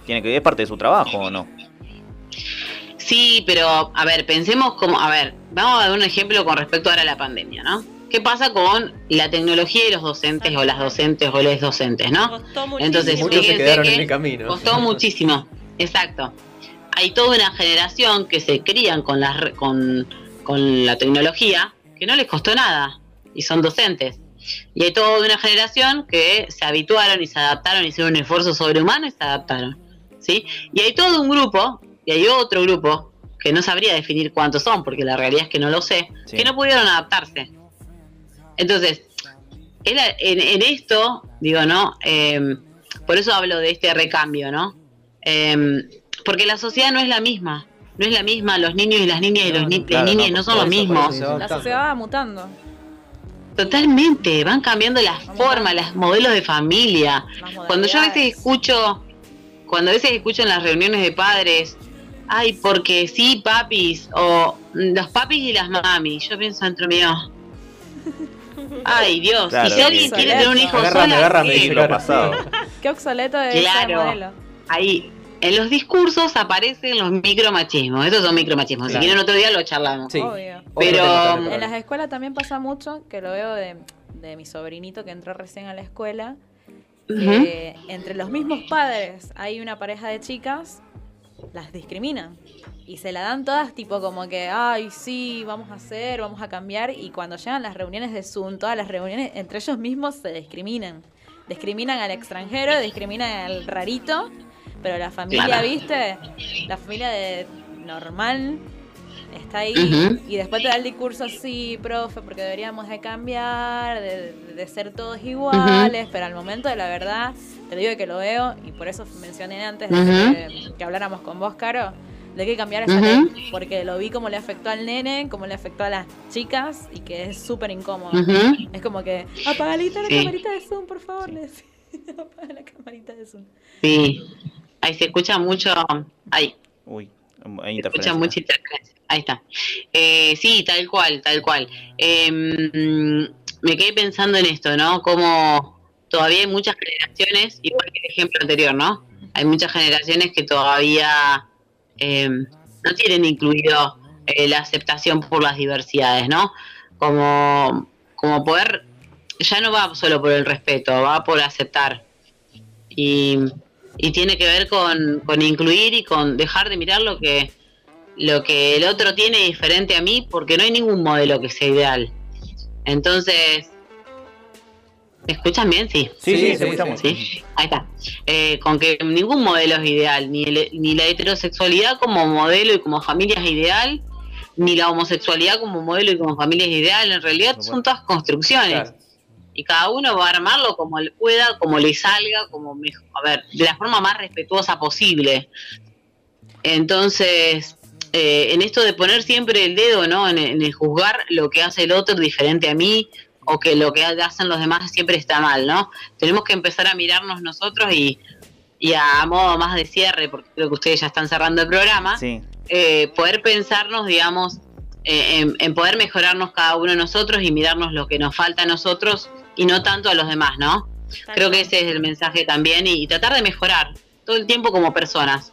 tiene que es parte de su trabajo o no. Sí, pero a ver, pensemos como, a ver, vamos a dar un ejemplo con respecto ahora a la pandemia, ¿no? ¿Qué pasa con la tecnología y los docentes o las docentes o les docentes, no? Costó muchísimo. Entonces, Muchos se quedaron que en el camino. Costó muchísimo, exacto. Hay toda una generación que se crían con la, re- con, con la tecnología que no les costó nada y son docentes. Y hay toda una generación que se habituaron y se adaptaron, hicieron un esfuerzo sobrehumano y se adaptaron. ¿sí? Y hay todo un grupo, y hay otro grupo, que no sabría definir cuántos son, porque la realidad es que no lo sé, Sí. que no pudieron adaptarse. Entonces, en esto, digo, ¿no? Eh, por eso hablo de este recambio, ¿no? Eh, porque la sociedad no es la misma. No es la misma, los niños y las niñas y los ni- claro, niñas no, no, son los mismos. La sociedad va mutando. Totalmente, van cambiando las formas, los modelos de familia. Cuando yo a veces escucho, cuando a veces escucho en las reuniones de padres, ay, porque sí, papis, o los papis y las mamis, yo pienso dentro mío. Ay, Dios, Claro, y si alguien quiere tener un hijo Agárrame, sola, agárrame, ¿qué? pasado. Qué obsoleto es ese Claro. modelo. ahí en los discursos aparecen los micromachismos. Estos son micromachismos. Claro. Si quieren otro día lo charlamos. Sí. Obvio. Pero- En las escuelas también pasa mucho, que lo veo de, de mi sobrinito que entró recién a la escuela, entre los mismos padres hay una pareja de chicas, las discriminan. Y se la dan todas tipo como que, ay, sí, vamos a hacer, vamos a cambiar. Y cuando llegan las reuniones de Zoom, todas las reuniones, entre ellos mismos se discriminan. Discriminan al extranjero, discriminan al rarito. Pero la familia, Claro. ¿viste? La familia de normal está ahí y después te da el discurso, sí, profe, porque deberíamos de cambiar, de, de ser todos iguales, pero al momento de la verdad, te digo que lo veo y por eso mencioné antes de Ujú. que, que habláramos con vos, Caro, de que cambiar esa ley, porque lo vi como le afectó al nene, como le afectó a las chicas y que es súper incómodo. Es como que, apagadita la Sí. camarita de Zoom, por favor, le decía. Apaga la camarita de Zoom. Sí. Ahí se escucha mucho. Ahí. Uy, hay Se escucha mucha interferencia. Ahí está. Eh, sí, tal cual, tal cual. Eh, me quedé pensando en esto, ¿no? Como todavía hay muchas generaciones, igual que el ejemplo anterior, ¿no? Hay muchas generaciones que todavía eh, no tienen incluido eh, la aceptación por las diversidades, ¿no? Como, como poder, ya no va solo por el respeto, va por aceptar. Y, y tiene que ver con, con incluir y con dejar de mirar lo que, lo que el otro tiene diferente a mí, porque no hay ningún modelo que sea ideal. Entonces, ¿me escuchan bien? Sí. Sí, sí, Sí, sí, escuchamos. Sí, ahí está. Eh, con que ningún modelo es ideal, ni, el- ni la heterosexualidad como modelo y como familia es ideal, ni la homosexualidad como modelo y como familia es ideal. En realidad son todas construcciones. Claro. Y cada uno va a armarlo como le pueda, como le salga, como mejor, a ver, de la forma más respetuosa posible. Entonces, eh, en esto de poner siempre el dedo, ¿no? En, en el juzgar lo que hace el otro diferente a mí o que lo que hacen los demás siempre está mal, ¿no? Tenemos que empezar a mirarnos nosotros y, y a modo más de cierre, porque creo que ustedes ya están cerrando el programa, Sí. eh, poder pensarnos, digamos, eh, en, en poder mejorarnos cada uno de nosotros y mirarnos lo que nos falta a nosotros y no tanto a los demás, ¿no? Creo que ese es el mensaje también y, y tratar de mejorar todo el tiempo como personas.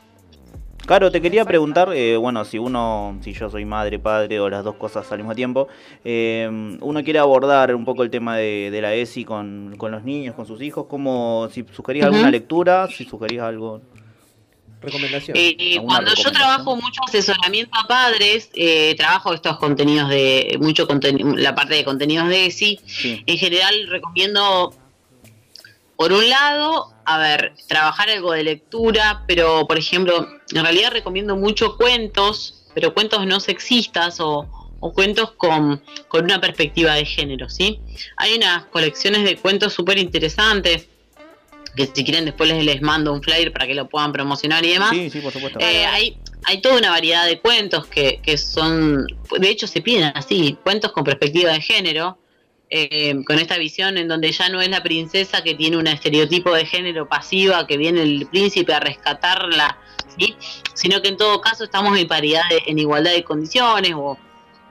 Claro, te quería preguntar, eh, bueno, si uno, si yo soy madre, padre o las dos cosas al mismo tiempo, eh, uno quiere abordar un poco el tema de, de la ESI con, con los niños, con sus hijos, como si sugerís alguna lectura, si sugerís algo. Recomendación. Eh, ¿Alguna cuando yo trabajo mucho asesoramiento a padres, eh, trabajo estos contenidos de, mucho contenido, la parte de contenidos de ESI, en general recomiendo, por un lado, a ver, trabajar algo de lectura, pero por ejemplo, en realidad recomiendo mucho cuentos, pero cuentos no sexistas o, o cuentos con, con una perspectiva de género, ¿sí? Hay unas colecciones de cuentos súper interesantes, que si quieren después les, les mando un flyer para que lo puedan promocionar y demás. Sí, sí, por supuesto. Eh, hay, hay toda una variedad de cuentos que, que son, de hecho se piden así, cuentos con perspectiva de género, eh, con esta visión en donde ya no es la princesa que tiene un estereotipo de género pasiva, que viene el príncipe a rescatarla, ¿sí? sino que en todo caso estamos en paridad, de- en igualdad de condiciones o,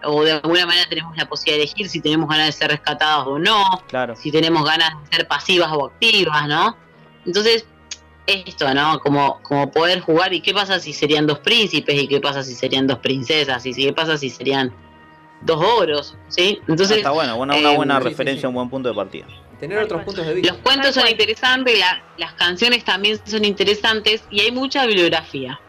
o de alguna manera tenemos la posibilidad de elegir si tenemos ganas de ser rescatados o no, Claro. si tenemos ganas de ser pasivas o activas, ¿no? Entonces, esto, ¿no? Como, como poder jugar y qué pasa si serían dos príncipes y qué pasa si serían dos princesas y qué pasa si serían dos oros, ¿sí? Entonces, Ah, está bueno, una, una eh, buena sí, sí, referencia, un buen punto de partida. Tener otros puntos de vista. los cuentos son interesantes, la- las canciones también son interesantes y hay mucha bibliografía.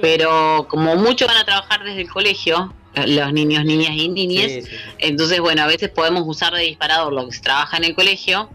Pero como muchos van a trabajar desde el colegio, eh, los niños, niñas y niñas, Sí, sí. entonces bueno, a veces podemos usar de disparador lo que se trabaja en el colegio.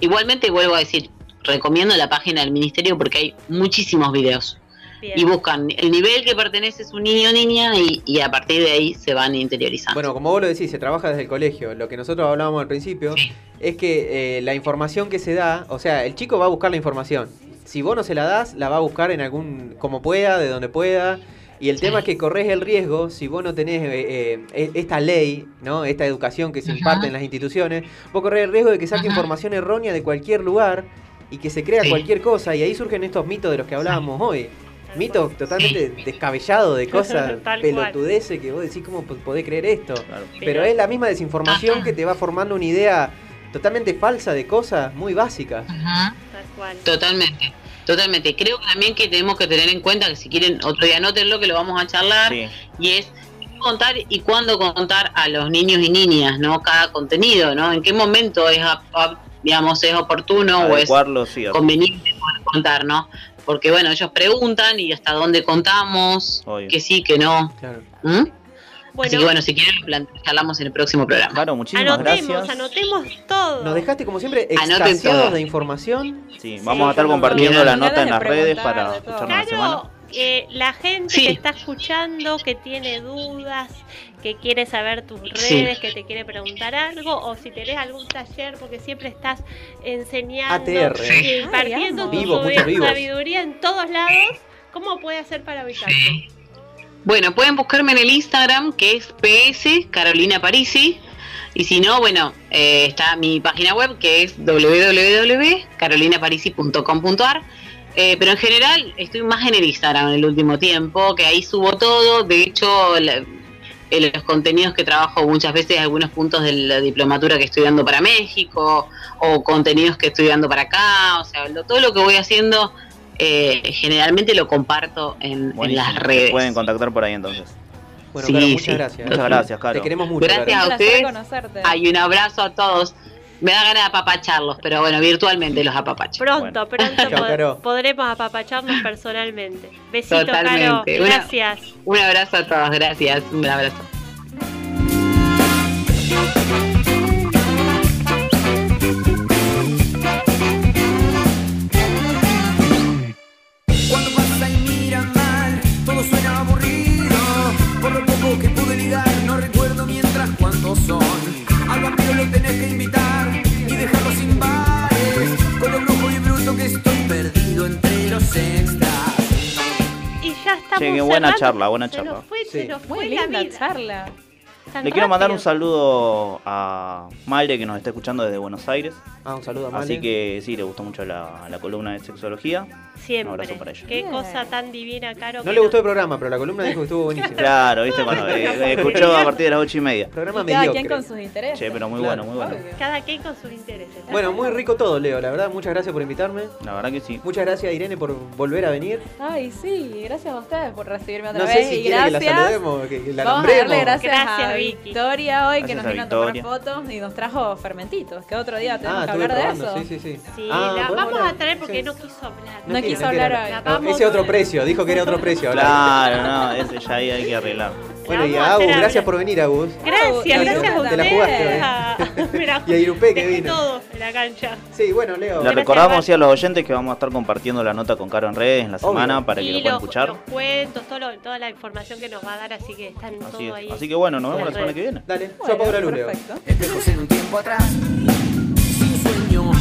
Igualmente vuelvo a decir, recomiendo la página del ministerio porque hay muchísimos videos. Y buscan el nivel que pertenece su niño o niña y, y a partir de ahí se van interiorizando. Bueno, como vos lo decís, se trabaja desde el colegio. Lo que nosotros hablábamos al principio es que eh, la información que se da, o sea, el chico va a buscar la información. Si vos no se la das, la va a buscar en algún, como pueda, de donde pueda. Y el tema es que corres el riesgo, si vos no tenés eh, eh, esta ley, ¿no? esta educación que se imparte en las instituciones, vos corres el riesgo de que saque información errónea de cualquier lugar y que se crea Sí. cualquier cosa. Y ahí surgen estos mitos de los que hablábamos hoy. Mitos totalmente descabellados de cosas pelotudeces que vos decís, ¿cómo po- podés creer esto? Pero Pero- es la misma desinformación que te va formando una idea totalmente falsa de cosas muy básicas. Ajá. Tal cual. Totalmente, totalmente. Creo también que tenemos que tener en cuenta que si quieren otro día anótenlo que lo vamos a charlar Sí. y es contar y cuándo contar a los niños y niñas, ¿no? Cada contenido, ¿no? En qué momento es digamos es oportuno o es Adecuarlo, sí. conveniente poder contar, ¿no? Porque bueno, ellos preguntan y hasta dónde contamos, Obvio. que sí, que no. ¿Mm? Bueno. Así que bueno, si quieren charlamos en el próximo programa. Claro, muchísimas Anotemos, gracias. anotemos todo. Nos dejaste como siempre Anoten extasiados todo. de información. Sí, vamos a estar compartiendo la nota en las redes para escucharnos la semana. Claro, eh, la gente Sí. que está escuchando, que tiene dudas, que quiere saber tus Sí. redes, que te quiere preguntar algo, o si tenés algún taller, porque siempre estás enseñando ATR, y ¿eh? impartiendo Ay, tu sabiduría en todos lados, ¿cómo puede hacer para ubicarte? Bueno, pueden buscarme en el Instagram que es PS Carolina Parisi. Y si no, bueno, eh, está mi página web que es www.carolinaparisi.com.ar. Eh, pero en general estoy más en el Instagram en el último tiempo, que ahí subo todo. De hecho, la- eh, los contenidos que trabajo muchas veces, algunos puntos de la diplomatura que estoy dando para México, o contenidos que estoy dando para acá. O sea, lo- todo lo que voy haciendo eh, generalmente lo comparto en, las Te redes. pueden contactar por ahí entonces. Bueno, Sí, muchas sí. gracias. Muchas gracias, Caro. Te queremos mucho. Gracias Caro. a ustedes. Hay un abrazo a todos. Me da ganas de apapacharlos, pero bueno, virtualmente los apapacho. Pronto, Bueno. pronto pod- Caro. podremos apapacharnos personalmente. Besito, Caro. Totalmente. Una- Gracias. Un abrazo a todos, gracias. Un abrazo. estamos. Che, buena charla, buena charla. Se nos fue, sí. se nos fue Muy la linda vida. charla. Tan Le quiero mandar un rápido. saludo a Maile que nos está escuchando desde Buenos Aires. Ah, un saludo a Male. Así que sí, le gustó mucho la, la columna de sexología. Siempre. Un abrazo para ella. Qué Bien. cosa tan divina, Caro. No que le gustó el programa, pero la columna dijo que estuvo buenísima. Claro, viste, bueno, eh, escuchó a partir de las ocho y media. Programa Y cada mediocre. quien con sus intereses. Che, pero muy Claro. bueno, muy bueno. Obvio. Cada quien con sus intereses. Bueno, muy rico todo, Leo. La verdad, muchas gracias por invitarme. La verdad que sí. Muchas gracias, Irene, por volver a venir. Ay, sí, gracias a ustedes por recibirme otra No vez. sé si y quiere que la gracias. saludemos, que, que la Vamos a darle gracias, Gracias, a. Victoria hoy que nos vino a tomar fotos y nos trajo fermentitos. Que otro día tenemos Ah, que hablar de eso. sí, sí, sí. Sí, Ah, la ¿podemos vamos hablar? a traer porque Sí. no quiso hablar. No quiso hablar hoy. No, ese otro precio, dijo que era otro precio. Claro, no, ese ya ahí hay que arreglar. Bueno, y a Agus, gracias por venir, Agus. Gracias, gracias a te la jugaste Mira, Y a Irupé que vino. todo en la cancha. Sí, bueno, Leo. Le Gracias, recordamos a los oyentes que vamos a estar compartiendo la nota con Caro en redes en la Obvio. semana para que y lo puedan los, escuchar. los cuentos, todo lo- toda la información que nos va a dar, así que están Así todo es. ahí. Así que bueno, nos vemos la semana que viene. Dale, bueno, yo apago la luz, Perfecto. Espejos en un tiempo atrás, sin sueño.